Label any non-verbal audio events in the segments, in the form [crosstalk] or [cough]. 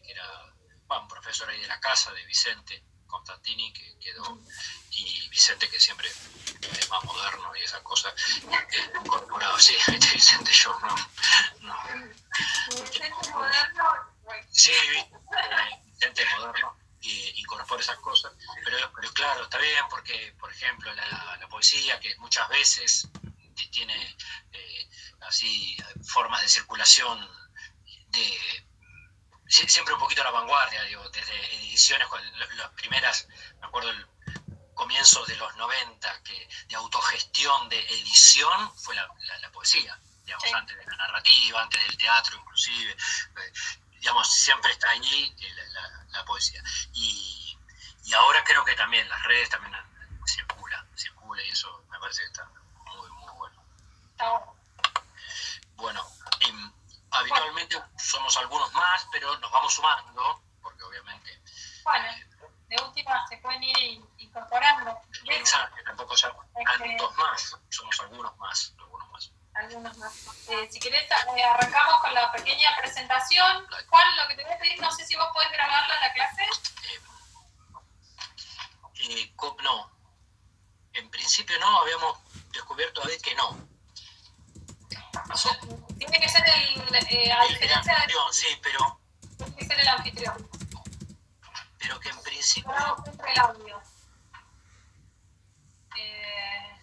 que era un profesor ahí de la casa, de Vicente Constantini, que quedó, y Vicente, que siempre es más moderno y esas cosas, incorporado, sí, [laughs] Vicente yo no. Vicente moderno. Sí, Vicente moderno incorpora esas cosas, pero, claro, está bien porque, por ejemplo, la, la poesía, que muchas veces tiene eh, así formas de circulación de siempre un poquito a la vanguardia, digo, desde ediciones, las primeras, me acuerdo el comienzo de los 90, que de autogestión de edición fue la, poesía, digamos, antes de la narrativa, antes del teatro inclusive, eh, digamos, siempre está allí eh, la, poesía. Y, y, ahora creo que también las redes también circula, circula y eso me parece que está muy, muy bueno. Bueno, habitualmente somos algunos más, pero nos vamos sumando, porque obviamente... Bueno, de última se pueden ir incorporando. Exacto, tampoco somos tantos más, somos algunos más, algunos más. Algunos más. Eh, si querés, eh, arrancamos con la pequeña presentación. Juan, lo que te voy a pedir, no sé si vos podés grabarla la clase. Eh, no. En principio no, habíamos descubierto a ver que no. Tiene que ser el, eh, a diferencia de... Sí, pero... Tiene que ser el anfitrión. Pero que en principio... el audio. Eh,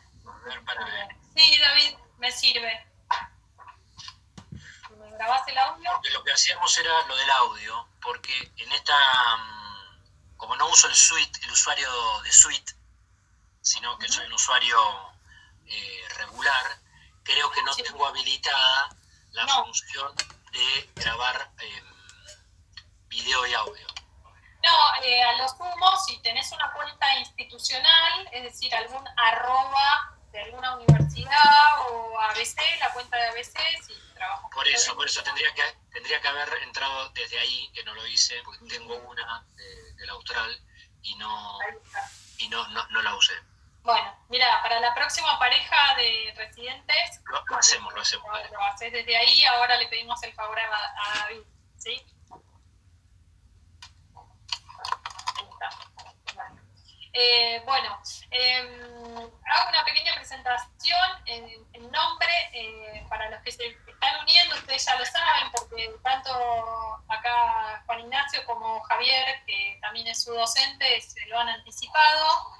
para... Sí, David, me sirve. ¿Me grabás el audio? lo que hacíamos era lo del audio, porque en esta... Mm, como no uso el suite, el usuario de suite, sino que soy un usuario eh, regular, creo que no tengo habilitada la función de grabar eh, video y audio. No, eh, a los humos, si tenés una cuenta institucional, es decir, algún arroba de alguna universidad o ABC, la cuenta de ABC, si trabajo. Por eso, por eso tendría que, tendría que haber entrado desde ahí, que no lo hice, porque tengo una de, del Austral y no, y no, no la usé. Bueno, mira, para la próxima pareja de residentes... Lo, hacemos, lo hacemos. Lo, haces desde ahí, ahora le pedimos el favor a, David, ¿sí? Eh, bueno, em, hago una pequeña presentación en, nombre eh, para los que se están uniendo, ustedes ya lo saben, porque tanto acá Juan Ignacio como Javier, que también es su docente, se lo han anticipado.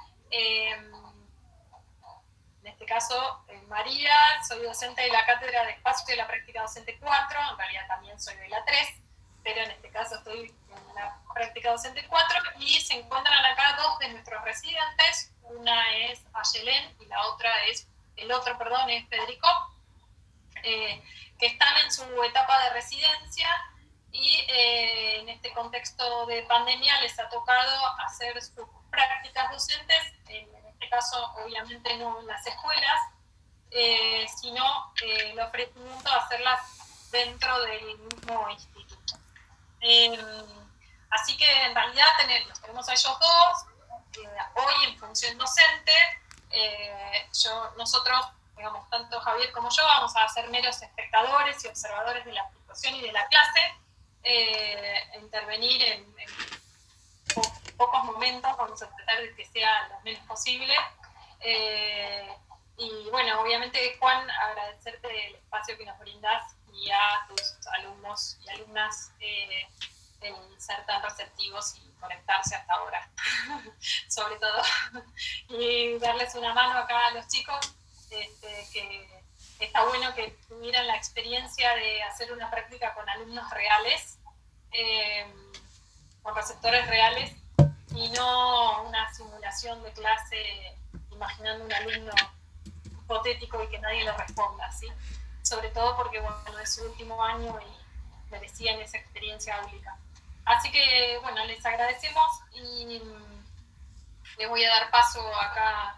En este caso, María, soy docente de la cátedra de espacio de la práctica docente 4, en realidad también soy de la 3, pero en este caso estoy en la práctica docente 4 y se encuentran acá dos de nuestros residentes, una es Ayelén y la otra es, el otro, perdón, es Federico, eh, que están en su etapa de residencia y eh, en este contexto de pandemia les ha tocado hacer sus prácticas docentes en este caso obviamente no en las escuelas, eh, sino eh, el ofrecimiento de hacerlas dentro del mismo instituto. Em, así que en realidad tenemos, tenemos a ellos dos, eh, hoy en función docente, yo, nosotros, digamos, tanto Javier como yo, vamos a ser meros espectadores y observadores de la situación y de la clase, intervenir en pocos momentos, vamos a tratar de que sea lo menos posible. Eh, y bueno, obviamente Juan, agradecerte el espacio que nos brindas y a tus alumnos y alumnas eh, el ser tan receptivos y conectarse hasta ahora, [laughs] sobre todo. [laughs] y darles una mano acá a los chicos, este, que está bueno que tuvieran la experiencia de hacer una práctica con alumnos reales, eh, con receptores reales y no una simulación de clase imaginando un alumno hipotético y que nadie le responda, ¿sí? Sobre todo porque, bueno, es su último año y merecían esa experiencia pública. Así que, bueno, les agradecemos y les voy a dar paso acá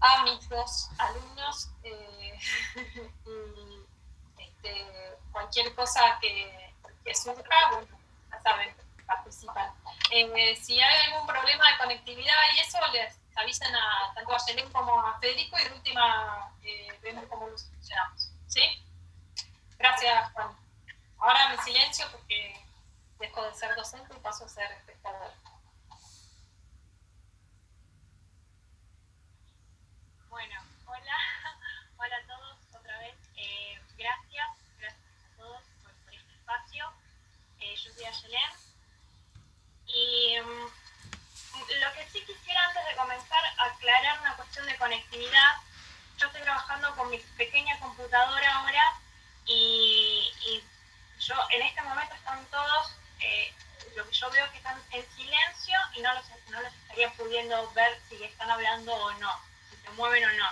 a mis dos alumnos eh, [laughs] y este, cualquier cosa que, que surja, bueno, ya saben, participan. Eh, si hay algún problema de conectividad y eso, les avisan a, tanto a Yelén como a Federico y de última eh, vemos cómo lo solucionamos. ¿Sí? Gracias, Juan. Ahora me silencio porque dejo de ser docente y paso a ser espectador. Bueno, hola, [laughs] hola a todos otra vez. Eh, gracias, gracias a todos por, este espacio. Eh, yo soy Ayelén y mm, lo que sí quisiera antes de comenzar aclarar una cuestión de conectividad. Yo estoy trabajando con mi pequeña computadora ahora y, yo en este momento están todos, eh, lo que yo veo que están en silencio y no los, no los estaría pudiendo ver si están hablando o no, si se mueven o no.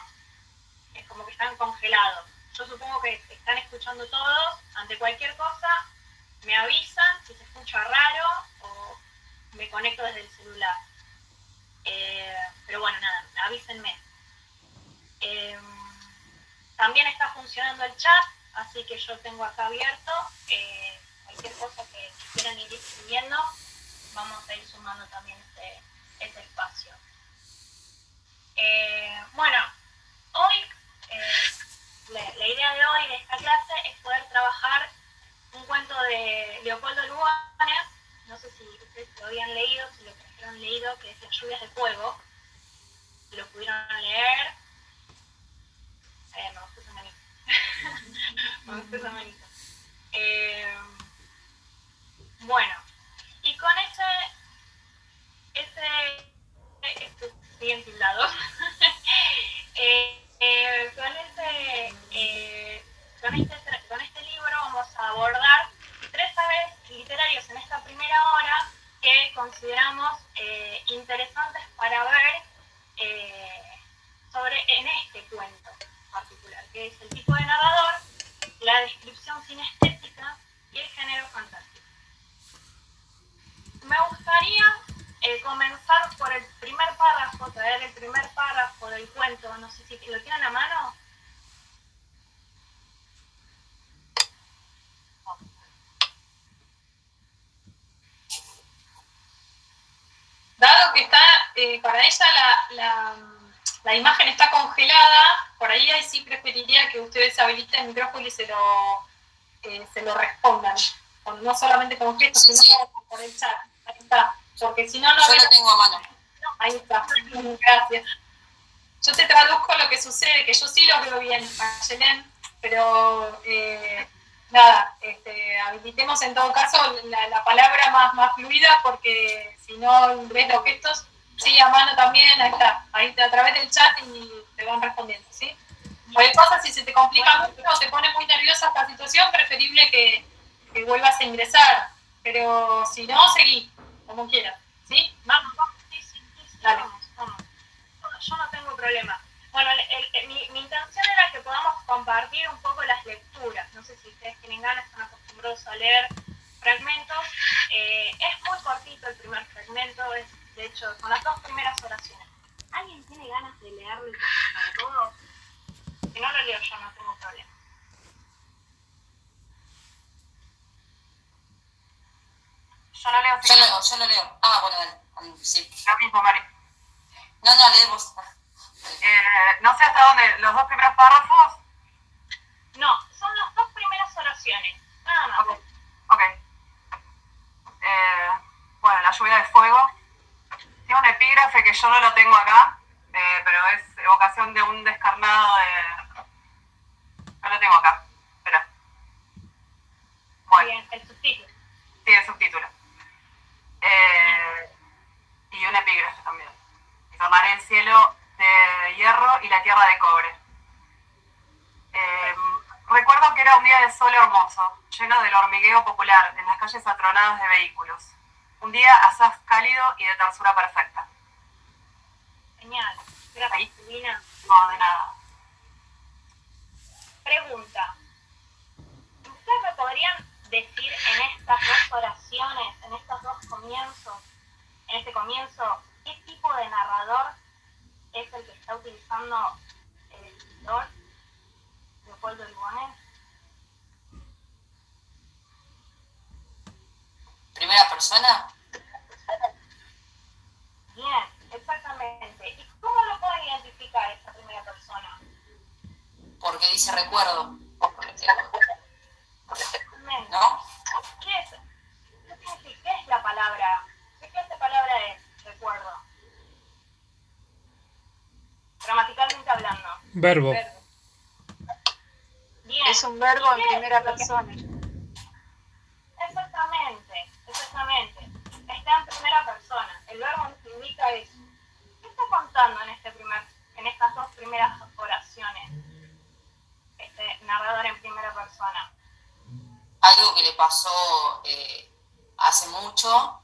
Es como que están congelados. Yo supongo que están escuchando todos, ante cualquier cosa, me avisan si se escucha raro o me conecto desde el celular. Eh, pero bueno, nada, avísenme. Eh, también está funcionando el chat, así que yo tengo acá abierto. Eh, cualquier cosa que quieran ir escribiendo, vamos a ir sumando también este, este espacio. bueno, hoy, la, idea de hoy de esta clase es poder trabajar un cuento de Leopoldo Lugones, no sé si ustedes lo habían leído, si lo trajeron leído, que es lluvias de fuego. Lo pudieron leer. Eh, me gustó esa manita. [laughs] me gustó esa manita. Eh, bueno, y con ese, ese, este, siguen tildados, [laughs] eh, eh, con, ese, eh, con, este, con este libro vamos a abordar tres literarios en esta primera hora que consideramos eh, interesantes para ver eh, sobre en este cuento particular, que es el tipo de narrador, la descripción sinestética y el género fantástico. Me gustaría eh, comenzar por el primer párrafo, traer el primer párrafo del cuento, no sé si lo tienen a mano. Dado que está, eh, para ella la, la, imagen está congelada, por ahí, ahí sí preferiría que ustedes habiliten el micrófono y se lo, eh, se lo respondan, no solamente con gestos, sino por el chat. Ahí está, porque si no, no... Yo lo tengo a mano. Ahí está, gracias. Yo te traduzco lo que sucede, que yo sí lo veo bien, Ayelen, pero... Eh, nada, este, habilitemos en todo caso la, palabra más, más fluida porque si no ves los gestos, sí, a mano también, ahí está, ahí a través del chat y te van respondiendo, ¿sí? Cualquier cosa, si se te complica mucho o te pone muy nerviosa esta situación, preferible que, que vuelvas a ingresar, pero si no, seguí, como quieras, ¿sí? Vamos, vamos, sí, sí, sí, vamos, vamos. Yo no tengo problema. Bueno, mi, mi, intención era que podamos compartir un poco las lecturas. No sé si ustedes tienen ganas, están acostumbrados a leer fragmentos. Eh, es muy cortito el primer fragmento, es de hecho con las dos primeras oraciones. ¿Alguien tiene ganas de leerlo para todos? Si no lo leo yo, no tengo problema. Yo lo leo. Yo lo, yo lo leo. Ah, bueno, dale. Sí. Lo mismo, Mari. No, no, leemos. Eh, no sé hasta dónde, los dos primeros párrafos. No, son las dos primeras oraciones, nada más. Ok. Eh, bueno, la lluvia de fuego. Tiene un epígrafe que yo no lo tengo acá, eh, pero es evocación de un descarnado de... No lo tengo acá. Espera. Bueno. Bien, el subtítulo. Sí, el subtítulo. y un epígrafe también. Y tomaré el cielo de hierro y la tierra de cobre. Em, recuerdo que era un día de sol hermoso, lleno del hormigueo popular en las calles atronadas de vehículos. Un día asaz cálido y de tersura perfecta. Genial. Gracias, Lina. No, de nada. Pregunta. ¿Ustedes me podrían decir en estas dos oraciones, en estos dos comienzos, en este comienzo, qué tipo de narrador es el que está utilizando el escritor Leopoldo Lugones. ¿Primera persona? Bien, exactamente. ¿Y cómo lo pueden identificar esa primera persona? Porque dice recuerdo. ¿No? ¿Qué es? ¿Qué es la palabra? ¿Qué clase de palabra es recuerdo? Verbo. Bien. Es un verbo en ¿Qué es primera persona. Exactamente, exactamente. Está en primera persona. El verbo nos indica eso. ¿Qué está contando en este primer, en estas dos primeras oraciones? Este narrador en primera persona. Algo que le pasó eh, hace mucho.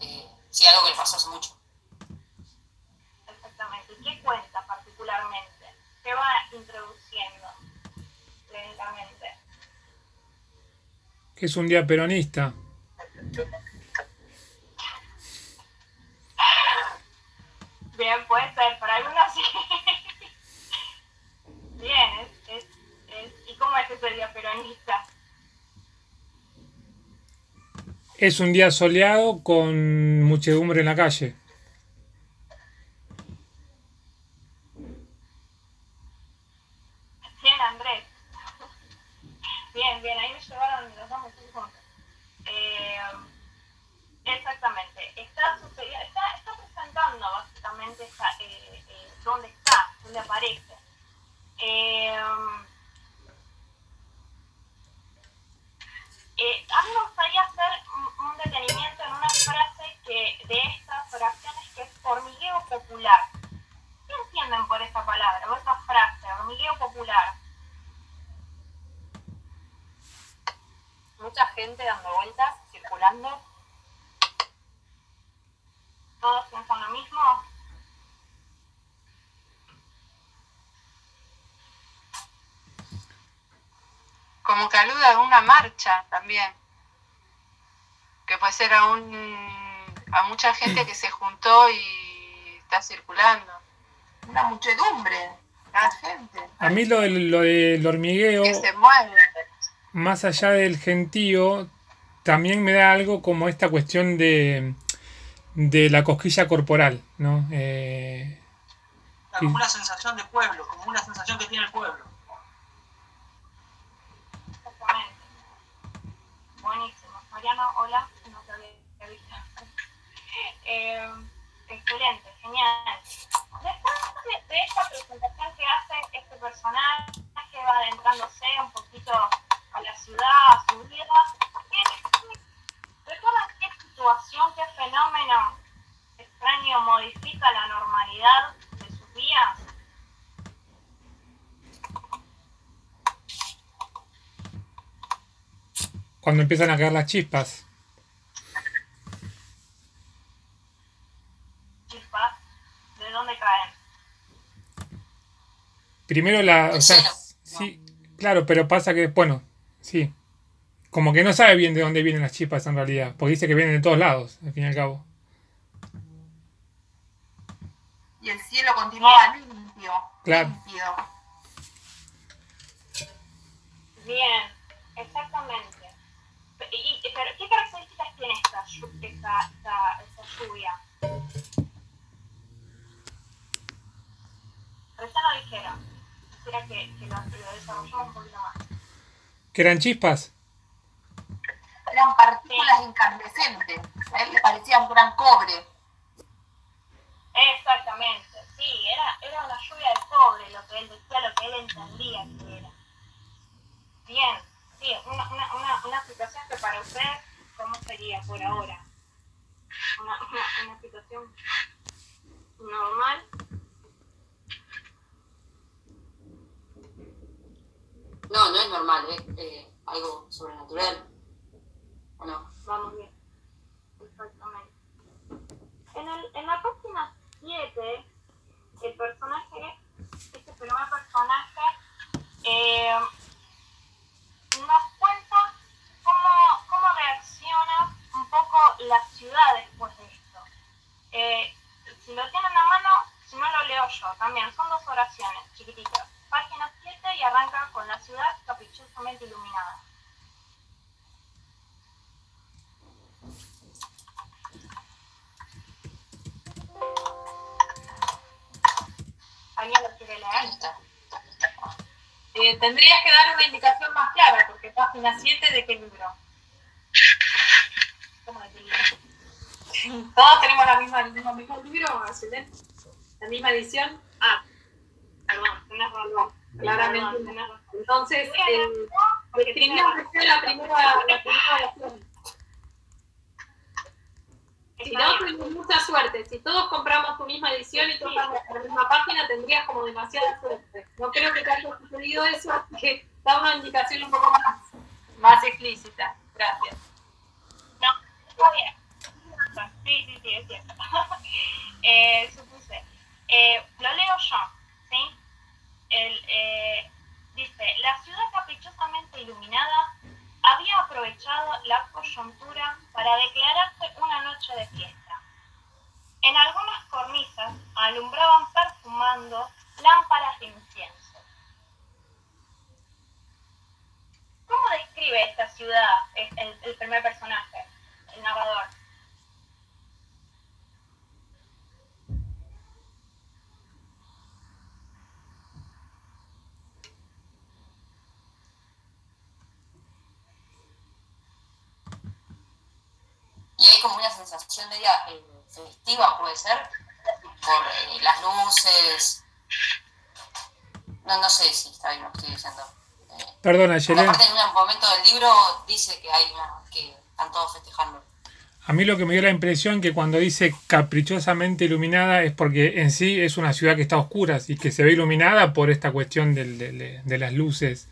eh, sí, algo que le pasó hace mucho. Exactamente. ¿Y qué cuenta particularmente? ¿Qué va introduciendo lentamente? Que es un día peronista. Bien, puede ser, para algunos sí. Bien, es, es, es, ¿y cómo es ese día peronista? Es un día soleado con muchedumbre en la calle. Bien, Andrés. Bien, bien, ahí me llevaron los dos muy juntos. Eh, exactamente. Está, sucediendo, está, está presentando básicamente esta, eh, eh, dónde está, dónde aparece. Eh, eh, a mí me gustaría hacer un, detenimiento en una frase que de estas oraciones que es hormigueo popular. ¿Qué entienden por esa palabra o esa frase, hormigueo popular? Mucha gente dando vueltas, circulando. ¿Todos piensan lo mismo? Como que alude a una marcha también. Que puede ser a, un, a mucha gente que se juntó y está circulando. Una muchedumbre. La gente. A mí lo del, lo del hormigueo, Que se mueve. más allá del gentío, también me da algo como esta cuestión de, de la cosquilla corporal, ¿no? Eh, Como una sensación de pueblo, como una sensación que tiene el pueblo. Exactamente. Buenísimo. Hola. No te había visto. Eh, excelente, genial. Después de, esta presentación que hace este personaje, va adentrándose un poquito a la ciudad, a su vida. ¿qué- qué- ¿Recuerdan qué situación, qué fenómeno extraño modifica la normalidad de sus días? Cuando empiezan a caer las chispas. Chispas, ¿de dónde caen? Primero la... O sea, sí, claro, pero pasa que, bueno, sí. Como que no sabe bien de dónde vienen las chispas en realidad, porque dice que vienen de todos lados, al fin y al cabo. Y el cielo continuaba limpio. Claro. Limpio. Bien, exactamente. Y, y- pero, ¿qué características tiene esta, esta, esta, esta lluvia? Recién lo dijeron. Quisiera que, que lo, lo desarrollemos un poquito más. ¿Que eran chispas? Eran partículas incandescentes. A él le parecía un gran cobre. Exactamente, sí, era, era una lluvia de cobre lo que él decía, lo que él entendía que era. Bien, sí, una, una, una, una situación que para usted, ¿cómo sería por ahora? Una, una, una situación normal. No, no es normal, es eh, algo sobrenatural. ¿O no? Vamos bien. Exactamente. En, el, en la página 7, el personaje, este primer personaje, eh, nos cuenta cómo, cómo reacciona un poco la ciudad después de esto. Eh, si lo tienen a mano, si no lo leo yo también, son dos oraciones chiquititas. Página 7 y arranca con la ciudad caprichosamente iluminada. ¿Alguien lo quiere leer? Eh, tendrías que dar una indicación más clara, porque página 7 de qué libro. ¿Cómo de qué libro? [laughs] Todos tenemos la misma, el mismo, mismo libro? La misma edición. Ah, Perdón, tenés razón. Claramente. Entonces, eh, sea la primera, la primera. Si no, tenemos mucha suerte. Si todos compramos tu misma edición y todos a la misma página, tendrías como demasiada suerte. No creo que te haya sucedido eso, así que da una indicación un poco más, más explícita. Gracias. No, está bien. Sí, sí, sí, es cierto. [laughs] eh, supuse. Eh, lo leo yo, ¿sí? El, eh, dice, la ciudad caprichosamente iluminada había aprovechado la coyuntura para declararse una noche de fiesta. En algunas cornisas alumbraban perfumando lámparas de incienso. ¿Cómo describe esta ciudad el, primer personaje, el narrador? Y hay como una sensación media eh, festiva, puede ser, por eh, las luces. No, no sé si está bien lo que estoy diciendo. Eh, Perdona, Yelén. aparte en un momento del libro dice que hay una, que están todos festejando. A mí lo que me dio la impresión que cuando dice caprichosamente iluminada es porque en sí es una ciudad que está a oscuras y que se ve iluminada por esta cuestión del- de, de- de las luces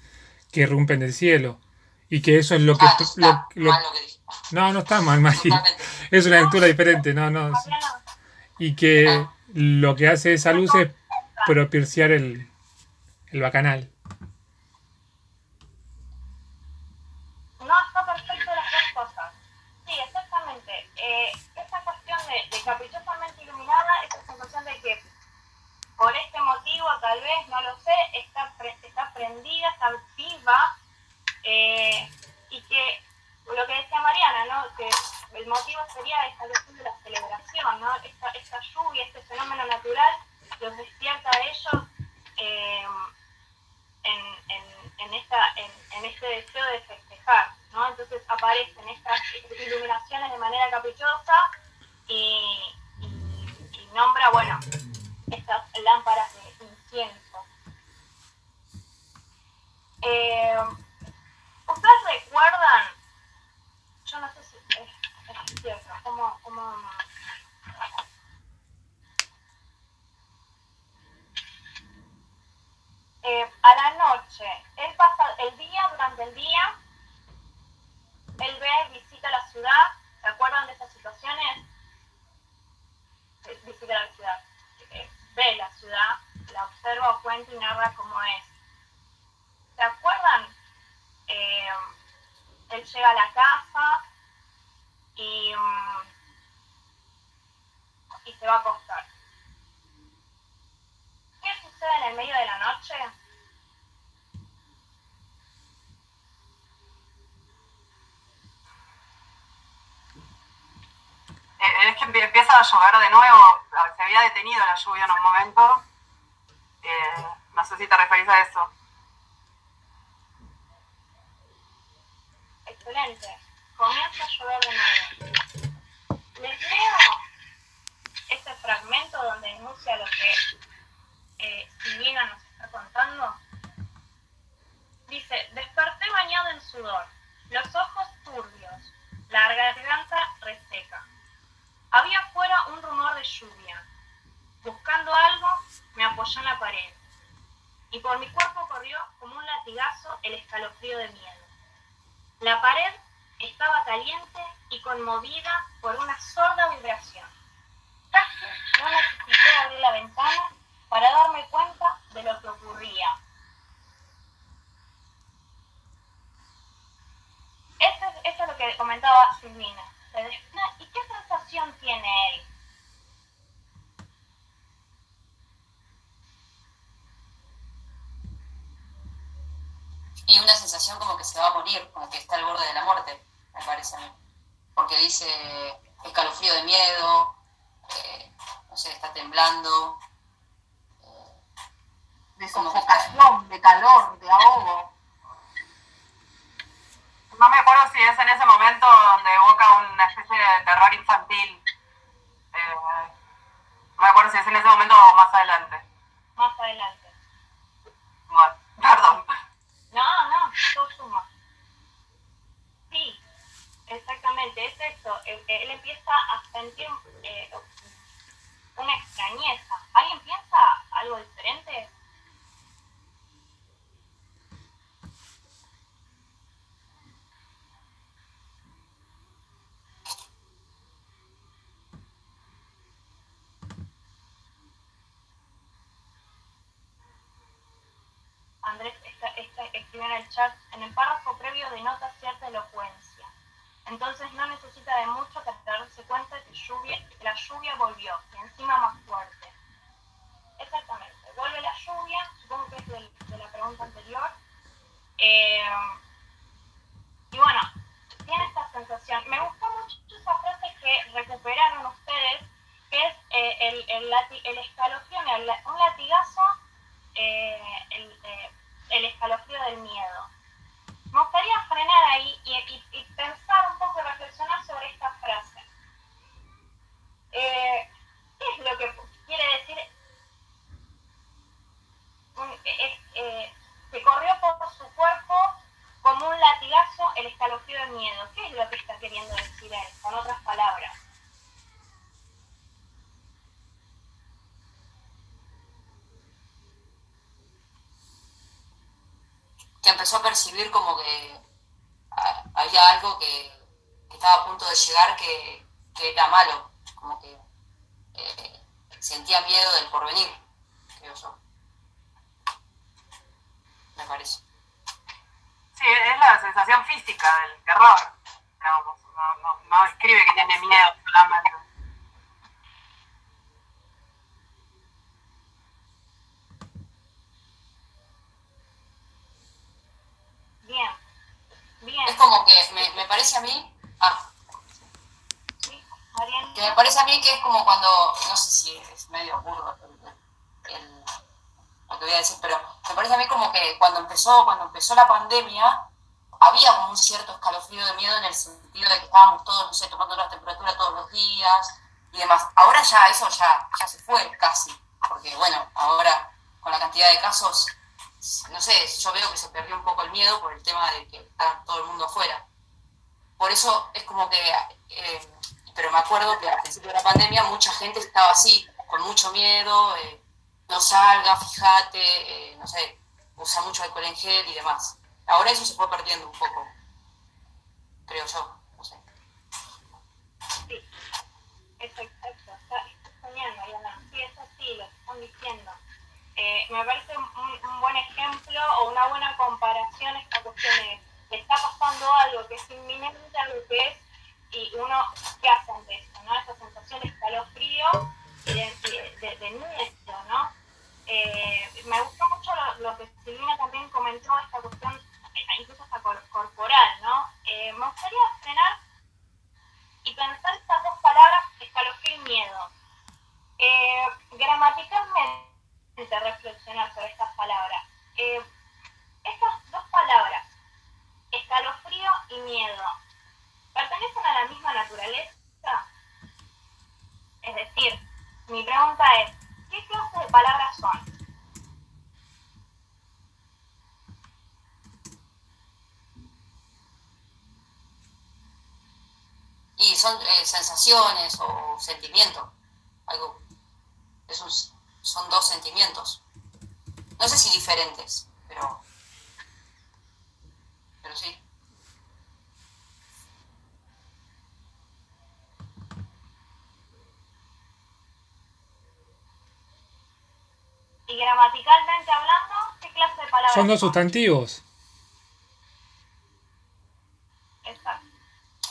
que irrumpen del cielo. Y que eso es lo que... Ah, lo- está lo- mal lo que dije. no, no está mal, Mari. [laughs] Es una lectura diferente, no, no. Y que lo que hace esa luz es propiciar el, el bacanal. No, está perfecto las dos cosas. Sí, exactamente. Eh, esta cuestión de, de caprichosamente iluminada, esa sensación de que por este motivo, tal vez, no lo sé, está, pre- está prendida, está viva, eh, y que lo que decía Mariana, ¿no? que el motivo sería esta cuestión de la celebración, ¿no? esta, lluvia, este fenómeno natural, los despierta a ellos eh, en, en, este deseo de festejar, ¿no? Entonces aparecen estas iluminaciones de manera caprichosa y, y, nombra, bueno, estas lámparas de incienso. Eh, ¿Ustedes recuerdan? Yo no sé si es, cierto, cómo, cómo eh, a la noche, él pasa el día, durante el día, él ve, visita la ciudad, ¿se acuerdan de esas situaciones? Eh, Visita la ciudad, eh, ve la ciudad, la observa cuenta y narra cómo es. ¿Se acuerdan? Eh, él llega a la casa y, mm, y se va a acostar. ¿Qué sucede en el medio de la noche? Eh, es que empie- empieza a llover de nuevo, se había detenido la lluvia en un momento. Eh, no sé si te referís a eso. Excelente. Comienza a llover de nuevo. Les leo este fragmento donde enuncia lo que eh, Silvina nos está contando. Dice, desperté bañado en sudor, los ojos turbios, la garganta reseca. Había afuera un rumor de lluvia. Buscando algo, me apoyé en la pared. Y por mi cuerpo corrió como un latigazo el escalofrío de miedo. La pared estaba caliente y conmovida por una sorda vibración. Casi no necesité abrir la ventana para darme cuenta de lo que ocurría. Eso es, lo que comentaba Silvina. ¿Y qué sensación tiene él? Y una sensación como que se va a morir, como que está al borde de la muerte, me parece a mí. Porque dice escalofrío de miedo, eh, no sé, está temblando. de sofocación, de calor, de ahogo. No me acuerdo si es en ese momento donde evoca una especie de terror infantil. Eh, no me acuerdo si es en ese momento o más adelante. Más adelante. No, no, todo suma. Sí, exactamente, es eso. Eh, eh, él, empieza a sentir eh, una extrañeza. ¿Alguien piensa algo diferente? En el chat, el párrafo previo denota cierta elocuencia. Entonces no necesita de mucho para darse cuenta que lluvia, la lluvia volvió, y encima más fuerte. Exactamente, vuelve la lluvia, supongo que es del- de, la pregunta anterior. Eh, y bueno, tiene esta sensación. Me gustó mucho esa frase que recuperaron ustedes, que es eh, el, el, el escalofrío, la- un latigazo, eh, el, el del miedo. Me gustaría frenar ahí y, pensar un poco, reflexionar sobre esta frase. Eh, ¿Qué es lo que quiere decir? Es, eh, que corrió por su cuerpo como un latigazo el escalofrío del miedo. ¿Qué es lo que está queriendo decir él? Con otras palabras. que a percibir como que había algo que, estaba a punto de llegar que, que era malo, como que eh, sentía miedo del porvenir, creo yo. Me parece. Sí, es la sensación física del terror. digamos, No, no, no escribe que tiene miedo solamente. Bien. Bien. Es como que me, me parece a mí, ah, Sí, que me parece a mí que es como cuando, no sé si es medio burdo el- el- lo que voy a decir, pero me parece a mí como que cuando empezó, cuando empezó la pandemia, había como un cierto escalofrío de miedo en el sentido de que estábamos todos, no sé, tomando la temperatura todos los días y demás. Ahora ya eso ya, ya se fue casi, porque bueno, ahora con la cantidad de casos, no sé, yo veo que se perdió un poco el miedo por el tema de que está todo el mundo afuera. Por eso es como que, eh, pero me acuerdo que al principio de la pandemia mucha gente estaba así, con mucho miedo, eh, no salga, fíjate, eh, no sé, usa mucho alcohol en gel y demás. Ahora eso se fue perdiendo un poco, creo yo. Sí, está, está genial, Mariana. Sí, es así, lo que están diciendo. Eh, me parece un, buen ejemplo o una buena comparación esta cuestión de está pasando algo que es inminente, algo que es, y uno, ¿qué hace ante eso? ¿no? Esa sensación de escalofrío de, de, de, miedo, ¿no? Eh, me gustó mucho lo, que Silvina también comentó, esta cuestión, eh, incluso hasta cor- corporal, ¿no? Me gustaría frenar y pensar estas dos palabras, escalofrío y miedo. Eh, gramaticalmente reflexionar sobre estas palabras. Eh, estas dos palabras, escalofrío y miedo, ¿pertenecen a la misma naturaleza? Es decir, mi pregunta es, ¿qué clase de palabras son? Y son eh, sensaciones o sentimientos, algo, esos son dos sentimientos. No sé si diferentes, pero, pero sí. Y gramaticalmente hablando, ¿qué clase de palabras Son dos sustantivos. Exacto.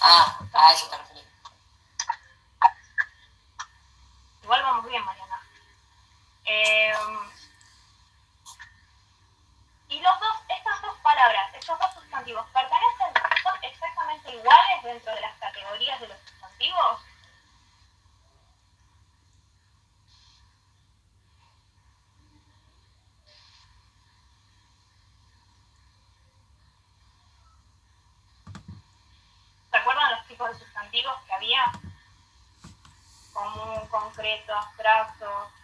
Ah, a eso te referís. Igual vamos bien, Mariana. Eh, y los dos, estas dos palabras, estos dos sustantivos, ¿pertenecen, son exactamente iguales dentro de las categorías de los sustantivos? ¿Se acuerdan los tipos de sustantivos que había? Común, concreto, abstracto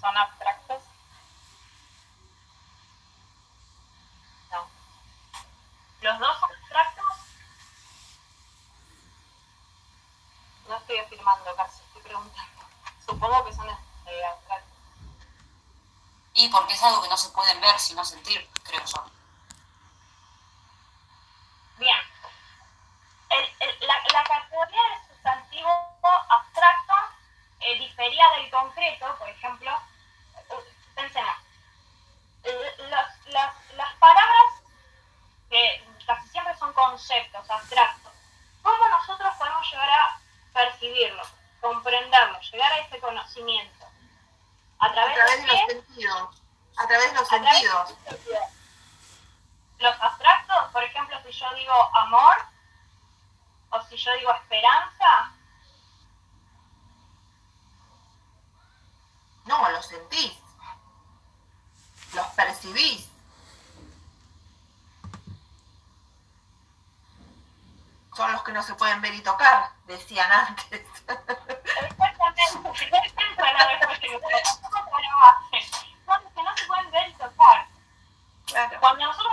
son abstractos. No. Los dos son abstractos. No estoy afirmando casi, estoy preguntando. Supongo que son eh, abstractos. Y porque es algo que no se pueden ver sino sentir, creo yo. No se pueden ver y tocar, decían antes. exactamente, [laughs] no se pueden ver y tocar. Cuando nosotros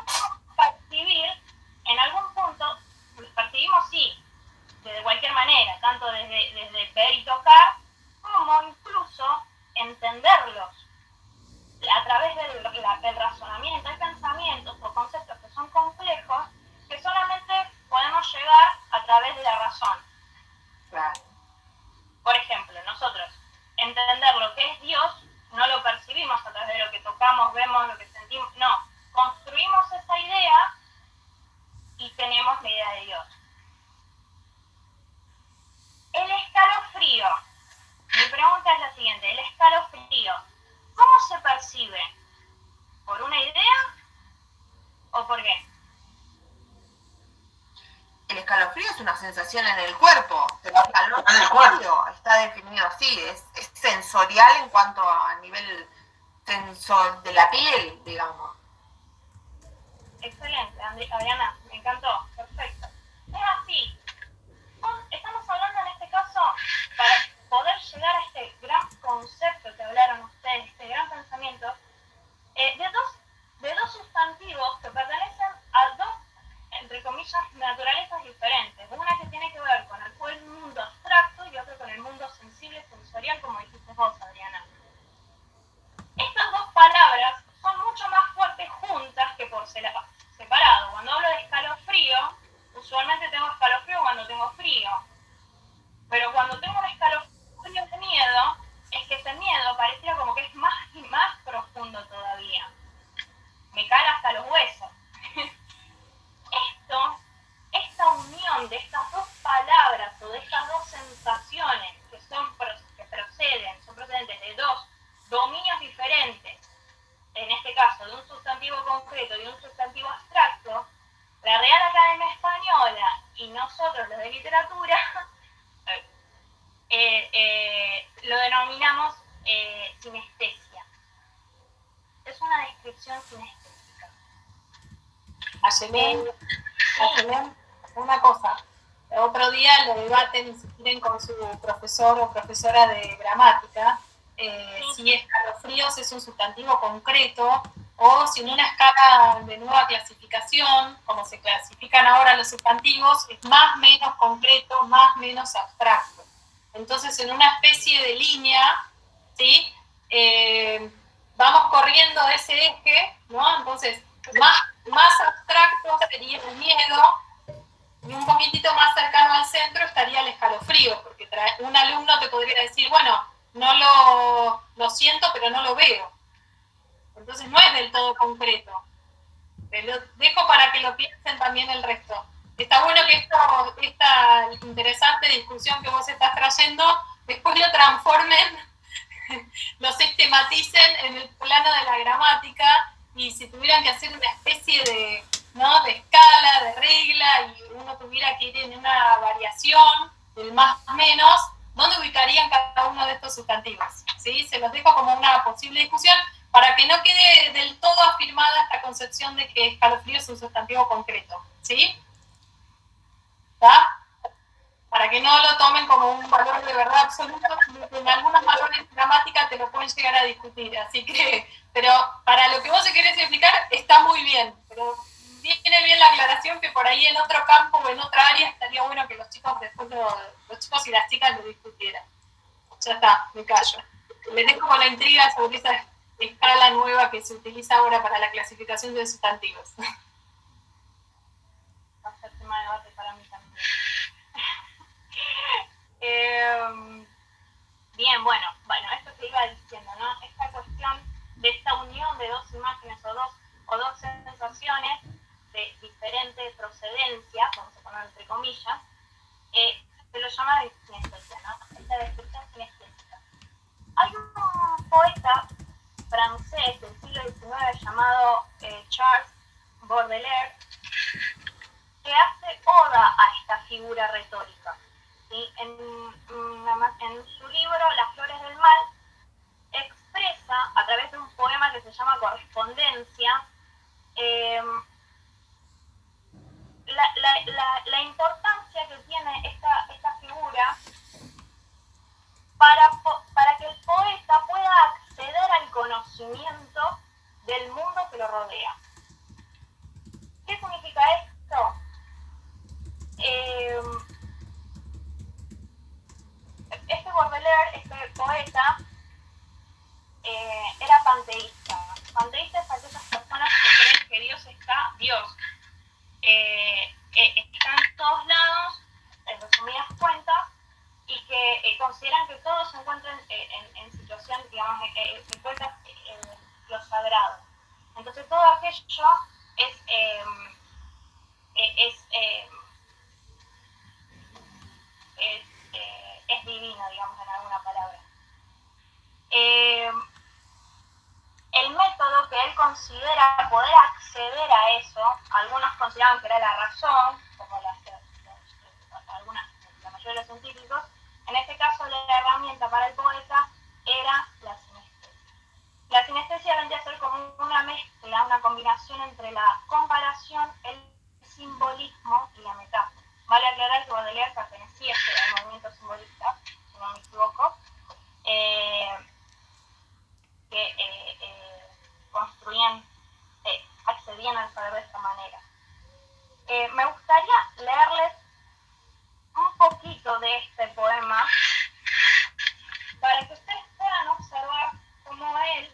profesor o profesora de gramática, eh, si escalofríos es un sustantivo concreto o si en una escala de nueva clasificación, como se clasifican ahora los sustantivos, es más menos concreto, más menos abstracto. Entonces, en una especie de línea, ¿sí? Eh, vamos corriendo ese eje, ¿no? Entonces, más, más abstracto sería el miedo y un poquitito más cercano al centro estaría el escalofrío, porque un alumno te podría decir, bueno, no lo, lo siento, pero no lo veo. Entonces no es del todo concreto. Te lo dejo para que lo piensen también el resto. Está bueno que esto, esta interesante discusión que vos estás trayendo, después lo transformen, [laughs] lo sistematicen en el plano de la gramática y si tuvieran que hacer una especie de, ¿no? de escala, de regla y uno tuviera que ir en una variación del más menos, ¿dónde ubicarían cada uno de estos sustantivos? ¿Sí? Se los dejo como una posible discusión para que no quede del todo afirmada esta concepción de que escalofrío es un sustantivo concreto. ¿Sí? ¿Está? Para que no lo tomen como un valor de verdad absoluto, en algunos valores de gramática te lo pueden llegar a discutir. Así que, pero para lo que vos querés explicar, está muy bien. Viene bien la aclaración que por ahí en otro campo o en otra área estaría bueno que los chicos después lo- los chicos y las chicas lo discutieran. Ya está, me callo. Les dejo con la intriga sobre esa escala nueva que se utiliza ahora para la clasificación de sustantivos. [laughs] va a ser tema de debate para mí también. [laughs] Em, bien, bueno, bueno, esto que iba diciendo, ¿no? Esta cuestión de esta unión de dos imágenes o dos, o dos sensaciones de diferente procedencia, vamos a poner entre comillas, eh, se lo llama sinestesia, ¿no? Esta descripción sinestésica. Hay un poeta francés del siglo XIX llamado eh, Charles Baudelaire que hace oda a esta figura retórica. ¿sí? En, en su libro Las Flores del Mal expresa a través de un poema que se llama Correspondencia eh, la, la- la- la importancia que tiene esta, esta figura para, para que el poeta pueda acceder al conocimiento del mundo que lo rodea. ¿Qué significa esto? Eh, este Baudelaire, este poeta, eh, era panteísta. Panteísta es aquellas personas que creen que Dios está, Dios, eh, eh, está en todos lados, en resumidas cuentas, y que eh, consideran que todos se encuentran en, situación, digamos, se encuentran en lo sagrado. Entonces todo aquello es, eh, es, eh, es, es divino, digamos, en alguna palabra. El método que él considera poder acceder a eso, algunos consideraban que era la razón, como las, algunas, la mayoría de los científicos, en este caso la herramienta para el poeta era la sinestesia. La sinestesia vendría a ser como una mezcla, una combinación entre la comparación, el simbolismo y la metáfora. Vale aclarar que Baudelaire pertenecía al movimiento simbolista, si no me equivoco, eh, que eh, eh, construían, eh, accedían al saber de esta manera. Eh, me gustaría leerles un poquito de este poema para que ustedes puedan observar cómo él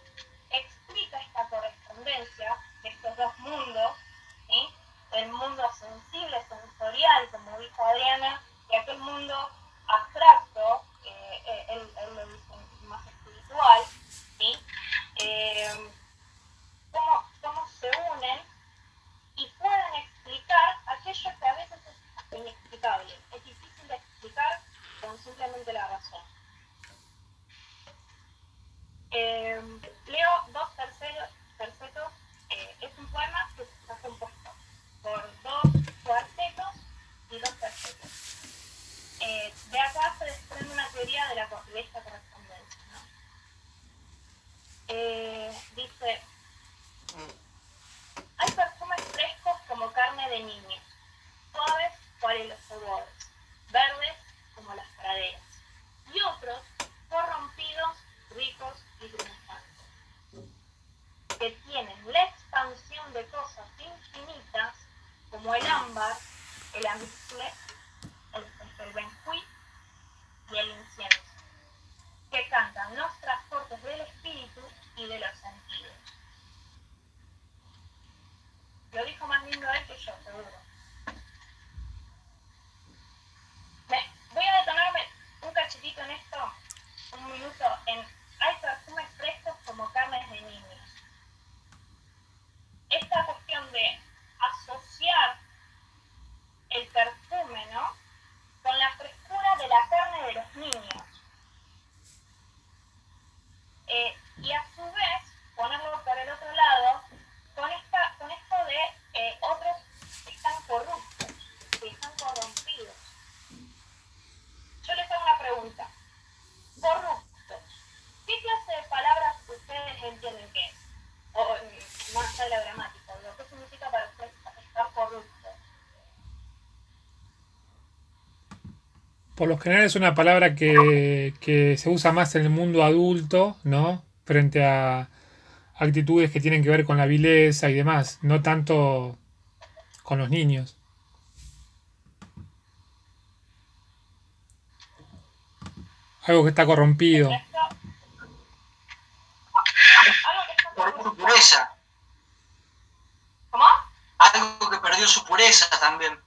explica esta correspondencia de estos dos mundos, el mundo sensible, sensorial, como dijo Adriana, y aquel mundo abstracto, eh, eh, él, por lo general es una palabra que, que, se usa más en el mundo adulto, ¿no? Frente a actitudes que tienen que ver con la vileza y demás, no tanto con los niños. Algo que está corrompido. Algo que su pureza. ¿Cómo? Algo que perdió su pureza también.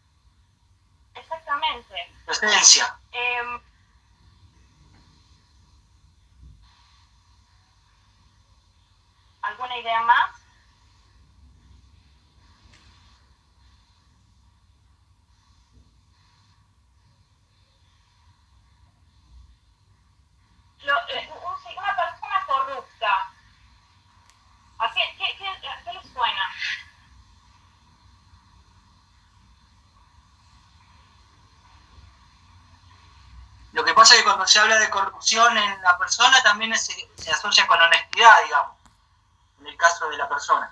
cuando se habla de corrupción en la persona también se, se asocia con honestidad, digamos, en el caso de la persona.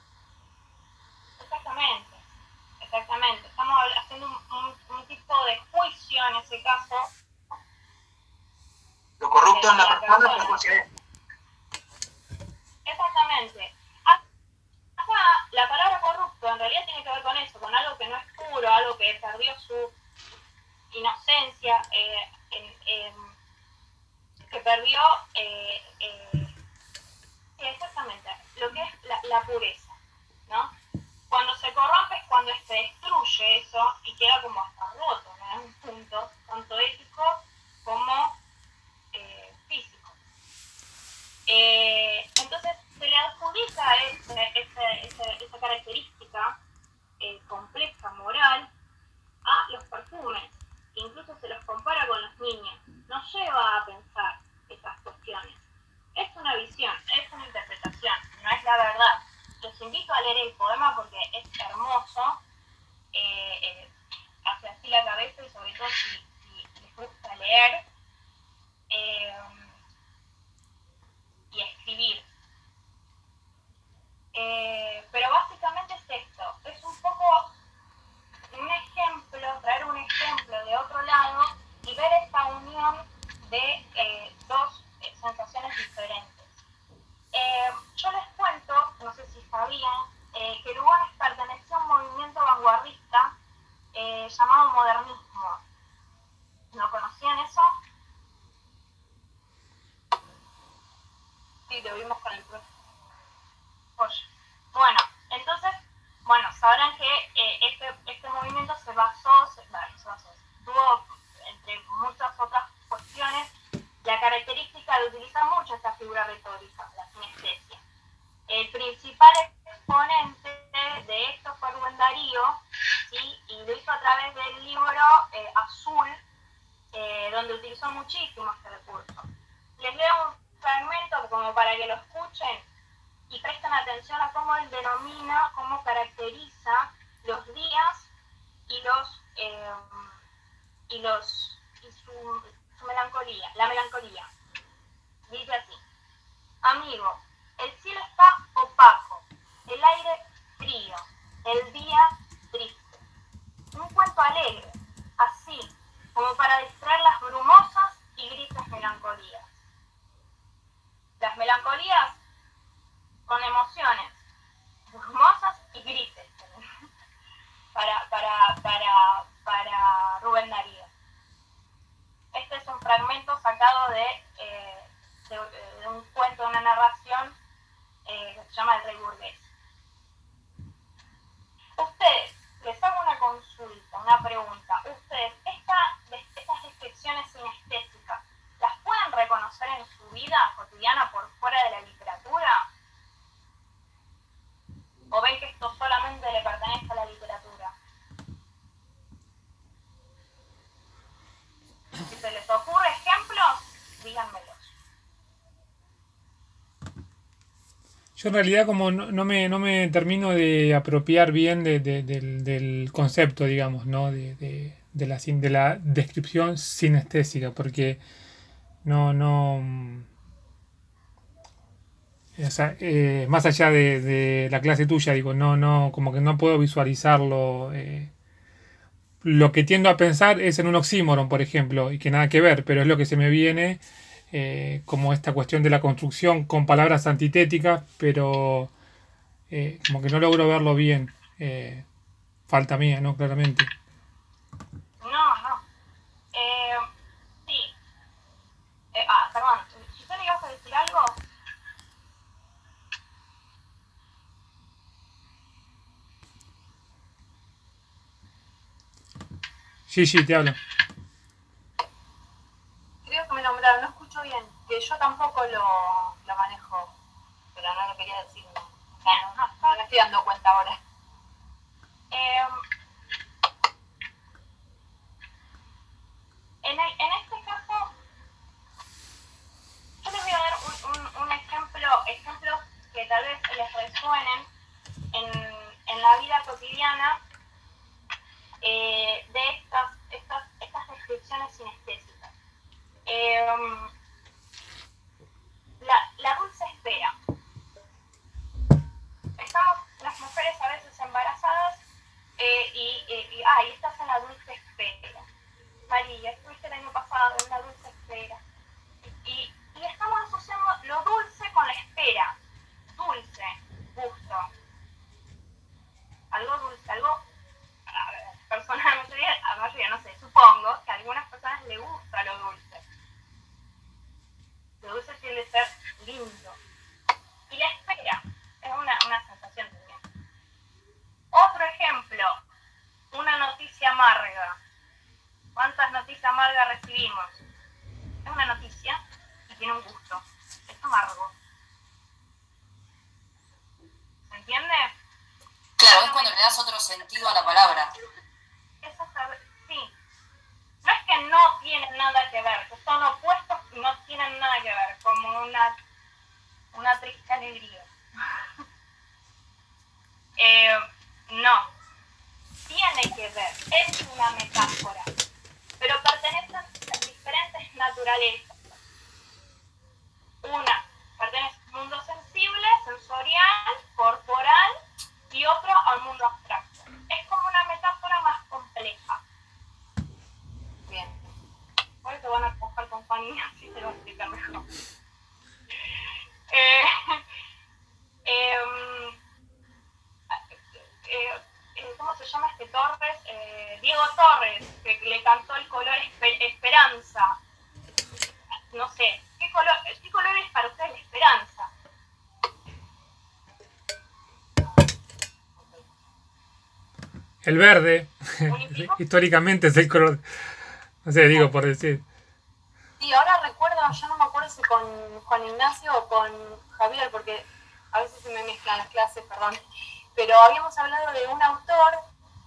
Yo en realidad como no, no, me, no me termino de apropiar bien de, de, del, del, concepto, digamos, ¿no? De, de, la, de la descripción sinestésica, porque no, no... Mm, o sea, eh, más allá de, de, la clase tuya, digo, no, no, como que no puedo visualizarlo. Eh, lo que tiendo a pensar es en un oxímoron, por ejemplo, y que nada que ver, pero es lo que se me viene eh, como esta cuestión de la construcción con palabras antitéticas, pero eh, como que no logro verlo bien. Eh, falta mía, ¿no? Claramente. No, no. Eh, sí. Eh, ah, perdón. ¿Gisela ibas a decir algo? Sí, sí, te hablo. Palabra. Eso sabe- sí. No es que no tienen nada que ver, que son opuestos y no tienen nada que ver, como una, una triste alegría. Eh, no, tiene que ver, es una metáfora, pero pertenecen a diferentes naturalezas. Una pertenece al mundo sensible, sensorial, corporal y otro al mundo abstracto. Es como una metáfora más compleja. Bien. Hoy te van a coger con Fanny, así te lo voy a explicar mejor. Eh, em, eh, eh, ¿Cómo se llama este Torres? Eh, Diego Torres, que le cantó el color espe- esperanza. No sé, ¿qué color, ¿qué color es para ustedes la esperanza? El verde, [laughs] históricamente es el color. No sé, digo por decir. Sí, ahora recuerdo, yo no me acuerdo si con Juan Ignacio o con Javier, porque a veces se me mezclan las clases, perdón. Pero habíamos hablado de un autor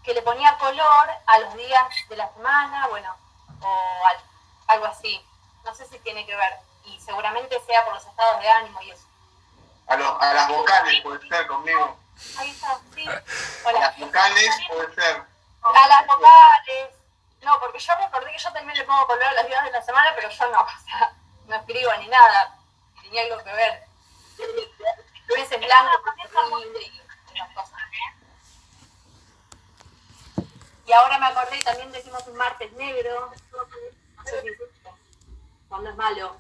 que le ponía color a los días de la semana, bueno, o al- algo así. No sé si tiene que ver. Y seguramente sea por los estados de ánimo y eso. A, los- a las vocales puede ser conmigo. Ahí está, sí. A Hola. las vocales puede ser. A las vocales. No, porque yo recordé que yo también le pongo color a los días de la semana, pero yo no, [laughs] o sea, no escribo ni nada. Tenía algo que ver. Lunes es blanco, y esas cosas. Y ahora me acordé, también decimos un martes negro. No sé si existe. Cuando es malo.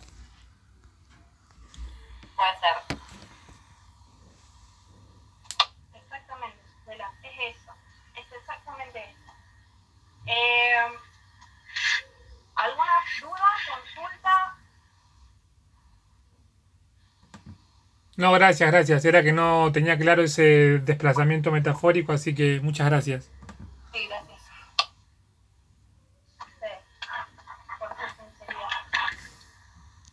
Puede ser. Exactamente, Isabela, es eso, es exactamente eso. Eh, ¿Alguna duda, consulta? No, gracias, gracias. Era que no tenía claro ese desplazamiento metafórico, así que muchas gracias. Sí, gracias. Sí, por su sinceridad.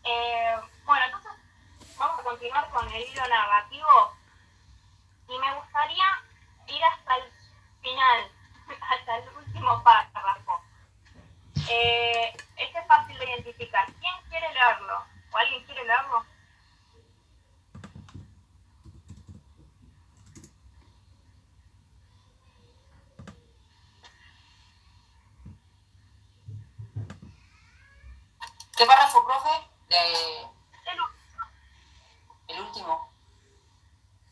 Eh, bueno, entonces vamos a continuar con el hilo narrativo y me gustaría ir hasta el final, hasta el último párrafo. Eh, este es fácil de identificar. ¿Quién quiere leerlo? ¿O alguien quiere leerlo? ¿Qué párrafo, profe? De- El último. el último.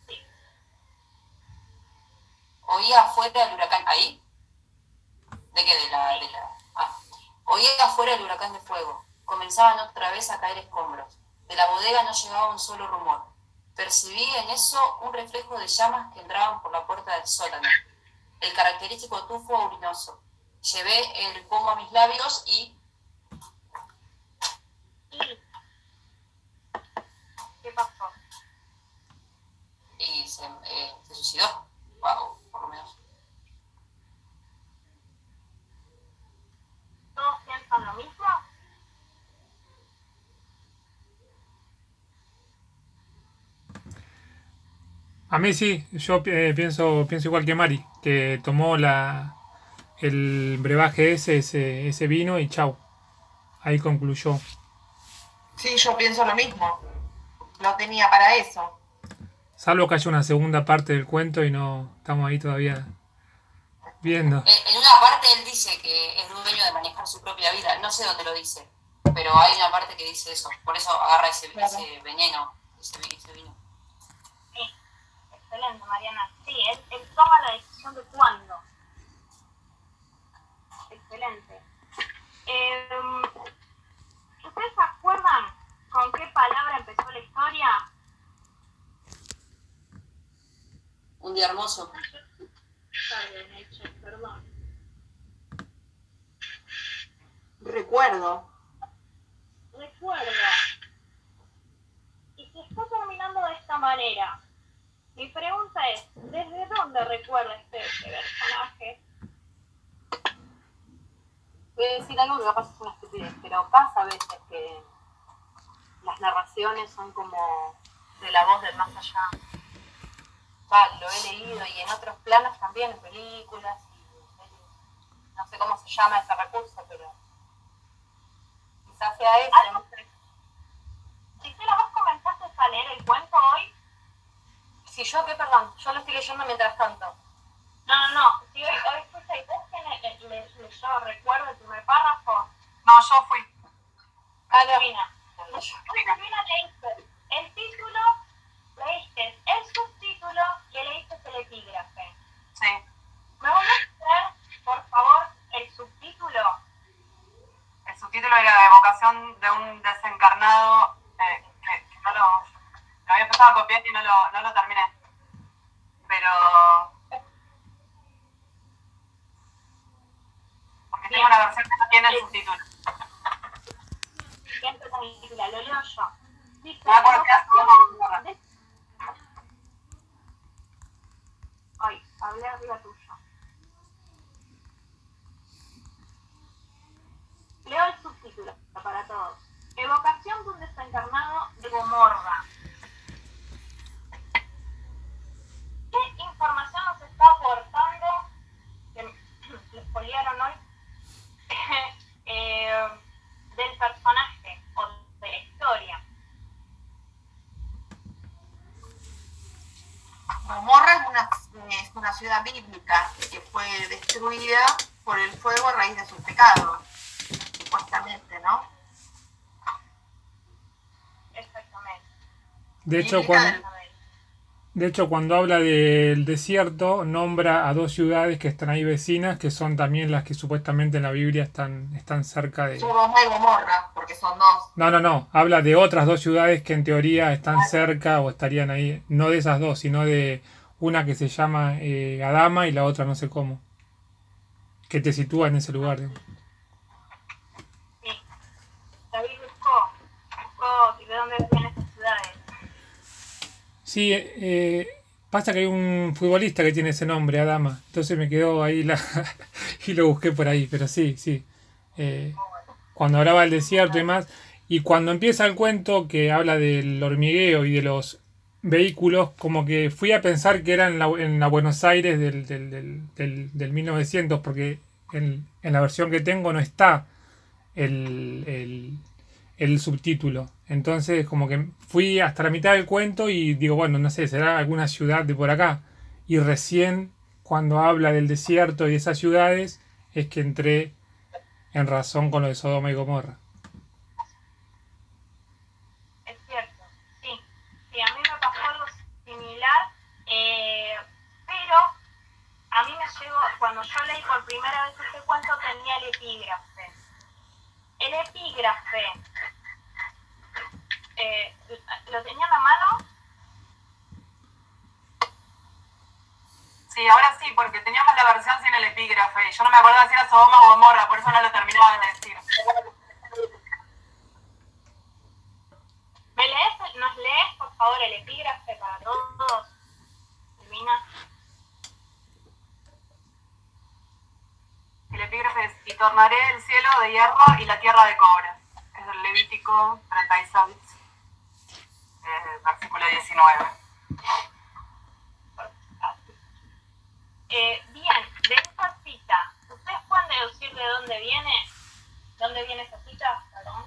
Sí. Oía afuera el huracán. ¿Ahí? ¿De qué? De la. De la ah. Oía afuera el huracán de fuego. Comenzaban otra vez a caer escombros. De la bodega no llegaba un solo rumor. Percibí en eso un reflejo de llamas que entraban por la puerta del sótano. el característico tufo urinoso. Llevé el pomo a mis labios ¿Y qué pasó? y se, eh, se suicidó. Wow, por lo menos. ¿Todos piensan lo mismo? A mí sí, yo eh, pienso, pienso igual que Mari, que tomó la, el brebaje ese, ese, ese vino y chau. Ahí concluyó. Sí, yo pienso lo mismo. Lo tenía para eso. Salvo que haya una segunda parte del cuento y no estamos ahí todavía viendo. Eh, en una parte él dice que es dueño de manejar su propia vida. No sé dónde lo dice, pero hay una parte que dice eso. Por eso agarra ese, ese veneno, ese vino. Excelente, Mariana. Sí, él, él toma la decisión de cuándo. Excelente. Eh, ¿Ustedes se acuerdan con qué palabra empezó la historia? Un día hermoso. Perdón. Recuerdo. Recuerda. Y se está terminando de esta manera. Mi pregunta es, ¿desde dónde recuerda este, este personaje? Voy a decir algo que capaz es una estupidez, pero pasa a veces que las narraciones son como de la voz del más allá. Lo he leído y en otros planos también, en películas y. No sé cómo se llama ese recurso, pero quizás sea ese. Gisela, ¿vos comenzaste a leer el cuento hoy? Si yo, ¿qué? Perdón, yo lo estoy leyendo mientras tanto. No, no, no. Si hoy, hoy fuiste quien le, le, leyó, recuerdo el primer párrafo. No, yo fui. Ah, Silvina, leíste el título, leíste el subtítulo y leíste el epígrafe. Sí. ¿Me voy a hacer, por favor, el subtítulo? El subtítulo era Evocación de un desencarnado eh, que, que no lo, lo había empezado a copiar y no lo, no lo terminé. Pero. Porque tengo una versión que no tiene el subtítulo. Lo leo yo. Dice, Ay, hablé arriba tuyo. Leo el subtítulo para todos. Evocación de un desencarnado de Gomorra. ¿Qué información nos está aportando? Que [clears throat] les poliaron hoy. [laughs] eh, del personaje o de la historia. Gomorra es una, es una ciudad bíblica que fue destruida por el fuego a raíz de sus pecados, supuestamente, ¿no? Exactamente. De hecho, cuando, de hecho, cuando habla del desierto, nombra a dos ciudades que están ahí vecinas, que son también las que supuestamente en la Biblia están, están cerca de... Sodoma y Gomorra, porque son dos. No, no, no. Habla de otras dos ciudades que en teoría están cerca o estarían ahí. No de esas dos, sino de una que se llama eh, Adama y la otra no sé cómo. Que te sitúa en ese lugar. digamos. Sí. David buscó, buscó de dónde ciudades. Sí, eh, pasa que hay un futbolista que tiene ese nombre, Adama. Entonces me quedó ahí la [laughs] y lo busqué por ahí. Pero sí, sí. Eh, cuando hablaba del desierto y más. Y cuando empieza el cuento que habla del hormigueo y de los vehículos, como que fui a pensar que era en la, en la Buenos Aires del, del, del, del, del 1900, porque en, en la versión que tengo no está el, el, el subtítulo. Entonces, como que fui hasta la mitad del cuento y digo, bueno, no sé, será alguna ciudad de por acá. Y recién, cuando habla del desierto y de esas ciudades, es que entré en razón con lo de Sodoma y Gomorra. Es cierto, sí. Sí, a mí me pasó algo similar, eh, pero a mí me llegó, cuando yo leí por primera vez este cuento tenía el epígrafe. El epígrafe, eh, ¿lo tenía en la mano? Sí, ahora sí, porque teníamos la versión sin el epígrafe y yo no me acordaba si era Sodoma o Gomorra, por eso no lo terminaba de decir. ¿Me lees, ¿Nos lees, por favor, el epígrafe para todos? Silvina. El epígrafe es, y tornaré el cielo de hierro y la tierra de cobre. Es del Levítico 36, eh, versículo 19. Eh, bien, de esa cita, ¿ustedes pueden deducir de dónde viene? ¿Dónde viene esa cita? Perdón.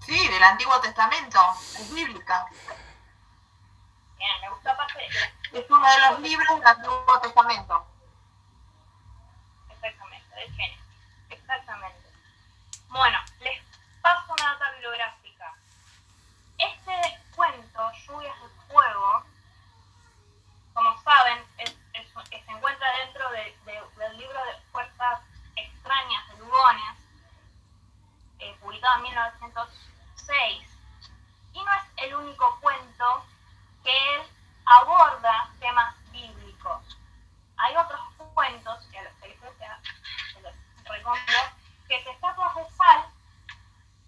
Sí, del Antiguo Testamento, es bíblica. Bien, me gustó aparte de- Es uno de los libros del Antiguo Testamento. Exactamente, del Génesis. Exactamente. Bueno, les paso una data bibliográfica. Este descuento, Lluvias de Fuego, como saben, se encuentra dentro de- de- del libro de Fuerzas Extrañas de Lugones, eh, publicado en 1906. Y no es el único cuento que aborda temas bíblicos. Hay otros cuentos, que a los que se que es Estatuas de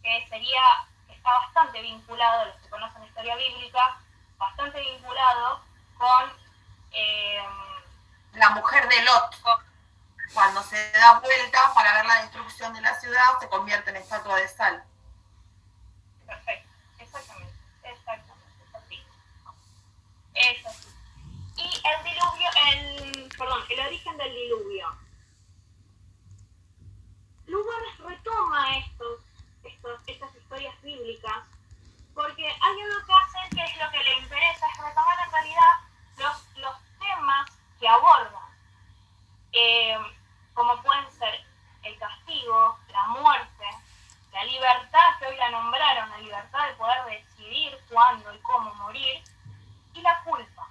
que sería, está bastante vinculado, los que conocen historia bíblica, bastante vinculado con eh, La mujer de Lot, cuando se da vuelta para ver la destrucción de la ciudad, se convierte en estatua de sal. Perfecto, exactamente, exactamente, es así. Es así. Y el diluvio, el, perdón, el origen del diluvio. Lugones retoma estos, estas historias bíblicas porque hay algo que hacen que es lo que le interesa, es retomar en realidad los, los temas que abordan, eh, como pueden ser el castigo, la muerte, la libertad, que hoy la nombraron, la libertad de poder decidir cuándo y cómo morir, y la culpa.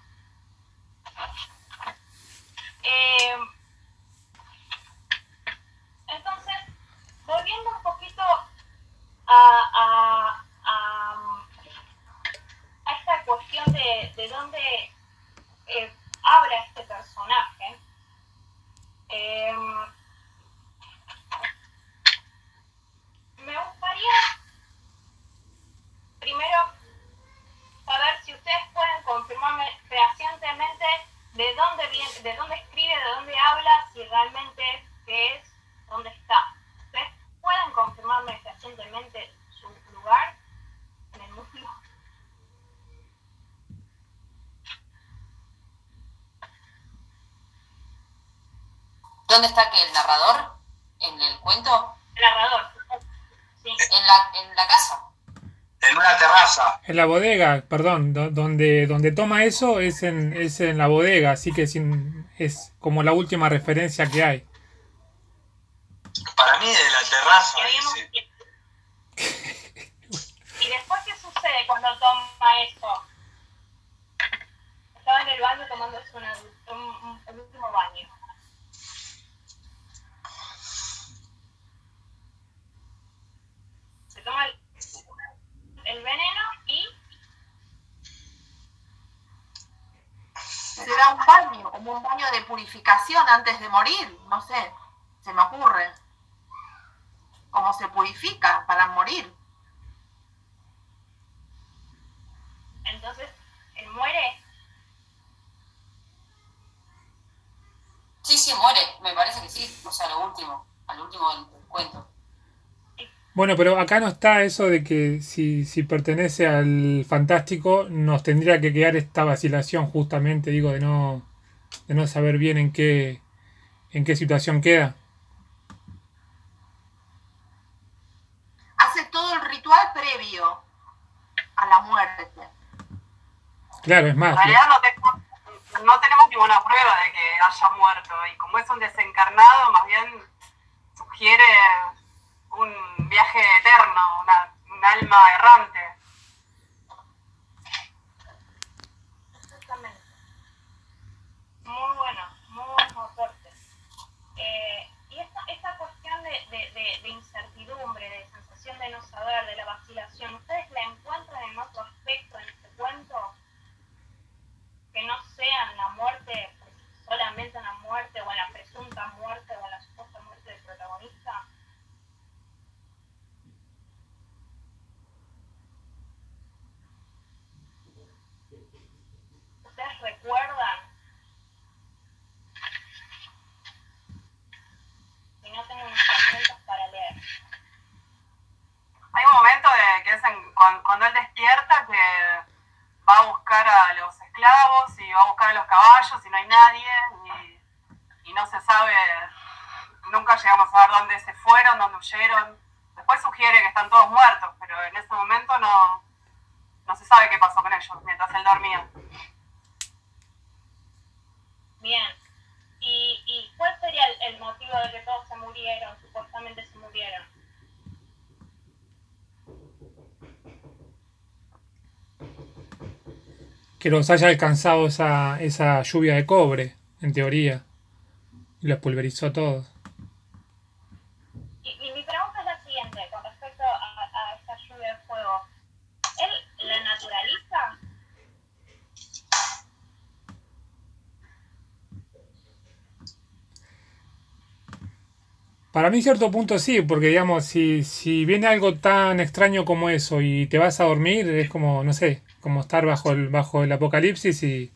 Eh, entonces, volviendo un poquito a, esta cuestión de, de dónde eh, habla este personaje, eh, me gustaría primero saber si ustedes pueden confirmarme fehacientemente de dónde viene, de dónde escribe, de dónde habla, si realmente qué es, dónde está. ¿Ustedes pueden confirmarme fehacientemente su lugar en el mundo? ¿Dónde está que el narrador? ¿En el cuento? El narrador. Sí. En la, en la casa. En una terraza. En la bodega, perdón, do- donde, donde toma eso es en, es en la bodega, así que sin- es como la última referencia que hay. Para mí de la terraza, Y habíamos- dice. [laughs] ¿Y después qué sucede cuando toma eso? Estaba en el baño tomándose una- un, un- el último baño. Se toma el, el veneno y Se da un baño, como un baño de purificación antes de morir, no sé, se me ocurre. Cómo se purifica para morir. entonces él muere. Sí, sí, muere. Me parece que sí. O sea, lo último. Al último del, del cuento. Bueno, pero acá no está eso de que si, si pertenece al fantástico nos tendría que quedar esta vacilación justamente, digo, de no, de no saber bien en qué, en qué situación queda. Hace todo el ritual previo a la muerte. Claro, es En realidad no tenemos, no tenemos ninguna prueba de que haya muerto y como es un desencarnado, más bien sugiere un viaje eterno, una, un alma errante. Exactamente. Muy bueno, muy buenos aportes. Eh, y esta, esta cuestión de, de, de, de incertidumbre, de sensación de no saber, de la vacilación, ¿ustedes la encuentran en otro aspecto en este cuento? que no sean la muerte, pues, solamente la muerte o la presunta muerte o la supuesta muerte del protagonista. ¿Ustedes recuerdan? Si no tengo mis fragmentos para leer. Hay un momento de que es en, cuando él despierta que va a buscar a los esclavos y va a buscar a los caballos y no hay nadie y, no se sabe, nunca llegamos a saber dónde se fueron, dónde huyeron. Después sugiere que están todos muertos, pero en ese momento no, no se sabe qué pasó con ellos mientras él dormía. Bien. ¿Y, y cuál sería el motivo de que todos se murieron, supuestamente se murieron? Que los haya alcanzado esa, esa lluvia de cobre, en teoría. Y los pulverizó a todos. Y, y mi pregunta es la siguiente, con respecto a, a esta lluvia de fuego. ¿Él la naturaliza? Para mí, en cierto punto sí, porque digamos, si, si viene algo tan extraño como eso y te vas a dormir, es como, no sé, como estar bajo el, bajo el apocalipsis y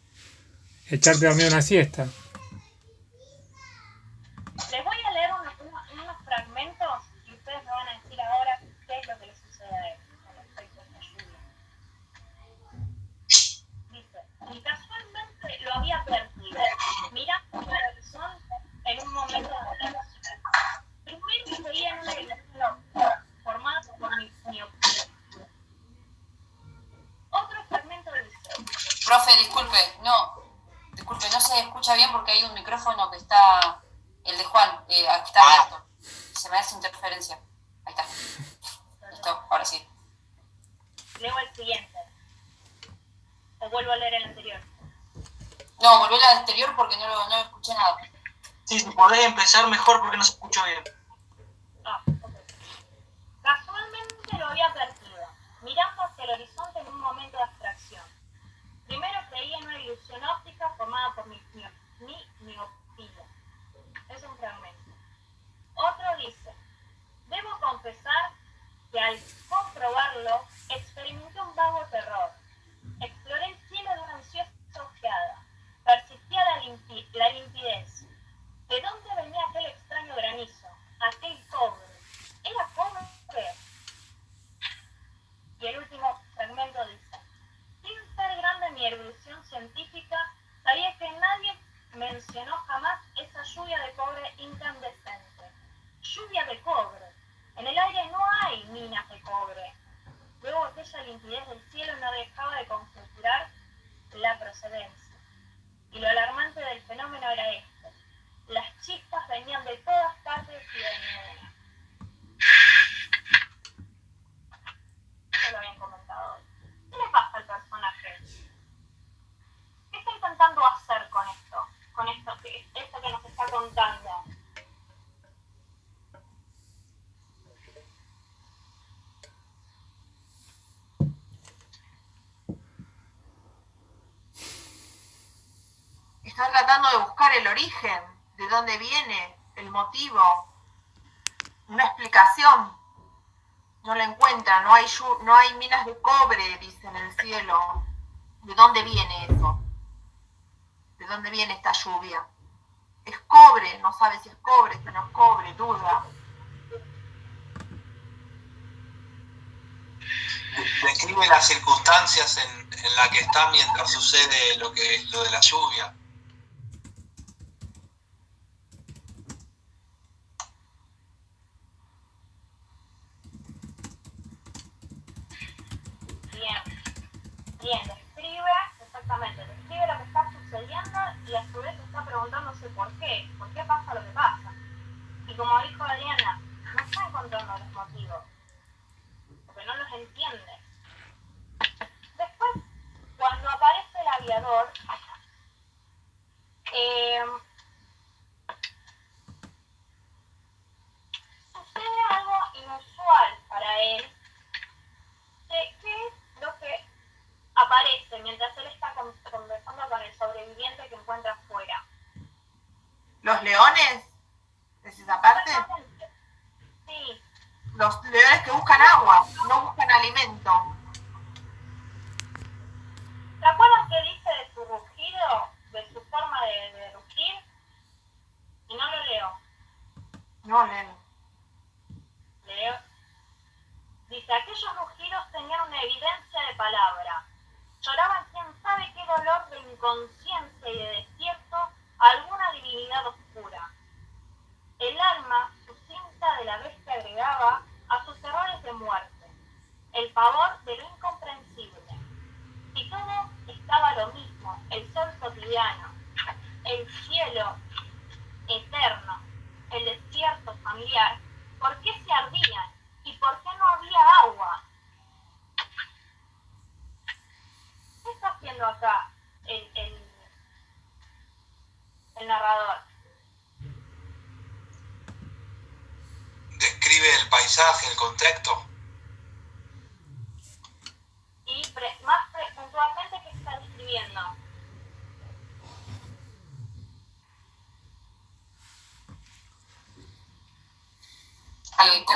echarte a dormir una siesta. No, disculpe, no se escucha bien porque hay un micrófono que está, el de Juan, eh, que está Ah. abierto. Se me hace interferencia. Ahí está. Listo, ahora sí. leo el siguiente. O vuelvo a leer el anterior. No, volví al anterior porque no, lo- no escuché nada. Sí, si podés empezar mejor porque no se escuchó bien. Ah, ok. Casualmente lo había perdido, mirando hacia el horizonte en un momento de abstracción. Primero en una ilusión óptica formada por mi, mi miopía. Es un fragmento. Otro dice, debo confesar que al comprobarlo experimenté un vago terror. Exploré el cielo de una ansiosa ojeada. Persistía la, limpi- la limpidez. ¿De dónde venía aquel extraño granizo? Aquel cobre. ¿Era cobre? Y el último fragmento dice, sin ser grande mi erudición científica, sabía que nadie mencionó jamás esa lluvia de cobre incandescente. Lluvia de cobre. En el aire no hay minas de cobre. Luego aquella limpidez del cielo no dejaba de conjeturar la procedencia. Y lo alarmante del fenómeno era este. Las chispas venían de todas partes y de ninguna. Eso lo habían comentado hoy. ¿Qué le pasa al personaje? ¿Qué está intentando hacer con esto? Con esto que, esto que nos está contando. Está tratando de buscar el origen, de dónde viene, el motivo, una explicación. No la encuentra, no hay, no hay minas de cobre, dice en el cielo. ¿De dónde viene eso? ¿De dónde viene esta lluvia? Es cobre, no sabe si es cobre, si es cobre, duda. Describe las circunstancias en, en las que está mientras sucede lo que lo de la lluvia.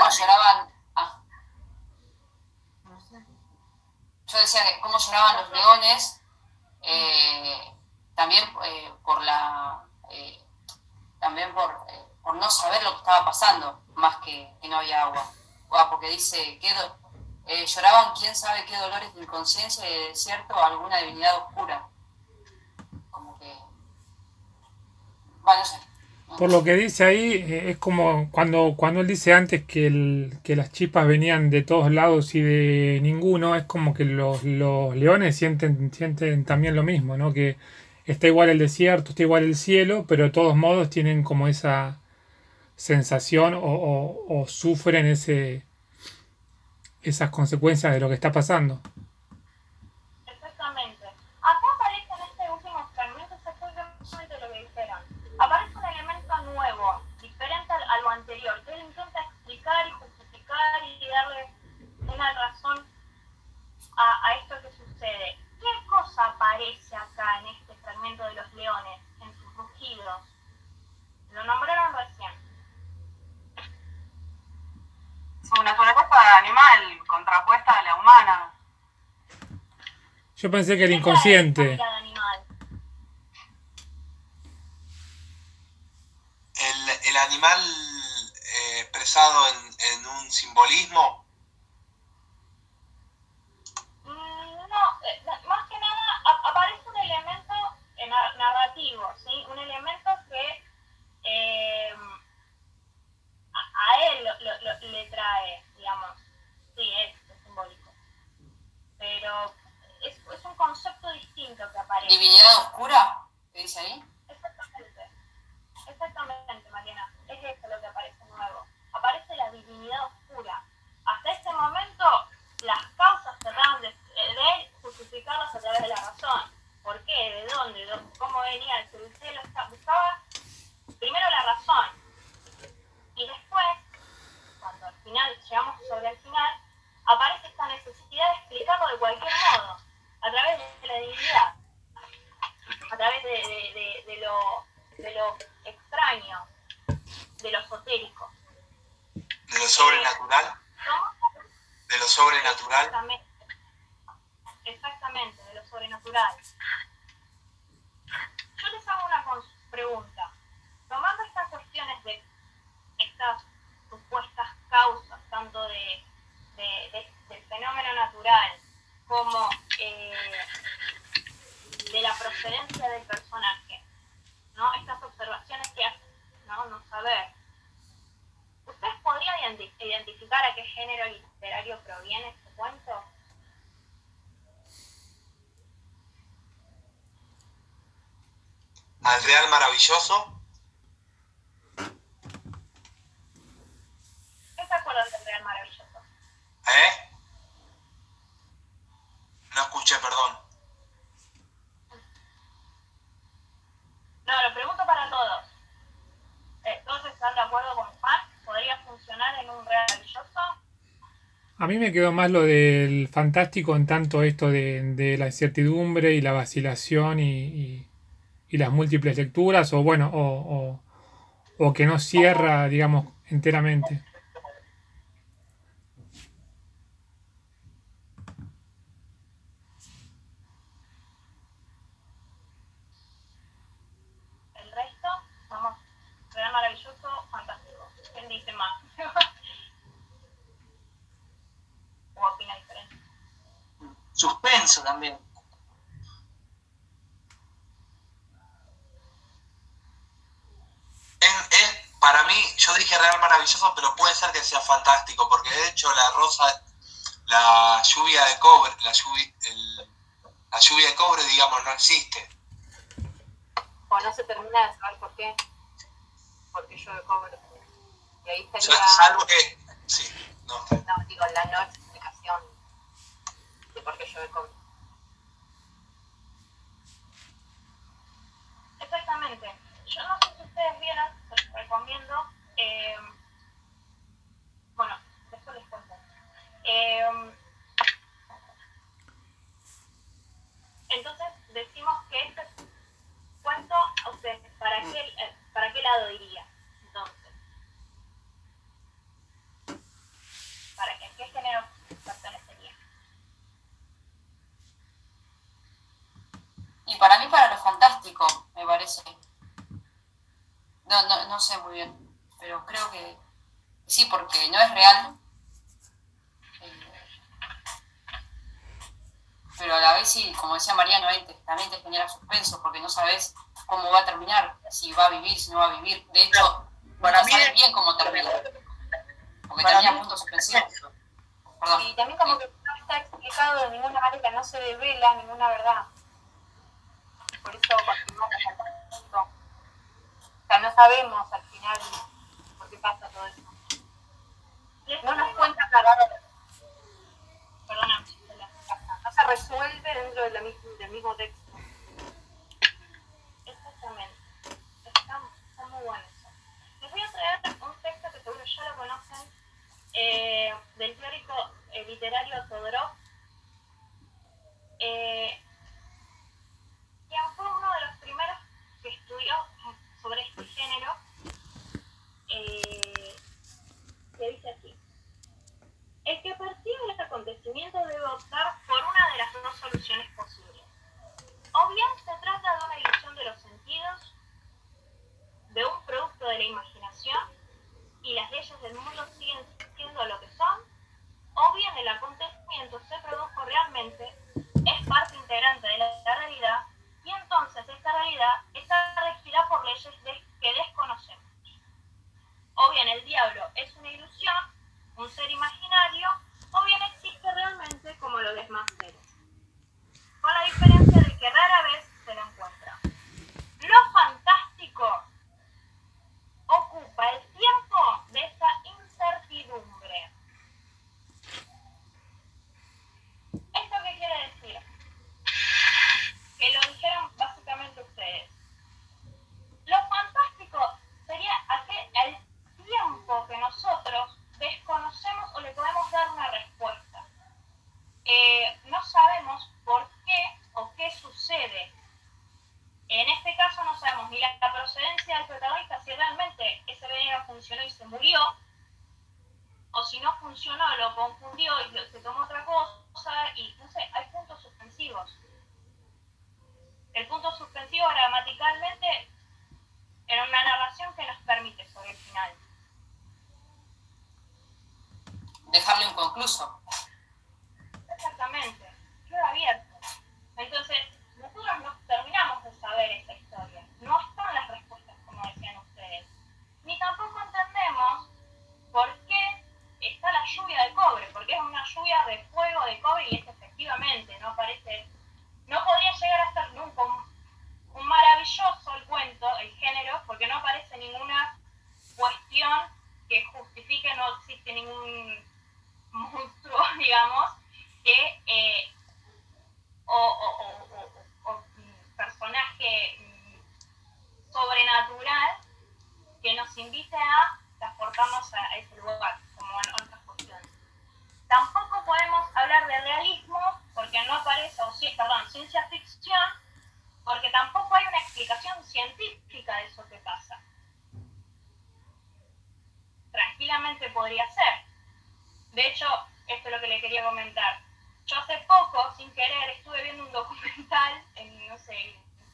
Lloraban? Yo decía que cómo lloraban los leones, eh, también eh, por la eh, también por, eh, por no saber lo que estaba pasando, más que, que no había agua. Ah, porque dice que lloraban quién sabe qué dolores de inconsciencia y de desierto alguna divinidad oscura. Como que. Bueno, no sé. Por lo que dice ahí, eh, es como cuando, cuando él dice antes que, que las chispas venían de todos lados y de ninguno, es como que los, los leones sienten, sienten también lo mismo, ¿no? Que está igual el desierto, está igual el cielo, pero de todos modos tienen como esa sensación o, o- o sufren ese, esas consecuencias de lo que está pasando. Exactamente. Acá aparece en este último fragmento exactamente lo que dijeron. Aparece un elemento nuevo, diferente al- a lo anterior, que él intenta explicar y justificar y darle una razón a, a esto que sucede. ¿Qué cosa aparece acá en este fragmento de los leones, en sus rugidos? Lo nombraron recién. Su naturaleza animal contrapuesta a la humana. Yo pensé que el ¿Qué trae esa inconsciente? El, el animal expresado en, en un simbolismo, Mm, No, eh, más que nada aparece un elemento na- narrativo, ¿sí? Un elemento que eh, a, él lo- lo- lo- le trae, digamos, sí, es, es simbólico. Pero es, es un concepto distinto que aparece. ¿Divinidad oscura? ¿Qué dice ahí? Exactamente. Exactamente, Mariana. Es eso lo que aparece. Aparece la divinidad oscura. Hasta este momento, las causas trataban de, justificarlas a través de la razón. ¿Por qué? ¿De dónde? ¿Dó- ¿Cómo venía? El cielo buscaba primero la razón. Y después, cuando al final llegamos sobre el final, aparece esta necesidad de explicarlo de cualquier modo, a través de la divinidad a través de, de- de- de lo extraño, de lo esotérico. De lo sobrenatural, de lo sobrenatural. Exactamente, exactamente, de lo sobrenatural. Yo les hago una pregunta. Tomando estas cuestiones de estas supuestas causas, tanto de- del fenómeno natural como eh, de la procedencia del personaje, ¿no? Estas observaciones que hacen, ¿no? No saber. ¿Ustedes podrían identi- identificar a qué género literario proviene este cuento? Al Real Maravilloso, ¿Qué se acuerdan del Real Maravilloso? ¿eh? No escuché, perdón. No, lo pregunto para todos. Eh, ¿Todos están de acuerdo con Juan? ¿Podría funcionar en un? A mí me quedó más lo del fantástico en tanto esto de, la incertidumbre y la vacilación y, y- las múltiples lecturas, o bueno, o- o que no cierra, digamos, enteramente. El resto, vamos, Real Maravilloso, fantástico. ¿Quién dice más? ¿O opina diferente? Suspenso también. Es, es- para mí, yo dije real maravilloso, pero puede ser que sea fantástico, porque de hecho la rosa, la lluvia de cobre, la lluvia, el- la lluvia de cobre, digamos, no existe. O no se termina de saber por qué. Porque de cobre. Y ahí estaría. salvo que, sí, no. No, digo, la no explicación de por qué yo de cobre. Exactamente. Yo no sé si ustedes vieron, se los recomiendo. eh, bueno, después les cuento. Eh, entonces decimos que este cuento, a ustedes, ¿para qué, eh, ¿para qué lado iría? Entonces, ¿para qué, qué género pertenecería? Y para mí, para lo fantástico, me parece. No, no, no sé muy bien, pero creo que sí, porque no es real. Eh, Pero a la vez sí, como decía Mariano, ahí te- también te genera suspenso porque no sabes cómo va a terminar, si va a vivir, si no va a vivir. De hecho, Para no mí sabes es- bien cómo termina. Porque termina punto suspensivo. Perdón. Y también como que no está explicado de ninguna manera, no se devela ninguna verdad. Por eso continuamos al punto. O sea, no sabemos al final por qué pasa todo eso. No nos cuentan la. Perdóname. No se resuelve dentro de la mis- del mismo texto. Exactamente. Está, está muy bueno eso. Les voy a traer un texto que seguro ya lo conocen, eh, del teórico eh, literario Todorov,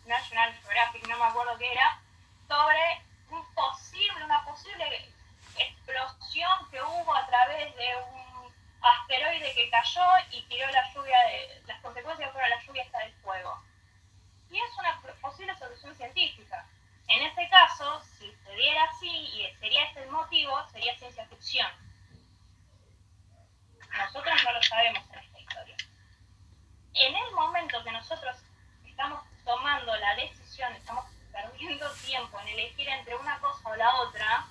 National Geographic, no me acuerdo qué era, sobre un posible, una posible explosión que hubo a través de un asteroide que cayó y tiró la lluvia, de, las consecuencias fueron la lluvia esta del fuego. Y es una posible solución científica. En este caso, si se ocurriera así y sería ese el motivo, sería ciencia ficción. Nosotros no lo sabemos en esta historia. En el momento que nosotros tomando la decisión, estamos perdiendo tiempo en elegir entre una cosa o la otra,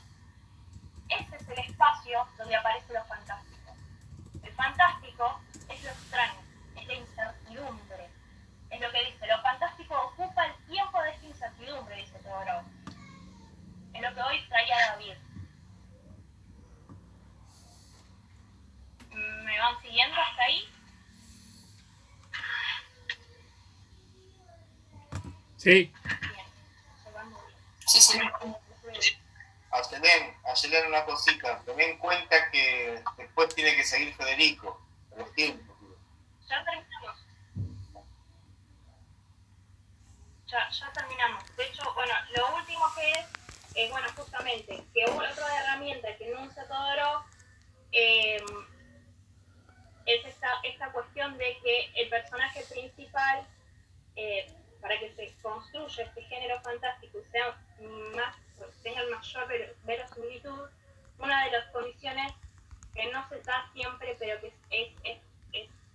ese es el espacio donde aparece lo fantástico. El fantástico es lo extraño, es la incertidumbre. Es lo que dice, lo fantástico ocupa el tiempo de esa incertidumbre, dice Teodoro. Es lo que hoy traía David. ¿Me van siguiendo hasta ahí? Sí. Bien, se van muy bien. Sí, sí. Acelén, Acelén una cosita. Ten en cuenta que después tiene que seguir Federico. a los tiempos. Ya terminamos. Ya, ya terminamos. De hecho, bueno, lo último que es, es bueno, justamente, que otra herramienta que enuncia Todorov eh, es esta, esta cuestión de que el personaje principal, eh, para que se construya este género fantástico y sea más, tenga mayor ver- verosimilitud, una de las condiciones que no se da siempre, pero que es,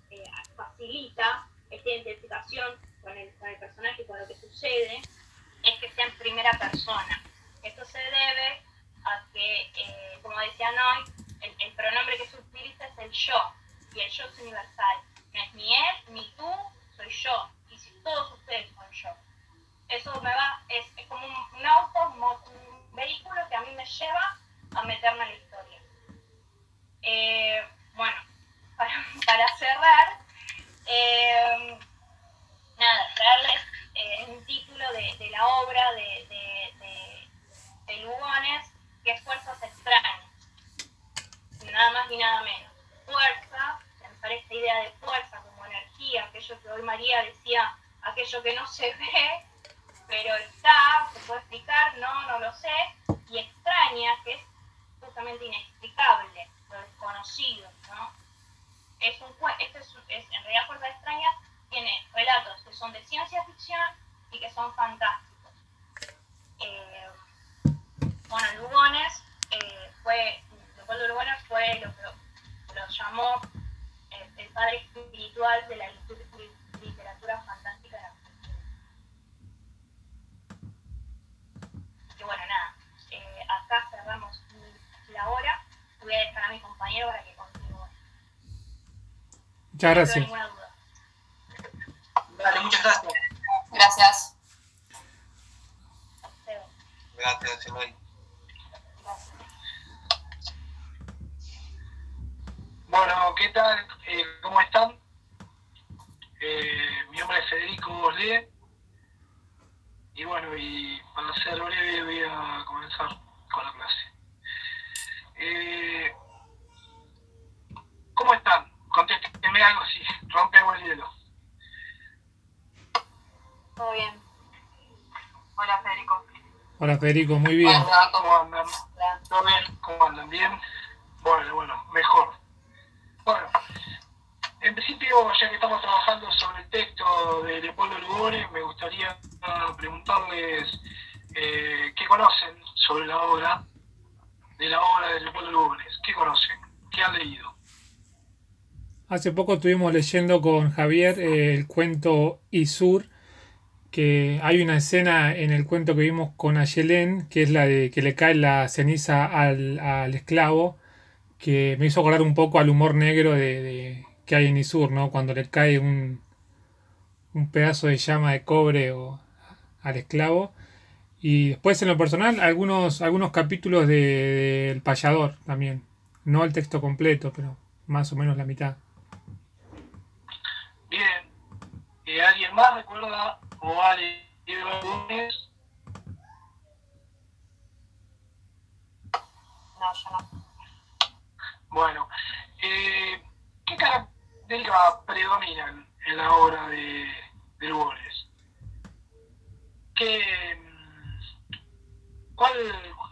eh, facilita esta identificación con el, con el personaje con lo que sucede, es que sea en primera persona. Esto se debe a que, eh, como decía Noy, el, el pronombre que se utiliza es el yo, y el yo es universal. No es ni él, ni tú, soy yo, todos ustedes son yo. Eso me va, es, como un, auto, un, vehículo que a mí me lleva a meterme en la historia. Eh, bueno, [laughs] para, para cerrar, eh, nada, traerles eh, un título de, de la obra de, de, de, de Lugones, que es Fuerzas Extrañas. Nada más ni nada menos. Fuerza, pensar esta idea de fuerza como energía, aquello que hoy María decía, aquello que no se ve, pero está, se puede explicar, no, no lo sé, y extraña, que es justamente inexplicable, lo desconocido, ¿no? Es un, este es, en realidad Fuerzas Extrañas tiene relatos que son de ciencia ficción y que son fantásticos. Eh, bueno, Lugones eh, fue, Leopoldo Lugones fue lo que lo llamó eh, el padre espiritual de la literatura fantástica de Argentina. Y bueno, nada, eh, acá cerramos la hora. Voy a dejar a mi compañero para que continúe. Muchas No gracias. ninguna duda. Dale, muchas gracias. Gracias. Gracias, Eloy. gracias. Bueno, ¿qué tal? Eh, ¿Cómo están? Eh, mi nombre es Federico Boslé. Y bueno, y para ser breve voy a comenzar con la clase. Eh, ¿Cómo están? Contéstenme algo si rompemos el hielo. Todo bien. Hola, Federico. Hola Federico, muy bien. Hola, ¿Cómo andan? ¿Todo bien? ¿Cómo andan? ¿Bien? Bueno, bueno, mejor. Bueno, en principio, ya que estamos trabajando sobre el texto de Leopoldo Lugones, me gustaría preguntarles eh, qué conocen sobre la obra, de la obra de Leopoldo Lugones. ¿Qué conocen? ¿Qué han leído? Hace poco estuvimos leyendo con Javier eh, el cuento Isur, que hay una escena en el cuento que vimos con Ayelén, que es la de que le cae la ceniza al, esclavo, que me hizo acordar un poco al humor negro de, de- que hay en Isur, ¿no? Cuando le cae un, un pedazo de llama de cobre o, al esclavo. Y después en lo personal, algunos, algunos capítulos de, de El Payador también. No el texto completo, pero más o menos la mitad. Bien. Eh, ¿Alguien más recuerda o ha leído Lugones? No, yo no. Bueno, eh, ¿qué características predominan en la obra de, de Lugones? ¿Qué, cuál,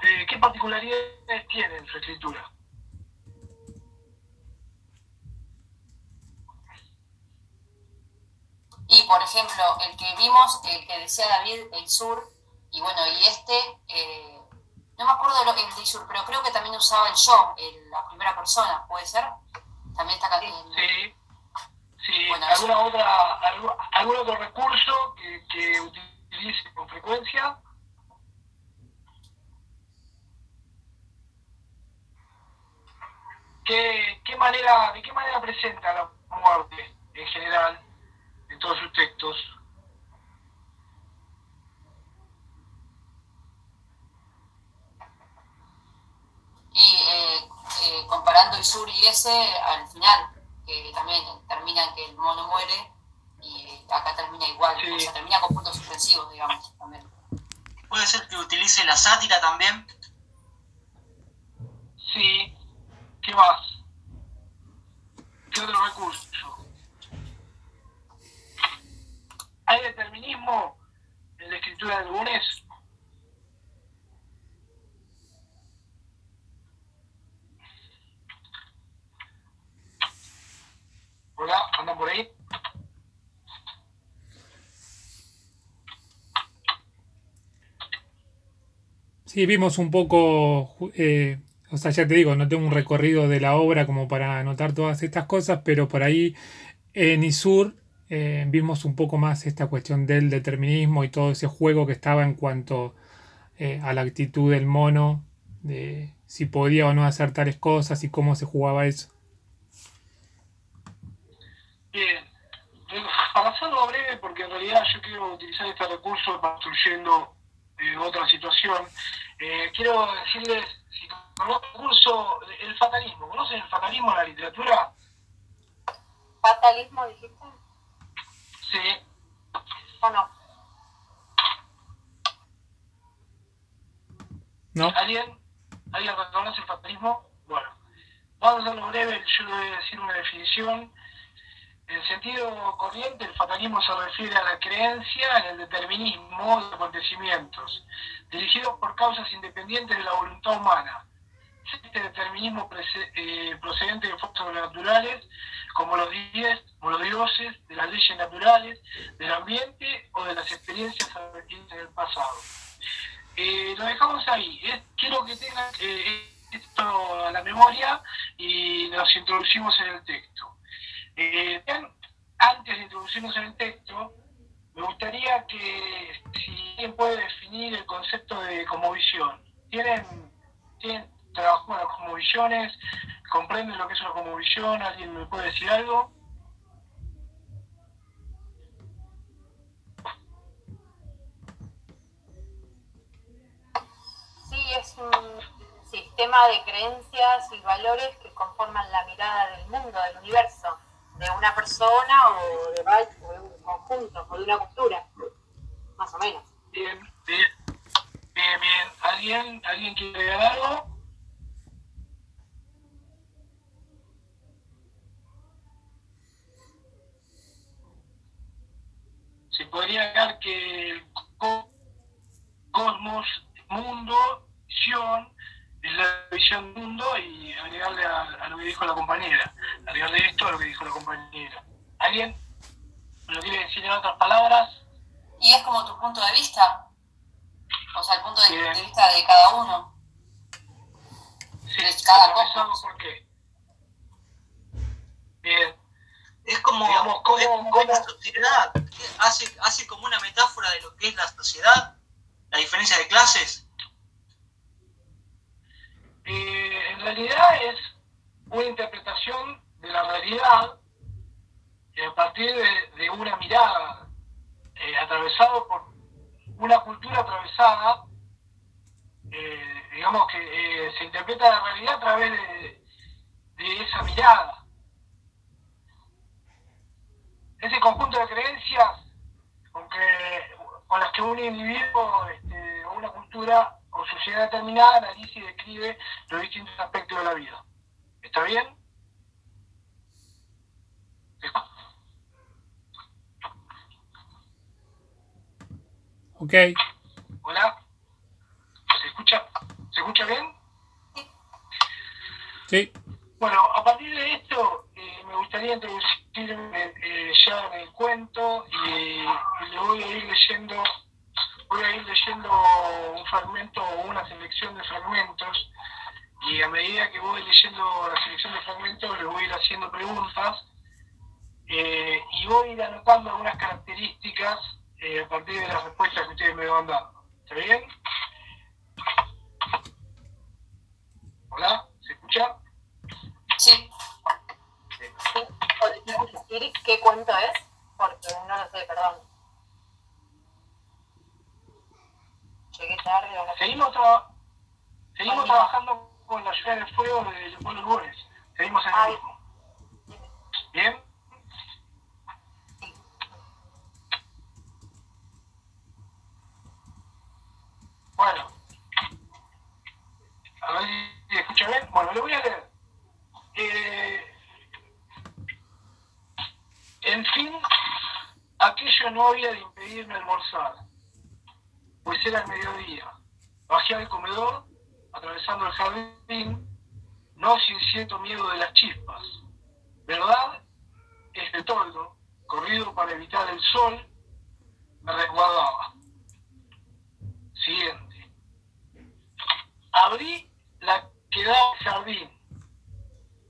eh, ¿Qué particularidades tiene en su escritura? Y por ejemplo, el que vimos, el que decía David, el sur, y bueno, y este, eh, no me acuerdo lo que es Isur, pero creo que también usaba el yo, el, la primera persona, ¿puede ser? También está en- sí. sí. Bueno, ¿Alguna otra, algún, algún otro recurso que, que utilice con frecuencia? ¿Qué, qué manera, ¿De qué manera presenta la muerte en general en todos sus textos? Y eh, eh, comparando Isur y ese al final, que también termina en que el mono muere y acá termina igual, Sí. o sea, termina con puntos suspensivos, digamos, también. Puede ser que utilice la sátira también. Sí. ¿Qué más? ¿Qué otro recurso? ¿Hay determinismo en la escritura de Lugones? Hola, ¿andan por ahí? Sí, vimos un poco, eh, o sea, ya te digo, no tengo un recorrido de la obra como para anotar todas estas cosas, pero por ahí en Isur eh, vimos un poco más esta cuestión del determinismo y todo ese juego que estaba en cuanto eh, a la actitud del mono, de si podía o no hacer tales cosas y cómo se jugaba eso. Bien, Eh, para hacerlo breve, porque en realidad yo quiero utilizar este recurso construyendo eh, otra situación, quiero decirles, si conocen el fatalismo, ¿conocen el fatalismo en la literatura? ¿Fatalismo dijiste? Sí, ¿O no? ¿No? ¿alguien? ¿Alguien reconoce el fatalismo? Bueno, vamos a hacerlo breve, yo le voy a decir una definición. En sentido corriente, el fatalismo se refiere a la creencia en el determinismo de acontecimientos, dirigidos por causas independientes de la voluntad humana. Este determinismo eh, procedente de fuerzas sobrenaturales, como los, diez, como los dioses, de las leyes naturales, del ambiente o de las experiencias advertidas en el pasado. Eh, lo dejamos ahí. Quiero que tengan eh, esto a la memoria y nos introducimos en el texto. Antes de introducirnos en el texto, me gustaría que si alguien puede definir el concepto de comovisión. ¿Tienen, tienen trabajo con las comovisiones? ¿Comprenden lo que es una comovisión? ¿Alguien me puede decir algo? Sí, es un sistema de creencias y valores que conforman la mirada del mundo, del universo, de una persona o de, va- o de un conjunto o de una cultura, más o menos. Bien, bien, bien, bien. ¿Alguien, ¿alguien quiere agregar algo? Se podría agregar que el co- cosmos, mundo, visión, es la visión del mundo y agregarle a, a lo que dijo la compañera. Agregarle esto a lo que dijo la compañera. ¿Alguien me lo quiere decir en otras palabras? Y es como tu punto de vista, o sea, el punto de, de vista de cada uno. Sí, cada cosmos. por qué. Bien. Es como, Digamos, ¿cómo- es como la sociedad. Hace, hace como una metáfora de lo que es la sociedad, la diferencia de clases. Eh, en realidad es una interpretación de la realidad eh, a partir de, una mirada, eh, atravesado por una cultura atravesada, eh, digamos que se interpreta la realidad a través de, esa mirada. Ese conjunto de creencias con, que- con las que un individuo este, una cultura o sociedad determinada analiza y describe los distintos aspectos de la vida. ¿Está bien? Ok, ¿Hola? ¿Se escucha, ¿Se escucha bien? sí. Bueno, a partir de esto eh, me gustaría introducirme eh, ya en el cuento y, y le voy a ir leyendo voy a ir leyendo un fragmento o una selección de fragmentos y a medida que voy leyendo la selección de fragmentos les voy a ir haciendo preguntas eh, y voy a ir anotando algunas características eh, a partir de las respuestas que ustedes me van dando. ¿Está bien? ¿Hola? ¿Se escucha? Sí. ¿Podrías decir qué cuento es? Porque no lo sé, perdón. Llegué tarde no sé. Seguimos, seguimos trabajando con la lluvia de fuego de Leopoldo Lugones. Seguimos en el mismo. ¿Bien? Bueno. A ver si escucha bien. Bueno, le voy a leer. Eh, en fin, aquello no había de impedirme almorzar, pues era el mediodía. Bajé al comedor, atravesando el jardín, no sin cierto miedo de las chispas. ¿Verdad? Este toldo, corrido para evitar el sol, me resguardaba. Siguiente. Abrí la que daba al jardín.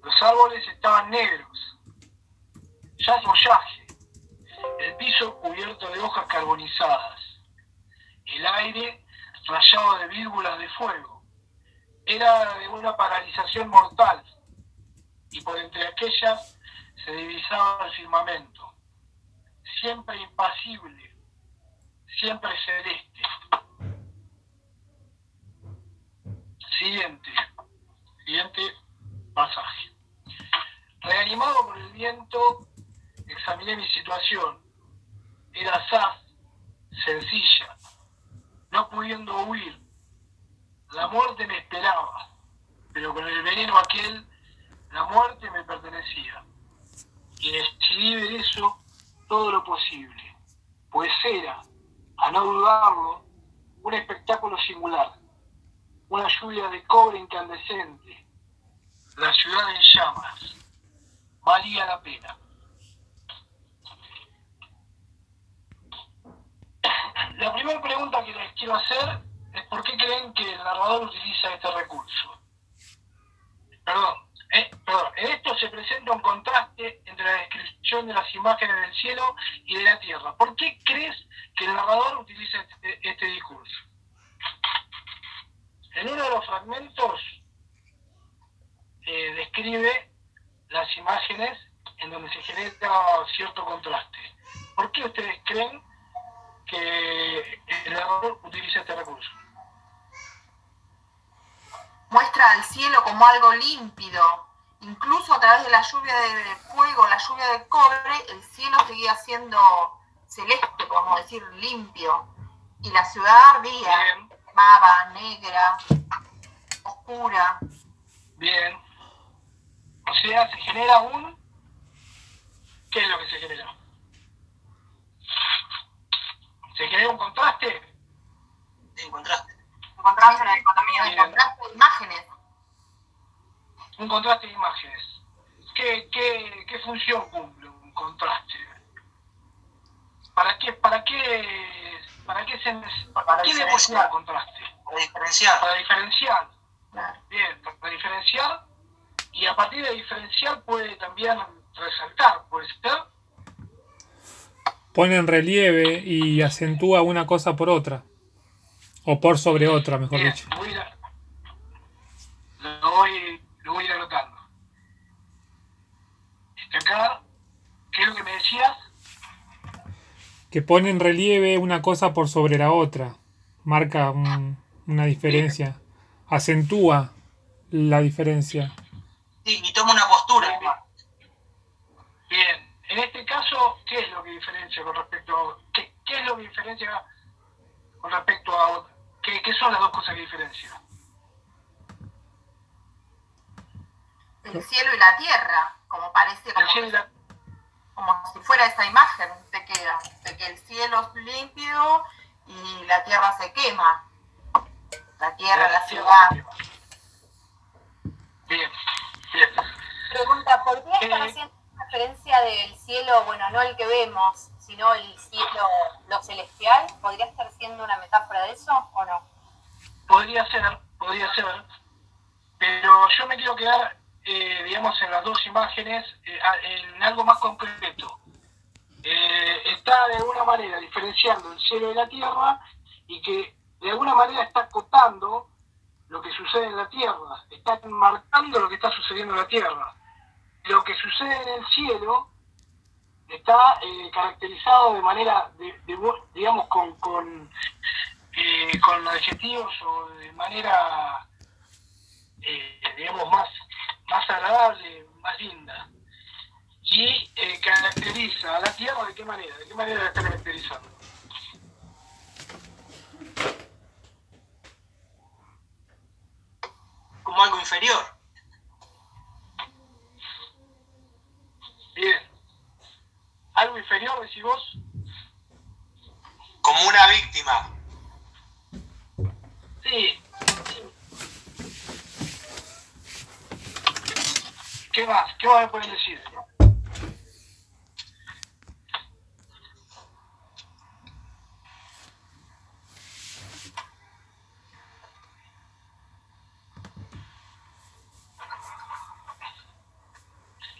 Los árboles estaban negros. Ya follaje. El piso cubierto de hojas carbonizadas. El aire rayado de vírgulas de fuego. Era de una paralización mortal. Y por entre aquellas se divisaba el firmamento. Siempre impasible. Siempre celeste. Siguiente. Siguiente pasaje. Reanimado por el viento, examiné mi situación. Era asaz, sencilla, no pudiendo huir. La muerte me esperaba, pero con el veneno aquel, la muerte me pertenecía. Y decidí ver eso todo lo posible, pues era, a no dudarlo, un espectáculo singular, una lluvia de cobre incandescente, la ciudad en llamas. Valía la pena. La primera pregunta que les quiero hacer es por qué creen que el narrador utiliza este recurso. Perdón, eh, perdón, en esto se presenta un contraste entre la descripción de las imágenes del cielo y de la tierra. ¿Por qué crees que el narrador utiliza este, este discurso? En uno de los fragmentos eh, describe las imágenes en donde se genera cierto contraste. ¿Por qué ustedes creen que el narrador utiliza este recurso? muestra al cielo como algo límpido. Incluso a través de la lluvia de fuego, la lluvia de cobre, el cielo seguía siendo celeste, podemos decir, limpio. Y la ciudad ardía, Bien, quemaba, negra, oscura. bien. O sea, se genera un... ¿Qué es lo que se genera? ¿Se genera un contraste? ¿Te encontraste? Encontramos una dicotomía El Bien. contraste de imágenes. Un contraste de imágenes. ¿Qué, qué, qué función cumple un contraste? ¿Para qué, para qué, para qué se neces- para qué el contraste? Para diferenciar. Para diferenciar. Claro. Bien, para diferenciar y a partir de diferenciar puede también resaltar, puede ser. Pone en relieve y acentúa una cosa por otra. O por sobre otra, mejor Bien, dicho. lo voy, a, ir a- lo voy, lo voy a ir anotando. Acá, ¿qué es lo que me decías? Que pone en relieve una cosa por sobre la otra. Marca un- una diferencia. Acentúa la diferencia. Sí, y toma una postura. Bien, Bien, en este caso, ¿qué es lo que diferencia con respecto a qué, qué es lo que diferencia con respecto a? ¿Qué, qué son las dos cosas que diferencian? El cielo y la tierra, como parece, como, la- si fuera esa imagen, te queda, de que el cielo es límpido y la tierra se quema. La tierra, la ciudad. Bien, bien. Pregunta, ¿por qué están Eh. haciendo referencia del cielo, bueno, no el que vemos, sino el cielo, lo celestial. ¿Podría estar siendo una metáfora de eso o no? Podría ser, podría ser. Pero yo me quiero quedar, eh, digamos, en las dos imágenes, eh, en algo más concreto. Eh, está de alguna manera diferenciando el cielo de la tierra y que de alguna manera está acotando lo que sucede en la tierra, está marcando lo que está sucediendo en la tierra. Lo que sucede en el cielo está eh, caracterizado de manera, digamos, con, con, eh, con, adjetivos o de manera, eh, digamos, más, más agradable, más linda. Y caracteriza a la Tierra de qué manera, de qué manera la está caracterizando. Como algo inferior. Bien algo inferior, decís vos? Como una víctima. Sí. ¿Qué más? ¿Qué más me pueden decir?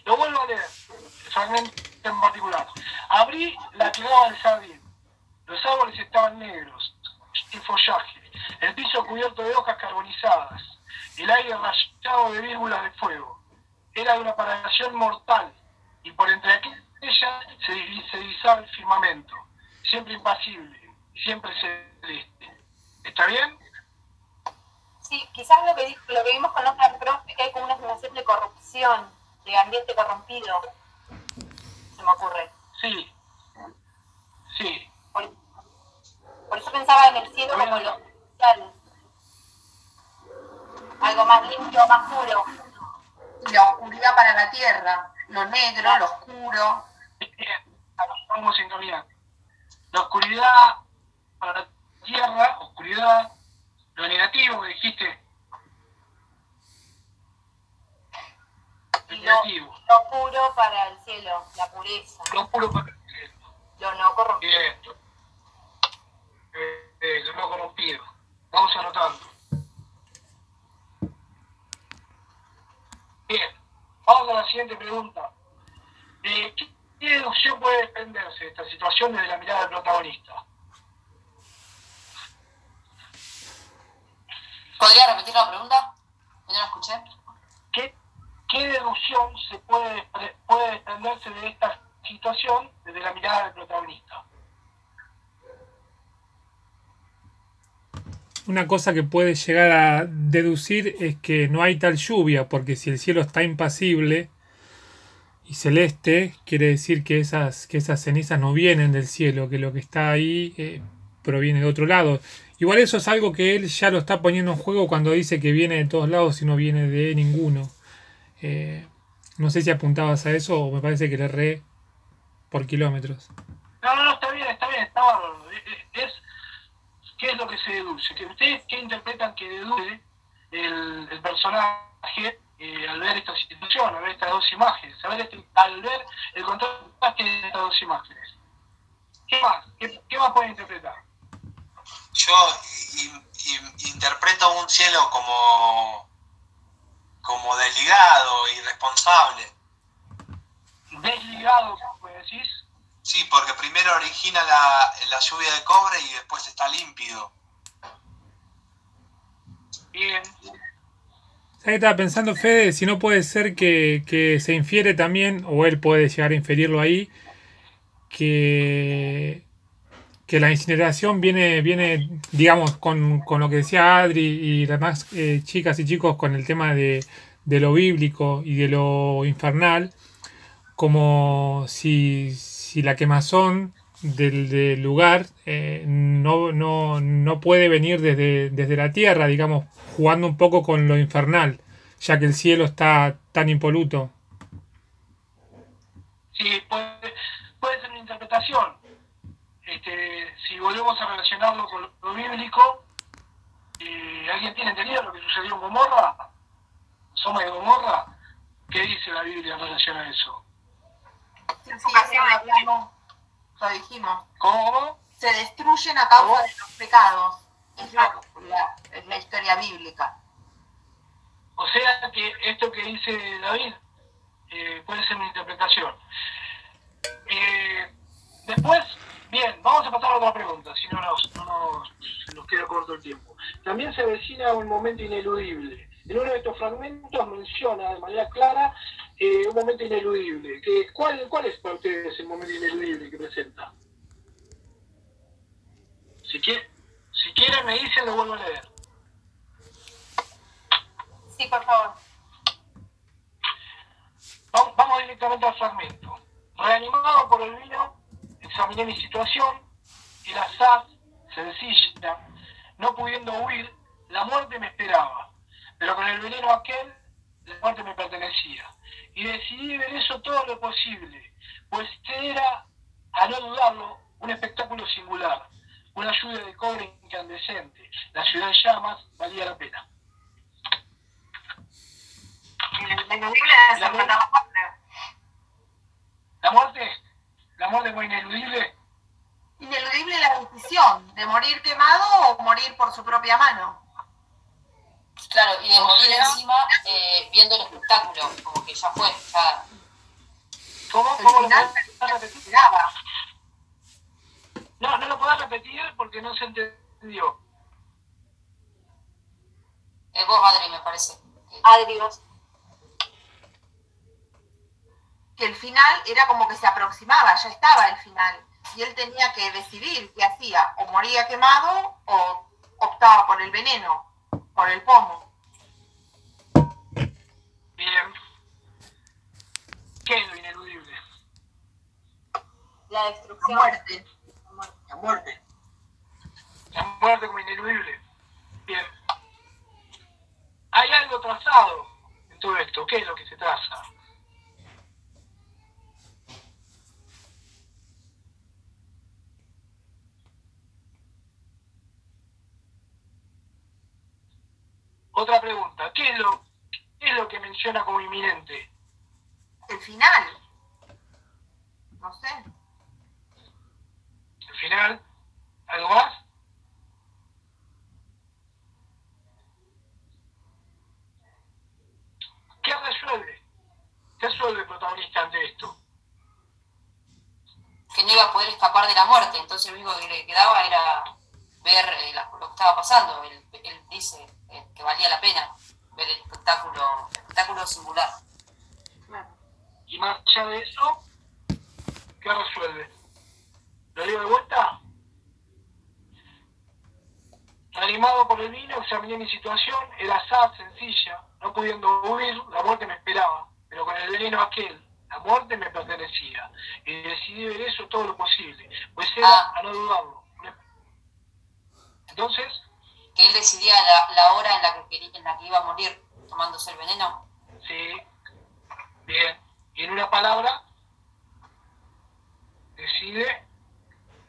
Lo vuelvo a leer, en particular. Abrí la que daba al jardín. Los árboles estaban negros, sin follaje, el piso cubierto de hojas carbonizadas, el aire rayado de vírgulas de fuego. Era de una paralización mortal, y por entre aquellas se, divisaba el firmamento, siempre impasible, siempre celeste. ¿Está bien? Sí, quizás lo que, lo que vimos con otra profe, que hay como una sensación de corrupción, de ambiente corrompido me ocurre. Sí. Sí. Por, eso pensaba en el cielo como lo social. Algo más limpio, más puro. La oscuridad para la tierra, lo negro, lo oscuro. Vamos sintonía. La oscuridad para la tierra, oscuridad, lo negativo que dijiste, lo, lo, puro para el cielo, la pureza. Lo puro para el cielo. Lo no corrompido. Bien. Eh, eh, lo no corrompido. Vamos anotando. Bien. Vamos a la siguiente pregunta. ¿Qué deducción puede desprenderse de esta situación desde la mirada del protagonista? ¿Podría repetir la pregunta? no la escuché. ¿Qué ¿qué deducción se puede, puede de esta situación desde la mirada del protagonista? Una cosa que puede llegar a deducir es que no hay tal lluvia, porque si el cielo está impasible y celeste, quiere decir que esas, que esas cenizas no vienen del cielo, que lo que está ahí eh, proviene de otro lado. Igual eso es algo que él ya lo está poniendo en juego cuando dice que viene de todos lados y no viene de ninguno. Eh, no sé si apuntabas a eso o me parece que le erré por kilómetros. No, no, no, está bien, está bien, está bárbaro. Eh, eh, es, ¿Qué es lo que se deduce? ¿Que ¿Ustedes qué interpretan que deduce el, el personaje al ver esta situación, al ver estas dos imágenes, al ver, este, al ver el contraste de estas dos imágenes? ¿Qué más? ¿Qué, qué más pueden interpretar? Yo interpreto un cielo como como desligado, irresponsable. ¿Desligado, me decís? Sí, porque primero origina la, la lluvia de cobre y después está límpido. Bien. ¿Sabes estaba pensando, Fede? Si no puede ser que, que, se infiere también, o él puede llegar a inferirlo ahí, que, que la incineración viene, viene digamos, con, lo que decía Adri y las demás eh, chicas y chicos con el tema de, lo bíblico y de lo infernal, como si, la quemazón del, lugar eh, no, no, puede venir desde, desde la tierra, digamos, jugando un poco con lo infernal, ya que el cielo está tan impoluto. Sí, puede, puede ser una interpretación este, si volvemos a relacionarlo con lo bíblico, eh, ¿alguien tiene entendido lo que sucedió en Gomorra? ¿Somos de Gomorra? ¿Qué dice la Biblia en relación a eso? Lo dijimos. ¿Cómo? Se destruyen a causa ¿Cómo? de los pecados. Es la, la- es la historia bíblica. O sea que esto que dice David eh, puede ser mi interpretación. Eh, después, bien, vamos a pasar a otra pregunta, si no nos, no nos, nos queda corto el tiempo. También se avecina un momento ineludible. En uno de estos fragmentos menciona de manera clara eh, un momento ineludible. Que, ¿cuál, ¿Cuál es para ustedes el momento ineludible que presenta? Si, quiere, si quieren me dicen, lo vuelvo a leer. Sí, por favor. Vamos, vamos directamente al fragmento. Reanimado por el vino, examiné mi situación, el azar, sencilla, no pudiendo huir, la muerte me esperaba, pero con el veneno aquel, la muerte me pertenecía. Y decidí ver eso todo lo posible, pues era, a no dudarlo, un espectáculo singular, una lluvia de cobre incandescente, la ciudad en llamas, valía la pena. La muerte. La muerte, la muerte fue ineludible, Ineludible la decisión de morir quemado o morir por su propia mano. Claro, y de morir encima eh, viendo el espectáculo, como que ya fue, ya. ¿Cómo? ¿Cómo lo podés repetir? No, no lo podés repetir porque no se entendió. Es vos, Adri, me parece. Adri, vos. Que el final era como que se aproximaba, ya estaba el final. Y él tenía que decidir qué hacía, o moría quemado o optaba por el veneno, por el pomo. Bien. ¿Qué es lo ineludible? La La destrucción. muerte. La muerte. La muerte como ineludible. Bien. Hay algo trazado en todo esto. ¿Qué es lo que se traza? Otra pregunta. ¿Qué es lo, qué es lo que menciona como inminente? El final. No sé. Al final, ¿algo más? ¿Qué resuelve? ¿Qué resuelve el protagonista ante esto? Que no iba a poder escapar de la muerte, entonces lo único que le quedaba era ver eh, la- lo que estaba pasando. Él, él dice eh, que valía la pena ver el espectáculo, el espectáculo singular. Y más allá de eso, ¿qué resuelve? ¿Lo digo de vuelta? Animado por el vino, examiné mi situación, era sad, sencilla, no pudiendo huir, la muerte me esperaba, pero con el veneno aquel, la muerte me pertenecía, y decidí ver eso todo lo posible, pues era Ah. a no dudarlo. Entonces, Que él decidía la, la hora en la, que quería- en la que iba a morir tomándose el veneno. sí, bien, y en una palabra, decide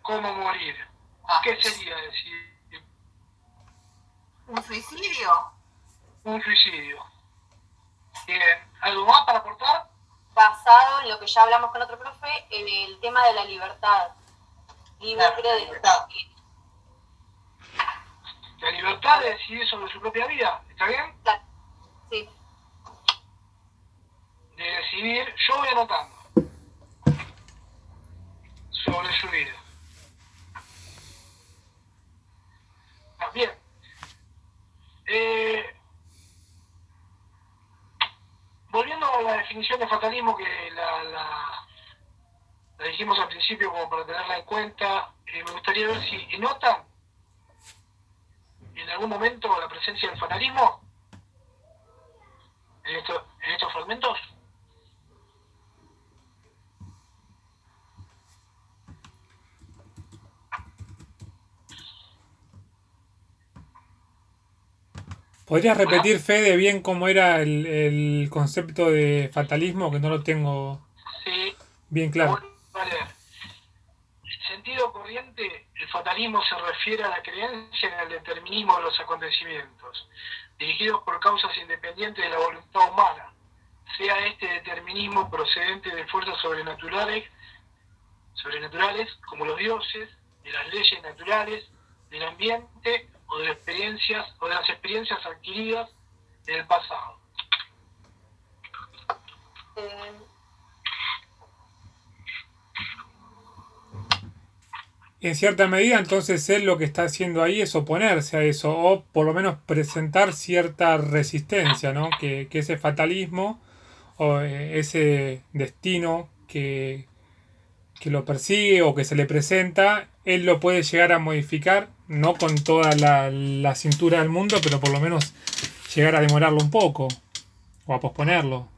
cómo morir. Ah, ¿Qué sería decidir? ¿Un suicidio? Un suicidio. Bien, ¿algo más para aportar? Basado en lo que ya hablamos con otro profe, en el tema de la libertad. Libre la de libertad. La libertad de decidir sobre su propia vida, ¿está bien? Sí. De decidir, yo voy anotando sobre su vida. Bien. Eh, volviendo a la definición de fatalismo que la, la, la dijimos al principio como para tenerla en cuenta, eh, me gustaría ver si notan en algún momento la presencia del fatalismo en, esto- en estos fragmentos. ¿Podrías repetir, Fede, bien cómo era el, el concepto de fatalismo? Que no lo tengo Sí, bien claro. En sentido corriente, fatalismo se refiere a la creencia en el determinismo de los acontecimientos, dirigidos por causas independientes de la voluntad humana, sea este determinismo procedente de fuerzas sobrenaturales, como los dioses, de las leyes naturales, del ambiente o de las experiencias o de las experiencias adquiridas en el pasado. Eh, En cierta medida, entonces él lo que está haciendo ahí es oponerse a eso, o por lo menos presentar cierta resistencia, ¿no? Que, que ese fatalismo o eh, ese destino que, que lo persigue o que se le presenta, él lo puede llegar a modificar, no con toda la, la cintura del mundo, pero por lo menos llegar a demorarlo un poco o a posponerlo.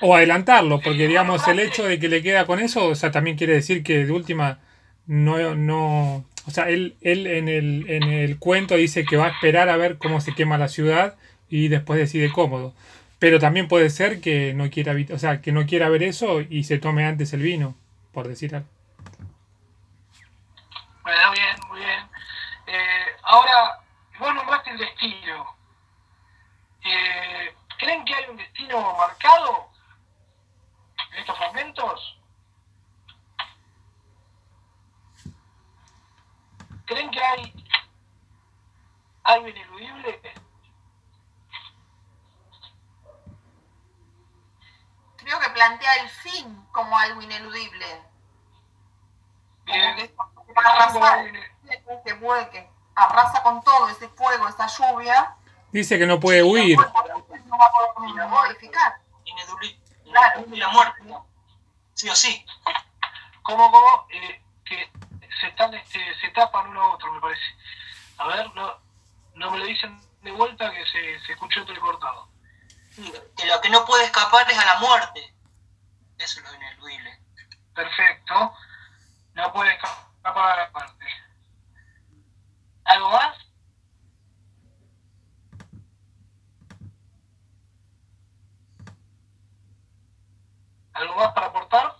O adelantarlo, porque digamos el hecho de que le queda con eso, o sea, también quiere decir que de última no, no, o sea, él, él en, el, en el cuento dice que va a esperar a ver cómo se quema la ciudad y después decide cómodo. Pero también puede ser que no quiera, o sea, que no quiera ver eso y se tome antes el vino, por decir algo. Bueno, bien, muy bien. Eh, ahora, vos nombraste el destino. Eh, ¿Creen que hay un destino marcado en estos fragmentos? ¿Creen que hay algo ineludible? Creo que plantea el fin como algo ineludible. Como Bien. que arrasar, arrasa con todo, ese fuego, esa lluvia, Dice que no puede huir. no va a poder modificar. Ineduli- Claro. ineludible la muerte, ¿no? Sí o sí. como como eh, que se están este, se tapan uno a otro me parece a ver no no me lo dicen de vuelta que se, se escuchó entrecortado Sí, Que lo que no puede escapar es a la muerte. Eso es lo ineludible. perfecto no puede escapar a la parte algo más algo más para aportar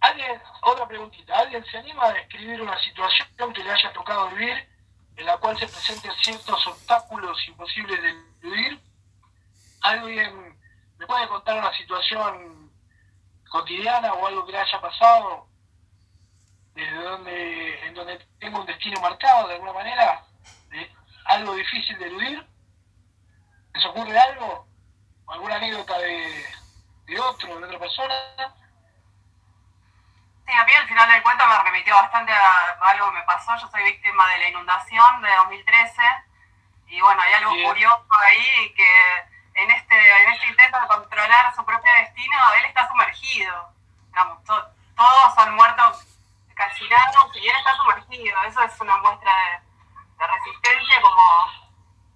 ¿Alguien, otra preguntita, ¿alguien se anima a describir una situación que le haya tocado vivir en la cual se presenten ciertos obstáculos imposibles de eludir? ¿Alguien me puede contar una situación cotidiana o algo que le haya pasado desde donde, en donde tengo un destino marcado de alguna manera? ¿De algo difícil de eludir? ¿Les ocurre algo? ¿O ¿Alguna anécdota de, de otro, de otra persona? Sí, a mí al final del cuento me remitió bastante a algo que me pasó. Yo soy víctima de la inundación de 2013 y bueno, hay algo Bien. curioso ahí que en este, en este intento de controlar su propio destino, él está sumergido. Digamos, to- todos han muerto y él está sumergido. Eso es una muestra de, de resistencia como,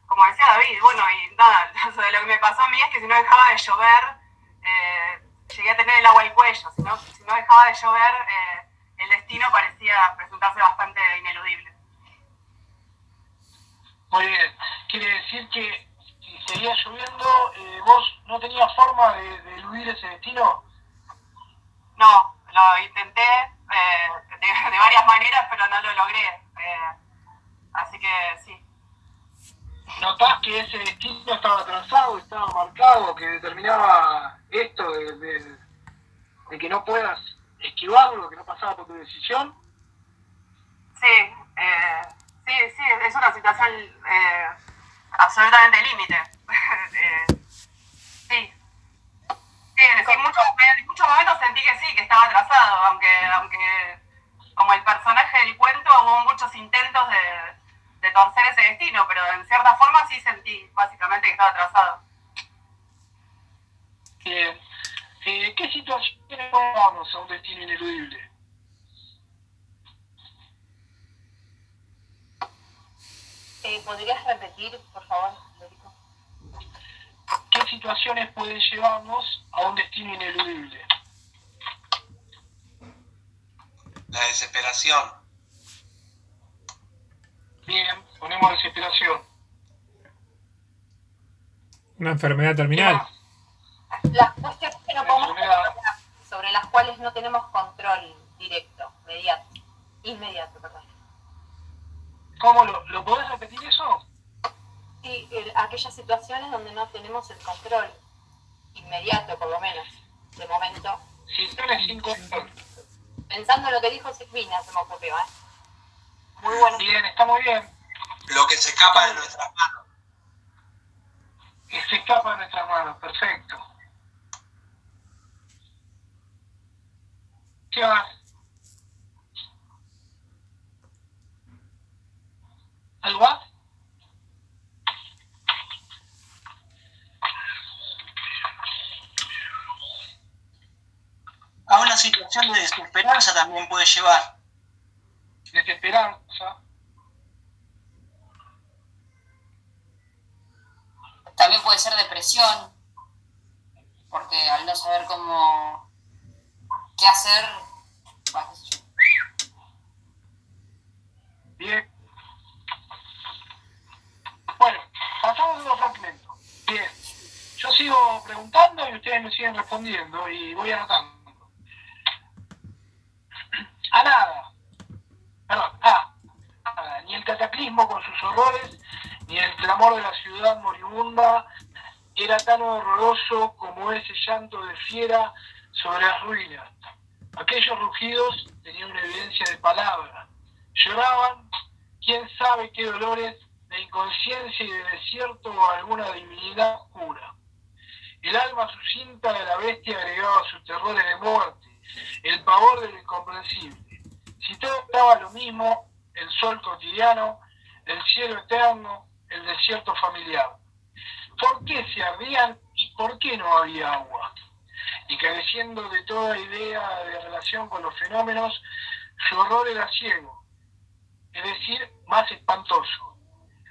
como decía David. Bueno, y nada, [laughs] lo que me pasó a mí es que si no dejaba de llover, eh, llegué a tener el agua al cuello. Si no, si no dejaba de llover, eh, el destino parecía presentarse bastante ineludible. Muy bien. Quiere decir que si seguía lloviendo, eh, vos no tenías forma de, de eludir ese destino. No, lo intenté eh, de, [laughs] de varias maneras, pero no lo logré. eh, así que sí. ¿Notás que ese destino estaba trazado, estaba marcado, que determinaba esto de, de- de que no puedas esquivarlo, que no pasaba por tu decisión? Sí, eh, sí, sí, es una situación eh, absolutamente límite. [laughs] Sí. En muchos, en muchos momentos sentí que sí, que estaba atrasado, aunque, aunque como el personaje del cuento hubo muchos intentos de, de torcer ese destino, pero en cierta forma sí sentí básicamente que estaba atrasado. Bien. Eh, ¿Qué situaciones vamos a un destino ineludible? Eh, ¿Podrías repetir, por favor, ¿Qué situaciones pueden llevarnos a un destino ineludible? La desesperación. Bien, ponemos desesperación. Una enfermedad terminal. Las cuestiones que no podemos controlar, sobre las cuales no tenemos control directo, inmediato, inmediato, perdón. ¿Cómo lo, lo podés repetir eso? El- aquellas situaciones donde no tenemos el control inmediato, por lo menos, de momento. Situaciones sin control. Pensando en lo que dijo Silvina, se me ocurrió, ¿eh? Muy bueno. Bien, está muy bien. Lo que se escapa de nuestras manos. Que se escapa de nuestras manos, perfecto. ¿Qué más? ¿Algo más? A una situación de desesperanza también puede llevar. Desesperanza. También puede ser depresión, porque al no saber cómo, qué hacer. Bien. Bueno, pasamos a los fragmentos. Bien. Yo sigo preguntando y ustedes me siguen respondiendo y voy anotando. A nada. Perdón, a nada. Ni el cataclismo con sus horrores, ni el clamor de la ciudad moribunda era tan horroroso como ese llanto de fiera sobre las ruinas. Aquellos rugidos tenían una evidencia de palabra. Lloraban, quién sabe qué dolores, de inconsciencia y de desierto o alguna divinidad oscura. El alma sucinta de la bestia agregaba sus terrores de muerte, el pavor de lo incomprensible. Si todo estaba lo mismo, el sol cotidiano, el cielo eterno, el desierto familiar. ¿Por qué se ardían y por qué no había agua? Y careciendo de toda idea de relación con los fenómenos, su horror era ciego, es decir, más espantoso.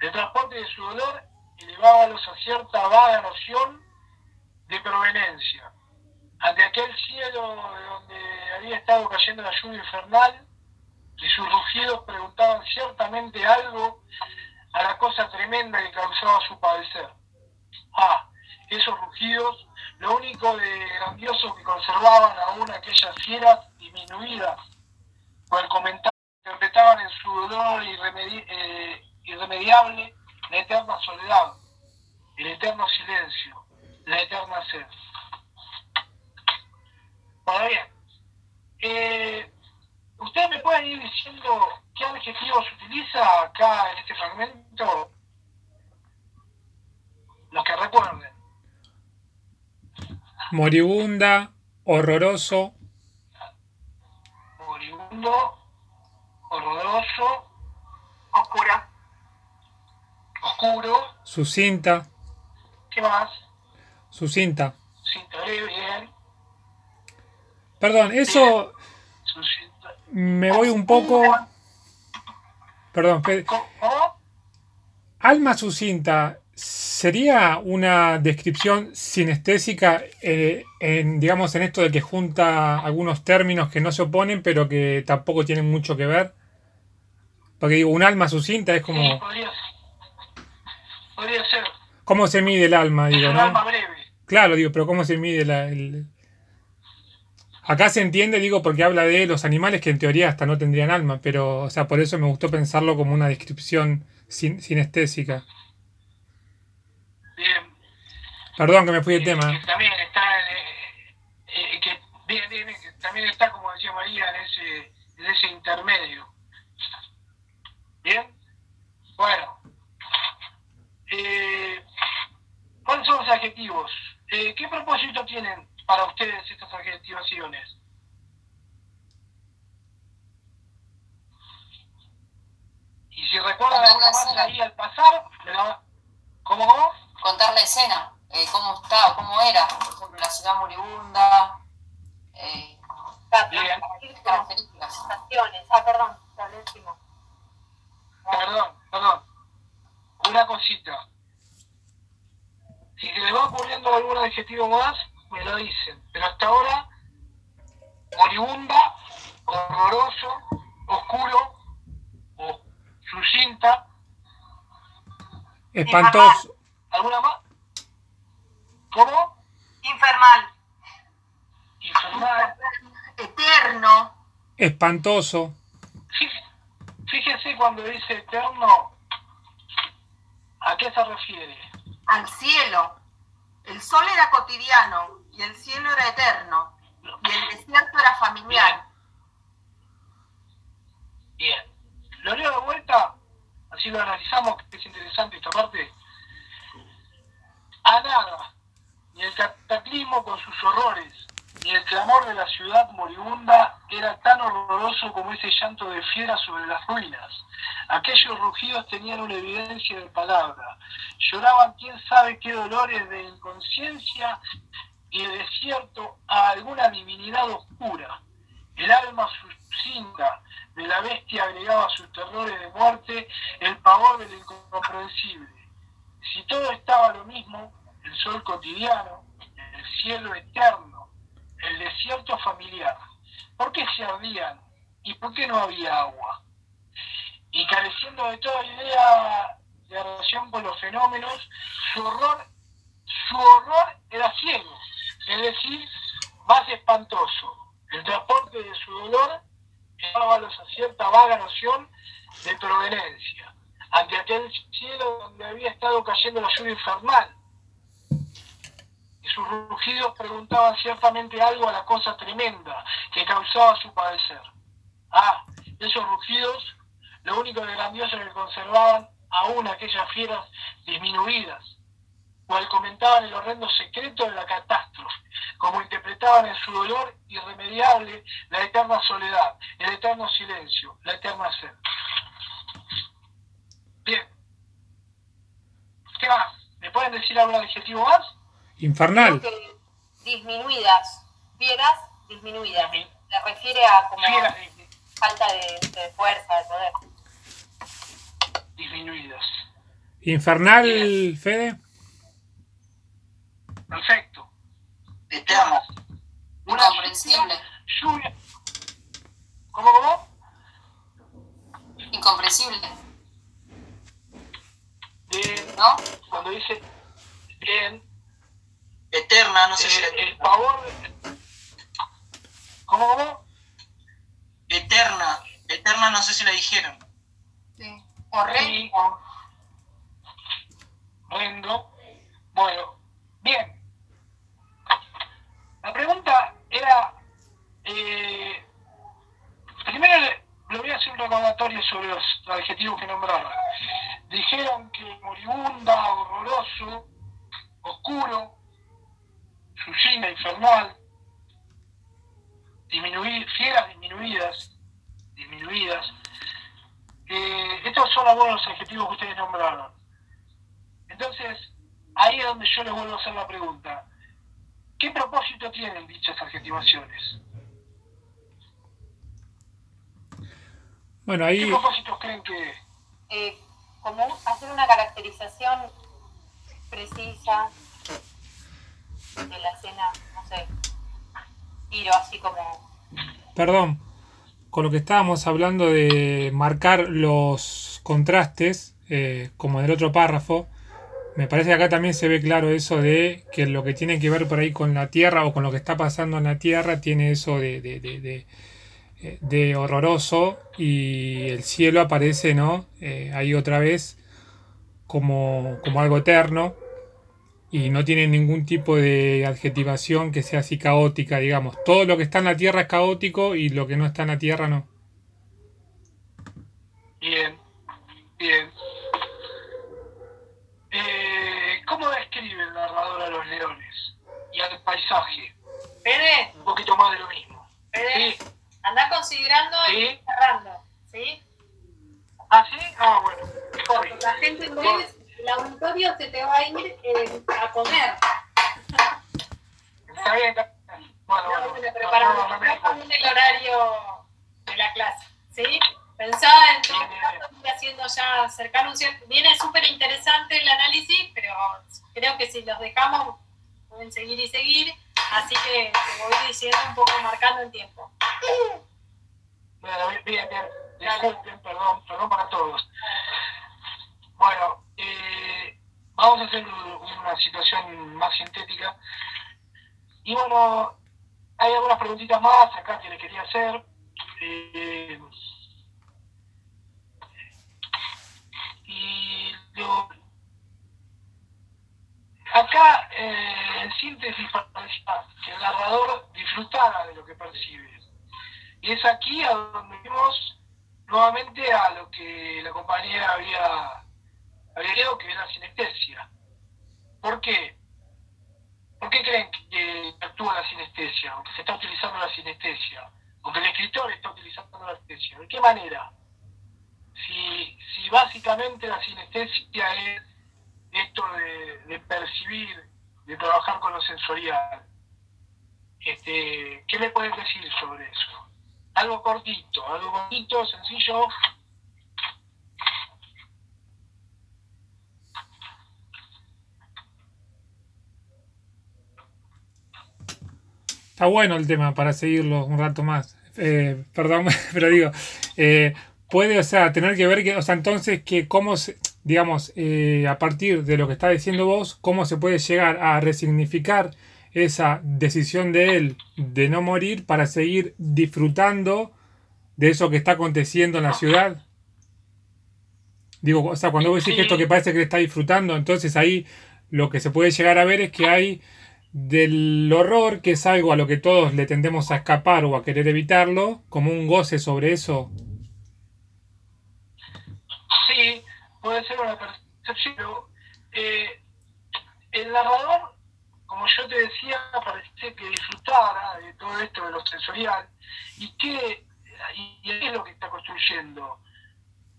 El transporte de su dolor elevábalos a cierta vaga noción de proveniencia. Ante aquel cielo de donde había estado cayendo la lluvia infernal, y sus rugidos preguntaban ciertamente algo a la cosa tremenda que causaba su padecer. Ah, esos rugidos, lo único de grandioso que conservaban aún aquellas fieras disminuidas por el comentario, interpretaban en su dolor eh, irremediable la eterna soledad, el eterno silencio, la eterna sed. Bueno, bien. Eh, ¿Ustedes me pueden ir diciendo qué adjetivo se utiliza acá en este fragmento? Los que recuerden. Moribunda, horroroso, Moribundo, horroroso, Oscura. oscuro. sucinta, ¿Qué más? sucinta. Cinta breve, bien. Perdón, eso me voy un poco. Perdón. Alma sucinta sería una descripción sinestésica, eh, en, digamos, en esto de que junta algunos términos que no se oponen, pero que tampoco tienen mucho que ver. Porque digo, un alma sucinta es Sí, como. podría, podría ser. ¿Cómo se mide el alma? Es Digo, un ¿no? alma breve. Claro, digo, pero ¿cómo se mide la, el... Acá se entiende, digo, porque habla de los animales que en teoría hasta no tendrían alma, pero, o sea, por eso me gustó pensarlo como una descripción sin, sinestésica. Bien. Perdón que me fui de Eh, tema. que también está eh, eh, que bien, bien, bien, que también está como decía María en ese en ese intermedio bien bueno eh, ¿cuáles son los adjetivos? Eh, ¿qué propósito tienen para ustedes estas adjetivaciones? y si recuerdan alguna más ahí al pasar la- ¿cómo cómo? Contar la escena, eh, cómo está, cómo era, por ejemplo, la ciudad moribunda, eh, Bien. características. Estaciones. Ah, perdón, lo último. Perdón, perdón. Una cosita. Si se les va ocurriendo algún adjetivo más, me lo dicen. Pero hasta ahora, moribunda, horroroso, oscuro, o sucinta. Espantoso. ¿Alguna más? ¿Cómo? Infernal. Infernal. Eterno. Espantoso. Fí- Fíjense cuando dice eterno, ¿a qué se refiere? Al cielo. El sol era cotidiano y el cielo era eterno. Y el desierto era familiar. Bien. Lo leo de vuelta, así lo analizamos, que es interesante esta parte. A nada, ni el cataclismo con sus horrores, ni el clamor de la ciudad moribunda era tan horroroso como ese llanto de fiera sobre las ruinas. Aquellos rugidos tenían una evidencia de palabra. Lloraban quién sabe qué dolores de inconsciencia y de desierto a alguna divinidad oscura. El alma sucinta de la bestia agregaba sus terrores de muerte el pavor del incomprensible. Si todo estaba lo mismo, el sol cotidiano, el cielo eterno, el desierto familiar, ¿por qué se ardían y por qué no había agua? Y careciendo de toda idea de relación con los fenómenos, su horror, su horror era ciego, es decir, más espantoso. El transporte de su dolor llevábalos a cierta vaga noción de proveniencia, ante aquel cielo donde había estado cayendo la lluvia infernal. Y sus rugidos preguntaban ciertamente algo a la cosa tremenda que causaba su padecer. Ah, esos rugidos, lo único de grandioso que conservaban aún aquellas fieras disminuidas, cual comentaban el horrendo secreto de la catástrofe, como interpretaban en su dolor irremediable la eterna soledad, el eterno silencio, la eterna sed. Bien. ¿Qué más? ¿Me pueden decir algún adjetivo más? Infernal. Disminuidas, fieras disminuidas. Se refiere a como Fieras falta de, de fuerza, de poder. disminuidas. Infernal, Fede. Perfecto. Eterno. Una Incomprensible. lluvia. ¿Cómo, cómo? Incomprensible. De- ¿No? cuando dice bien, Eterna, no sé si eh, la- el pavor. ¿Cómo, cómo? Eterna. Eterna, no sé si la dijeron. Sí. Horrendo. Horrendo. Bueno, bien. La pregunta era, eh, primero le, voy a hacer un recordatorio sobre los adjetivos que nombraron. Dijeron que moribunda, horroroso, oscuro, suicida, infernal, disminuir, fieras disminuidas, disminuidas. Eh, estos son algunos adjetivos que ustedes nombraron. Entonces, ahí es donde yo les vuelvo a hacer la pregunta. ¿Qué propósito tienen dichas adjetivaciones? Bueno, ¿Qué ahí propósitos creen que Eh, como hacer una caracterización precisa de la escena, no sé, tiro así como Perdón, con lo que estábamos hablando de marcar los contrastes, eh, como en el otro párrafo, me parece que acá también se ve claro eso de que lo que tiene que ver por ahí con la Tierra o con lo que está pasando en la Tierra tiene eso de, de, de- de, eh, horroroso y el cielo aparece, ¿no? Eh, ahí otra vez como, como algo eterno y no tiene ningún tipo de adjetivación que sea así caótica, digamos. Todo lo que está en la Tierra es caótico y lo que no está en la Tierra no. Bien, bien. Eh, ¿Cómo describe el narrador a los leones y al paisaje? Fede, Un poquito más de lo mismo. Fede, ¿Sí? anda considerando y cerrando, ¿sí? ¿Ah, sí? Ah, bueno. La gente en breve, el auditorio se te va a ir eh, a comer. Está bien, está bien. Bueno, No, bueno. bueno, No, no, el horario de la clase, ¿sí? Pensaba en todo caso ir haciendo ya cercano un cierto... Viene súper interesante el análisis, pero creo que si los dejamos pueden seguir y seguir, así que voy diciendo un poco marcando el tiempo. Bueno, bien, bien, bien. Disculpen, perdón, perdón para todos. Bueno, eh, vamos a hacer una situación más sintética. Y bueno, hay algunas preguntitas más acá que les quería hacer. Eh, acá, eh, en síntesis, parecía que el narrador disfrutara de lo que percibe. Y es aquí a donde vemos nuevamente a lo que la compañera había, había que era sinestesia. ¿Por qué? ¿Por qué creen que actúa la sinestesia? O que se está utilizando la sinestesia. O que el escritor está utilizando la sinestesia. ¿De qué manera? Si, si básicamente la sinestesia es esto de, percibir, de trabajar con lo sensorial, este, ¿qué me pueden decir sobre eso? Algo cortito, algo bonito, sencillo. Está bueno el tema para seguirlo un rato más. Eh, perdón, [laughs] pero digo, eh, puede, o sea, tener que ver que, o sea, entonces que cómo se, digamos, eh, a partir de lo que está diciendo vos, cómo se puede llegar a resignificar esa decisión de él de no morir para seguir disfrutando de eso que está aconteciendo en la ciudad. Digo, o sea, cuando vos decís esto que parece que le está disfrutando, entonces ahí lo que se puede llegar a ver es que hay del horror, que es algo a lo que todos le tendemos a escapar o a querer evitarlo, como un goce sobre eso. Sí, puede ser una percepción, eh, el narrador, como yo te decía, parece que disfrutara de todo esto de lo sensorial y que y, es lo que está construyendo.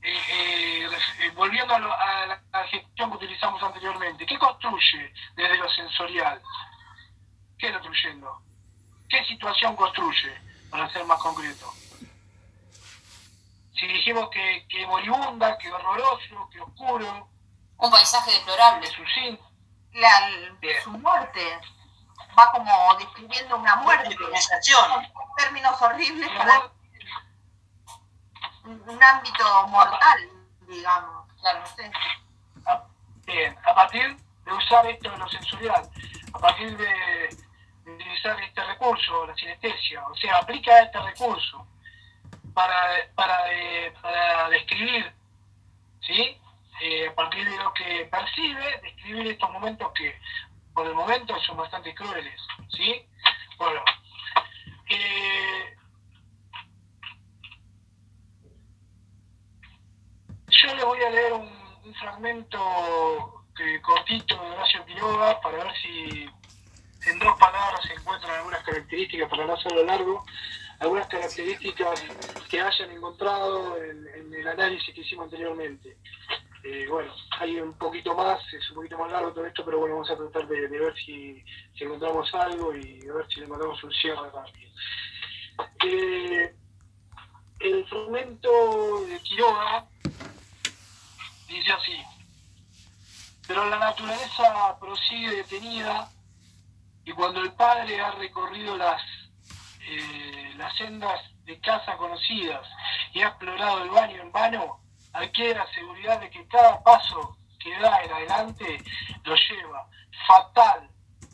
Eh, eh, eh, volviendo a, la, a, gestión que utilizamos anteriormente, ¿qué construye desde lo sensorial? ¿Qué está construyendo? ¿Qué situación construye, para ser más concreto? Si dijimos que, que moribunda, que horroroso, que oscuro. Un paisaje deplorable. Su sin. La, su muerte. Va como describiendo una muerte. Con términos horribles para un ámbito mortal, digamos. Claro, no sé. Bien, a partir de usar esto de lo sensorial, a partir de, utilizar este recurso, la sinestesia, o sea, aplica este recurso para, para, para describir, ¿sí? Eh, a partir de lo que percibe, describir estos momentos que por el momento son bastante crueles, ¿sí? Bueno, eh, yo les voy a leer un, fragmento cortito de Horacio Quiroga para ver si en dos palabras se encuentran algunas características, para no hacerlo largo, algunas características que hayan encontrado en, el análisis que hicimos anteriormente. Eh, bueno, hay un poquito más, es un poquito más largo todo esto, pero bueno, vamos a tratar de, ver si, encontramos algo y a ver si le mandamos un cierre rápido. Eh, el fragmento de Quiroga dice así, pero la naturaleza prosigue detenida y cuando el padre ha recorrido las, eh, las sendas de casa conocidas y ha explorado el baño en vano, adquiere la seguridad de que cada paso que da en adelante lo lleva fatal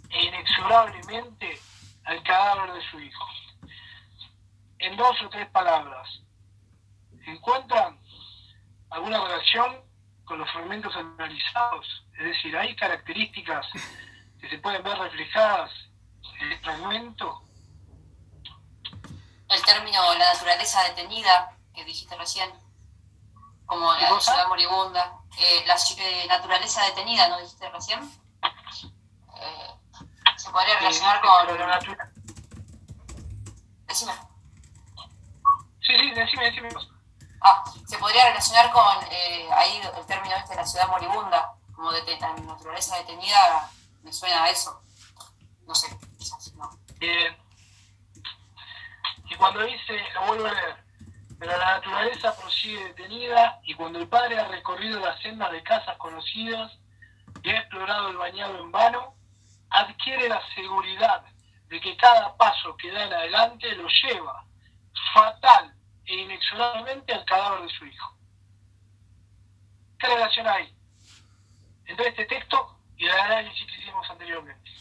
e inexorablemente al cadáver de su hijo. En dos o tres palabras, ¿encuentran alguna relación con los fragmentos analizados? Es decir, hay características que se pueden ver reflejadas en el fragmento. El término la naturaleza detenida que dijiste recién, como la ciudad moribunda, eh, la eh, naturaleza detenida, ¿no dijiste recién? Eh, se podría relacionar con... Decime. Sí, sí, decime, decime. Ah, se podría relacionar con ahí el término este de la ciudad moribunda, como de naturaleza detenida me suena a eso. No sé, quizás no. Bien. Cuando dice, lo vuelvo a leer, pero la naturaleza prosigue detenida y cuando el padre ha recorrido las sendas de casas conocidas y ha explorado el bañado en vano, adquiere la seguridad de que cada paso que da en adelante lo lleva fatal e inexorablemente al cadáver de su hijo. ¿Qué relación hay entre este texto y el análisis que hicimos anteriormente.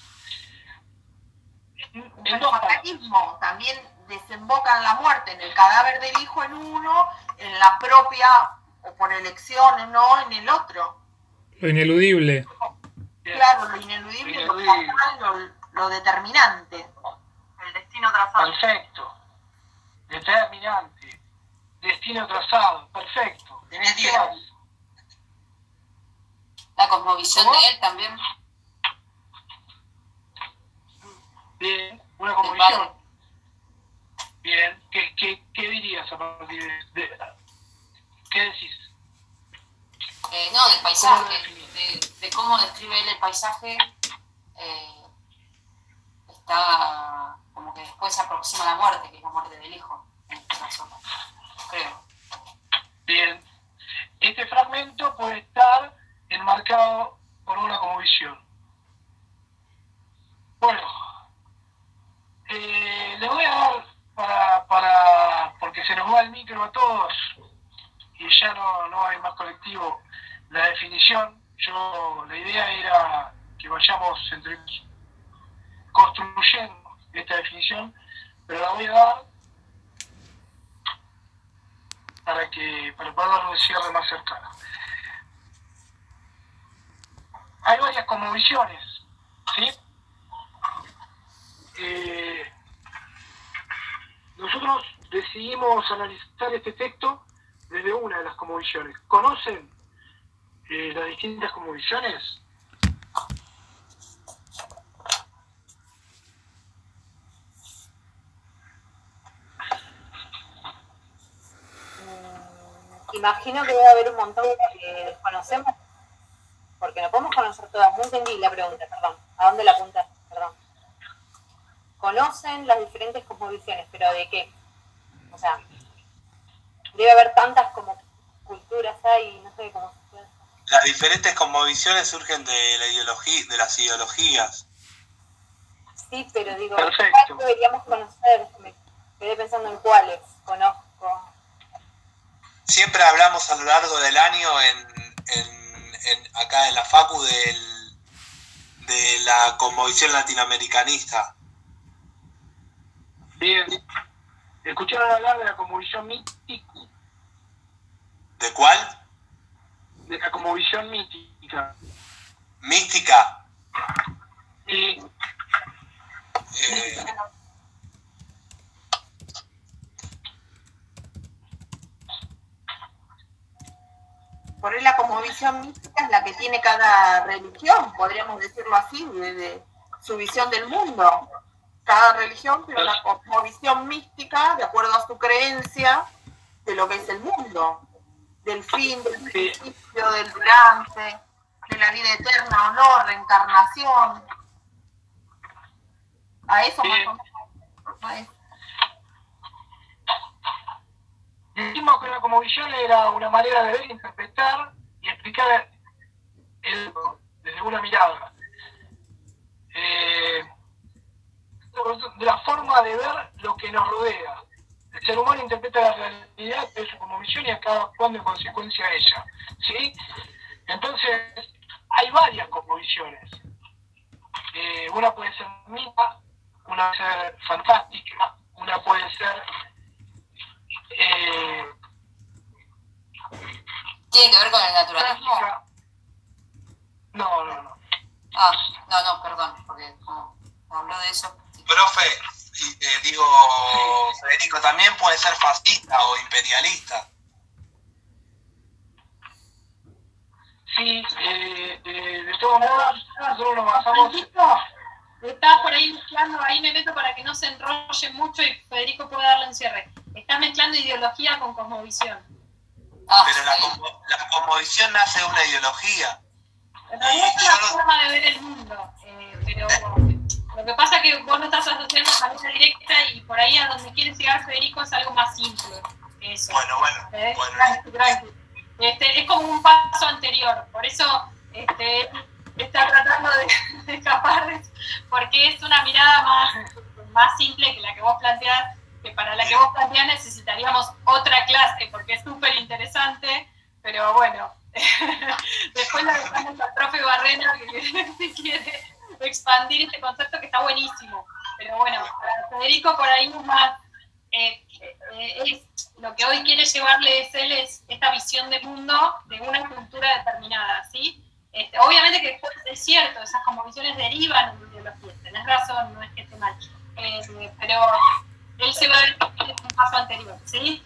El fatalismo también desemboca en la muerte, en el cadáver del hijo en uno, en la propia, o por elección, no en el otro. Lo ineludible. Claro, lo ineludible, lo Ineludible. fatal, lo, lo determinante. El destino trazado. Perfecto. Determinante. Destino trazado. Perfecto. Tenés ¿Qué 10. más? La cosmovisión ¿Cómo? de él también. Bien. Una padre. Bien. ¿Qué, qué, qué dirías a partir de, de- ¿Qué decís? Eh, no, del paisaje, de, de cómo describe él el paisaje. eh, está como que después se aproxima la muerte, que es la muerte del hijo, en este caso. Creo. Bien. Este fragmento puede estar enmarcado por una convicción. Bueno, eh, les voy a dar para, para, porque se nos va el micro a todos y ya no, no hay más colectivo, la definición. Yo, la idea era que vayamos entre construyendo esta definición, pero la voy a dar para que para poder darle un cierre más cercano. Hay varias conmovisiones, ¿sí? Eh, nosotros decidimos analizar este texto desde una de las conmovisiones. ¿Conocen eh, las distintas conmovisiones? Imagino que debe haber un montón que desconocemos, porque no podemos conocer todas. No entendí la pregunta, perdón. ¿A dónde la apuntas? Perdón. Conocen las diferentes cosmovisiones, pero ¿de qué? O sea, debe haber tantas como culturas hay, no sé cómo se puede. Las diferentes cosmovisiones surgen de la ideología, de las ideologías. Sí, pero digo. ¿cuáles deberíamos conocer? Me quedé pensando en cuáles conozco. Siempre hablamos a lo largo del año en, en- en- acá en la Facu del, de la cosmovisión latinoamericanista. Bien. ¿Escucharon hablar de la conmovisión mítica? ¿De cuál? De la conmovisión mítica. Mística. Y Eh, Por ahí la cosmovisión mística es la que tiene cada religión, podríamos decirlo así, desde su visión del mundo. Cada religión tiene una cosmovisión mística de acuerdo a su creencia de lo que es el mundo, del fin, del principio, del durante, de la vida eterna o no, reencarnación. A eso más o menos. a eso. Dijimos que la conmovisión era una manera de ver, interpretar y explicar el, desde una mirada. Eh, de la forma de ver lo que nos rodea. El ser humano interpreta la realidad de su conmovisión y acaba actuando en consecuencia a ella. ¿sí? Entonces, hay varias conmovisiones. Eh, una puede ser mínima, una puede ser fantástica, una puede ser eh, ¿Tiene que ver con el naturalismo? No, no, no. Ah, no, no, perdón, porque como habló de eso. Profe, eh, digo, Federico, también puede ser fascista o imperialista. Sí, eh, eh, de todos modos, nosotros nos basamos. Estás por ahí mezclando, ahí me meto para que no se enrolle mucho y Federico pueda darle un cierre. Estás mezclando ideología con cosmovisión. Ah, Pero la, cosmovisión nace de una ideología. En realidad es una no- forma de ver el mundo, eh, pero lo que pasa es que vos no estás asociando a manera directa y por ahí a donde quiere llegar Federico es algo más simple eso. Bueno, bueno, ¿eh? bueno. Tranqui. Este, es como un paso anterior, por eso este, está tratando de, [laughs] de escapar, porque es una mirada más, más simple que la que vos planteás, que para la que vos planteás necesitaríamos otra clase, porque es súper interesante, pero bueno, [laughs] después la dejamos al profe Barrena que, [laughs] que quiere expandir este concepto que está buenísimo, pero bueno, para Federico por ahí es más... eh, eh, es lo que hoy quiere llevarles él es esta visión de mundo de una cultura determinada, ¿sí? Este, obviamente que después es cierto, esas convicciones derivan en ideología, tenés razón, no es que esté mal. Eh, pero él se va a ver un paso anterior, ¿sí?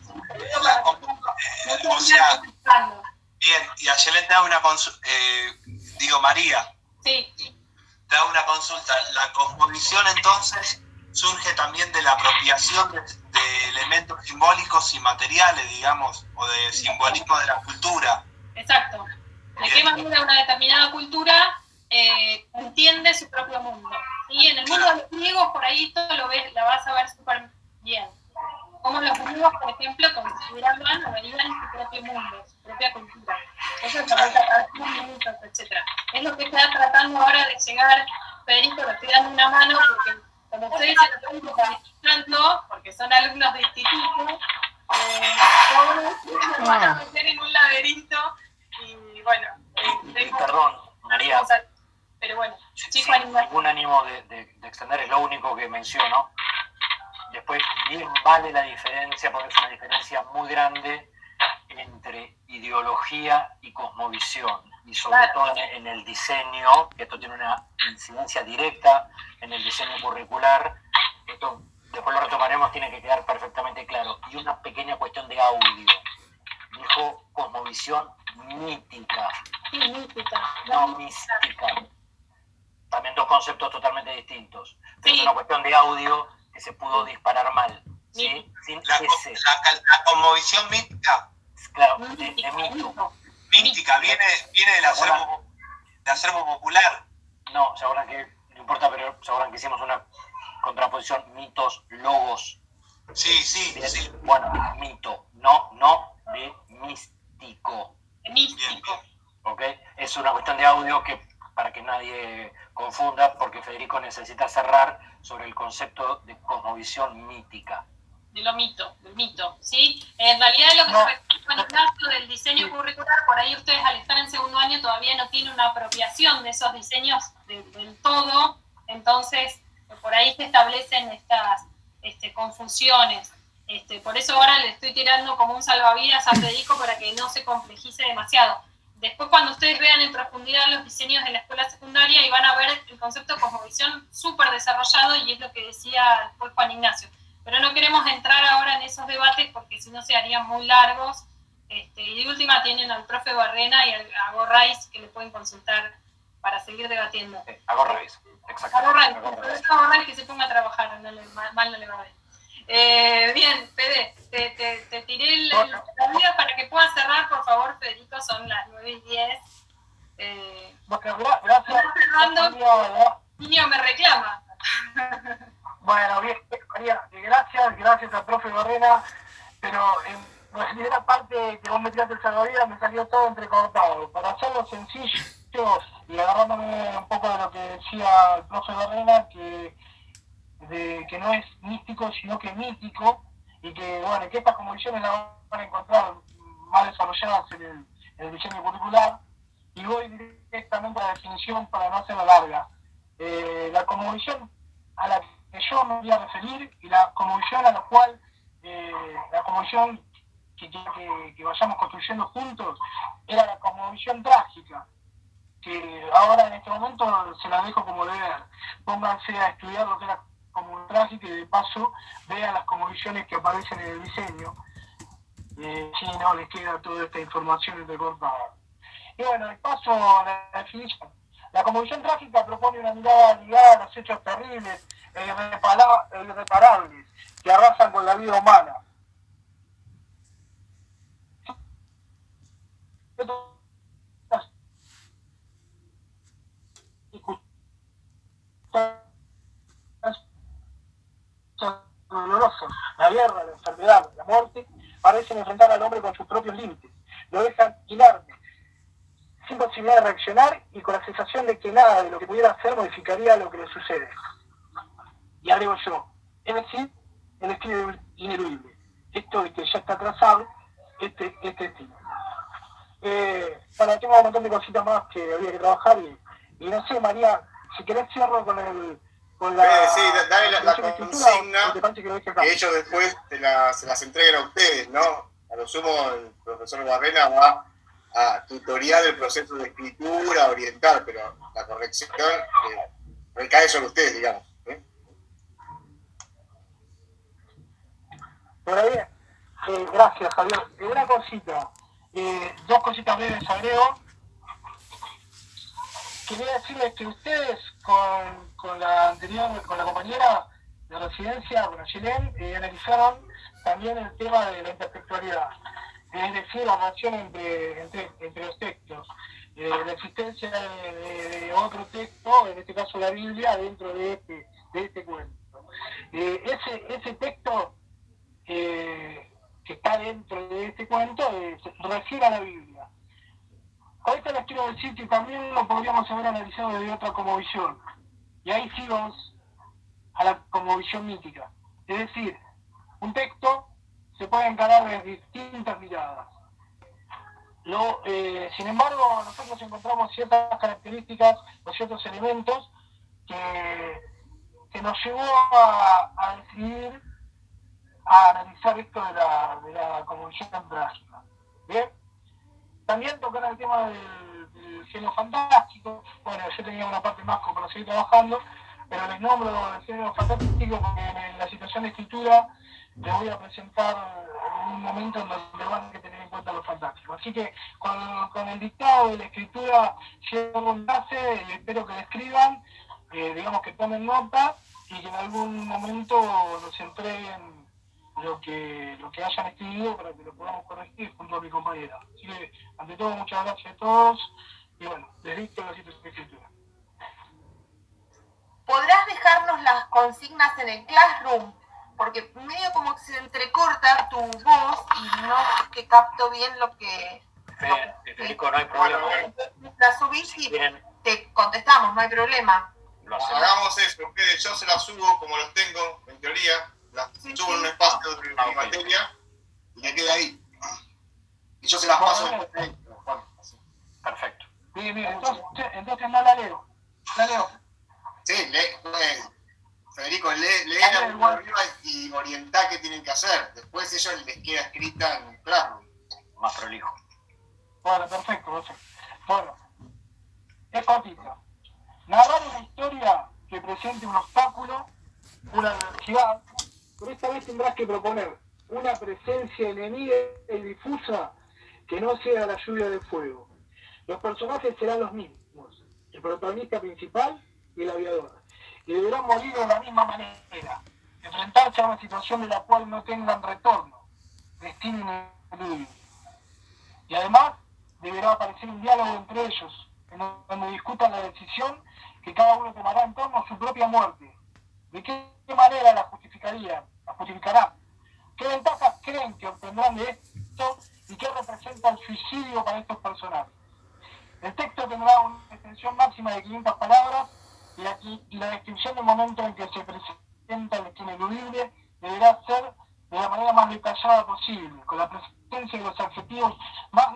o sea, bien, y ayer le da una consulta, digo María, sí. Te da una consulta, la cosmovisión entonces surge también de la apropiación de, de, elementos simbólicos y materiales, digamos, o de simbolismo de la cultura. Exacto. ¿De qué manera una determinada cultura eh, entiende su propio mundo? Y en el mundo de los griegos, por ahí todo lo ves, la vas a ver súper bien. Como los griegos, por ejemplo, consideraban o veían su propio mundo, su propia cultura. Eso es lo que etc. Es lo que está tratando ahora de llegar, Federico, le estoy dando una mano porque como ustedes se lo están escuchando, porque son alumnos de instituto, eh, todos van a meter en un laberinto y bueno, eh, tengo, Perdón, María. Pero bueno, chico sí, ningún ánimo de, de, de, extender, es lo único que menciono. Después, bien vale la diferencia, porque es una diferencia muy grande entre ideología y cosmovisión, y sobre claro. todo en, en, el diseño, que esto tiene una incidencia directa en el diseño curricular. Esto después lo retomaremos, tiene que quedar perfectamente claro. Y una pequeña cuestión de audio. Dijo cosmovisión mítica. Sí, mítica. No, mística. También dos conceptos totalmente distintos. Pero sí. es una cuestión de audio que se pudo disparar mal. ¿sí? Sin la, ese. La, la, cosmovisión mítica. Claro, de, de mito. Mística, viene, viene del acervo, de acervo popular. No, se acuerdan que, no importa, pero se acuerdan que hicimos una contraposición mitos, logos. Sí, sí, Bien. sí. Bueno, mito, no, no de místico. Místico. ¿Ok? Es una cuestión de audio que para que nadie confunda, porque Federico necesita cerrar sobre el concepto de cosmovisión mítica. De lo mito, del mito, ¿sí? En realidad lo que no. respecta al caso del diseño curricular, por ahí ustedes al estar en segundo año todavía no tienen una apropiación de esos diseños de, del todo, entonces por ahí se establecen estas este, confusiones. Este, por eso ahora le estoy tirando como un salvavidas a Federico para que no se complejice demasiado. Después cuando ustedes vean en profundidad los diseños de la escuela secundaria y van a ver el concepto de cosmovisión súper desarrollado y es lo que decía después Juan Ignacio. Pero no queremos entrar ahora en esos debates porque si no se harían muy largos. Este, y de última tienen al profe Barrena y al, a Gorraiz que le pueden consultar para seguir debatiendo. Sí, a Gorraiz, exacto. A Gorraiz, a Gorraiz que se ponga a trabajar, no le, mal no le va a ver. Eh, bien, Fede, te, te, te tiré el, Bueno. para que puedas cerrar, por favor, Federico, son las 9 y 10. Eh, Bueno, gracias. María. niño me reclama. [laughs] Bueno, bien, María, eh, gracias, gracias al profe Barrena, pero en la primera parte que vos me tiraste el salvavidas me salió todo entrecortado. Para hacerlo sencillo y agarrándome un poco de lo que decía el profe Barrena, que, de, que no es místico, sino que mítico, y que, bueno, que estas convicciones las van a encontrar más desarrolladas en el, en el diseño curricular, y voy directamente a la definición para no hacerla larga. Eh, la conmovisión a la que yo me voy a referir y la conmovisión a la cual, eh, la conmovisión que que, que vayamos construyendo juntos, era la conmovisión trágica, que ahora en este momento se la dejo como deber. Pónganse a estudiar lo que es conmovisión trágica y de paso vean las conmovisiones que aparecen en el diseño. Eh, si no les queda toda esta información entrecortada. Y bueno, de paso a la definición. La conmovisión trágica propone una mirada ligada a los hechos terribles e e irreparables que arrasan con la vida humana. Dolorosos, la guerra, la enfermedad, la muerte, parecen enfrentar al hombre con sus propios límites. Lo dejan inerte, sin posibilidad de reaccionar y con la sensación de que nada de lo que pudiera hacer modificaría lo que le sucede. Y agrego yo, es decir, el destino ineludible. Esto de que ya está trazado, este, este destino. Eh, bueno, tengo un montón de cositas más que había que trabajar y, y no sé, María, si querés cierro con el con la, Eh, sí, dale la- la consigna que que ellos después te la- se las entreguen a ustedes, ¿no? A lo sumo el profesor Barrena va a tutorial el proceso de escritura, orientar, pero la corrección eh, recae sobre ustedes, digamos. ¿eh? Bien, eh, gracias Javier. Una cosita, dos cositas breves agrego. Quería decirles que ustedes con, la anterior, con la compañera de residencia, con Ayelen, eh, analizaron también el tema de la intertextualidad, es decir, la relación entre, entre, los textos, eh, la existencia de, otro texto, en este caso la Biblia, dentro de este, de este cuento. Eh, ese, ese texto eh, que está dentro de este cuento refiere a la Biblia. Esto les quiero decir que también lo podríamos haber analizado desde otra como visión. Y ahí sí a la como visión mítica. Es decir, un texto se puede encarar desde distintas miradas. Eh, sin embargo, nosotros encontramos ciertas características o ciertos elementos que, nos llevó a, decidir a analizar esto de la, de la trágica. ¿Bien? También tocar el tema del, del género fantástico. Bueno, yo tenía una parte más como para seguir trabajando, pero les nombro el género fantástico porque en la situación de escritura les voy a presentar un momento en donde van a tener en cuenta los fantásticos. Así que con, con el dictado de la escritura llevo un enlace y espero que lo escriban, eh, digamos que tomen nota y que en algún momento nos entreguen lo que, lo que hayan escrito para que lo podamos corregir junto a mi compañera. Así que, ante todo, muchas gracias a todos y bueno, les dicto la situación de escritura. ¿Podrás dejarnos las consignas en el classroom? Porque medio como que se entrecorta tu voz y no que capto bien lo que... Fe- Federico, no hay problema. La subís y Bien, te contestamos, no hay problema. lo hacemos. Hagamos eso, ustedes, yo se las subo como los tengo, en teoría, las subo en un espacio de Ah, mi ok. materia y que quede ahí. Y yo se las paso. Perfecto. Entonces, entonces no la leo. La leo. Sí, lee, eh, Federico, lee, lee la arriba y orientá qué tienen que hacer. Después ellos les queda escrita en el Classroom. Más prolijo. Bueno, perfecto, perfecto. Bueno, es cortito. Narrar una historia que presente un obstáculo, una adversidad, pero esta vez tendrás que proponer una presencia enemiga y difusa que no sea la lluvia de fuego. Los personajes serán los mismos, el protagonista principal y el aviador, y deberán morir de la misma manera, enfrentarse a una situación de la cual no tengan retorno, destino ineludible. Y además deberá aparecer un diálogo entre ellos, en donde discutan la decisión que cada uno tomará en torno a su propia muerte. ¿De qué manera la justificarían? ¿La justificarán? ¿Qué ventajas creen que obtendrán de esto y qué representa el suicidio para estos personajes? El texto tendrá una extensión máxima de 500 palabras y la, la descripción del momento en que se presenta el destino ineludible deberá ser de la manera más detallada posible, con la presencia de los adjetivos más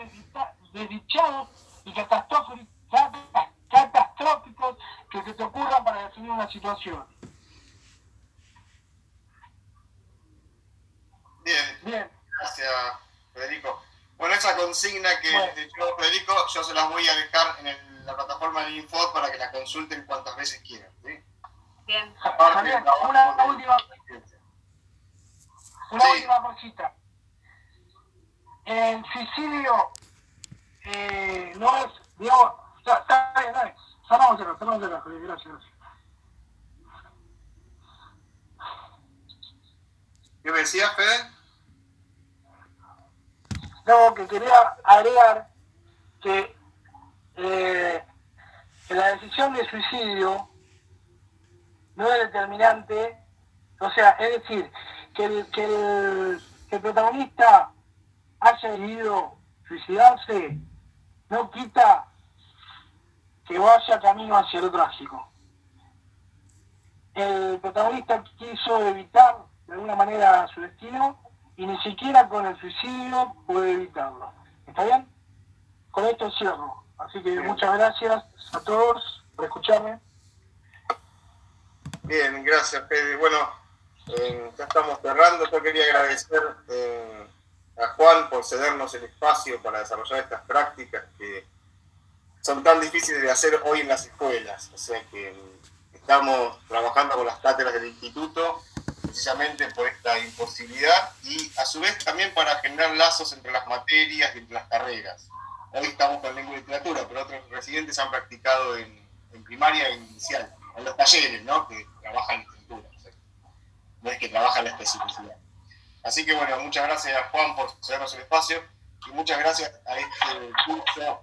desdichados y catastróficos que se te ocurran para definir una situación. Bien, Bien, gracias, Federico. Bueno, esa consigna que Bueno. te dio Federico, yo se las voy a dejar en el- la plataforma del Info para que la consulten cuantas veces quieran. ¿sí? Bien. Aparte una de- última, una Sí. última cosita. El suicidio eh, no es, digamos, ya, está bien, cerramos acá, cerramos acá, Javier, gracias, gracias. ¿Qué me decías, Fede? No, que quería agregar que, eh, la decisión de suicidio no es determinante, o sea, es decir, que el, que el, que el protagonista haya decidido suicidarse no quita que vaya camino hacia lo trágico. El protagonista quiso evitar de alguna manera su destino y ni siquiera con el suicidio puede evitarlo. ¿Está bien? Con esto cierro. Así que muchas gracias a todos por escucharme. Bien, gracias, Fede. Bueno, eh, ya estamos cerrando. Yo quería agradecer eh, a Juan por cedernos el espacio para desarrollar estas prácticas que son tan difíciles de hacer hoy en las escuelas. O sea que estamos trabajando con las cátedras del instituto precisamente por esta imposibilidad y a su vez también para generar lazos entre las materias y entre las carreras. Hoy estamos con lengua y literatura, pero otros residentes han practicado en, primaria e inicial, en los talleres, ¿no? Que trabajan literatura. no es que trabajan la especificidad. Así que bueno, muchas gracias Juan por cedernos el espacio y muchas gracias a este curso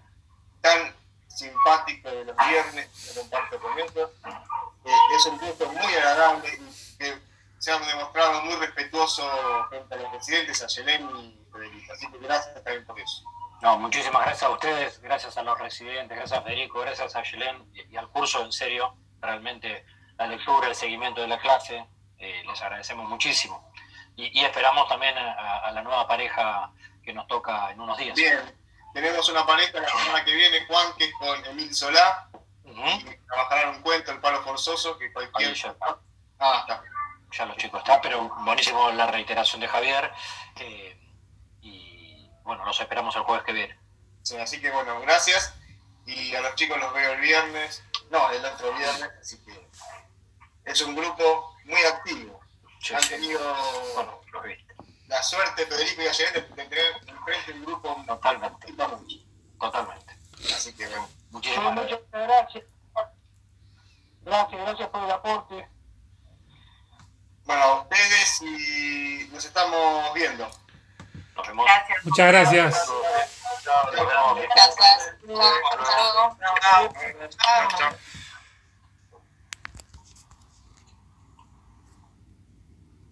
tan simpático de los viernes que comparto con. Eh, es un curso muy agradable que se han demostrado muy respetuoso frente a los residentes, a Yelén y Federico. Así que gracias también por eso. No, muchísimas gracias a ustedes, gracias a los residentes, gracias a Federico, gracias a Yelén y, al curso, en serio, realmente la lectura, el seguimiento de la clase, eh, les agradecemos muchísimo. Y, y esperamos también a, a, la nueva pareja que nos toca en unos días. Bien, tenemos una pareja la semana que viene, Juan, que es con Emil Solá, uh -huh. y trabajarán un cuento, El palo forzoso, que cualquier... Ah, está. Ya los chicos están, pero buenísimo la reiteración de Javier. Eh, y bueno, los esperamos el jueves que viene. Sí, así que bueno, gracias. Y a los chicos los veo el viernes, no, el otro viernes, así que es un grupo muy activo. Sí, Han sí. tenido Bueno, los vi. la suerte, Federico y Ayer, de, tener enfrente un grupo Totalmente. Totalmente. Así que bueno. Muchísimas gracias. muchas gracias. Gracias, gracias por el aporte. Bueno, a ustedes y nos estamos viendo. Nos vemos. Gracias. Muchas gracias. Gracias. Hasta luego. Chao. Chao.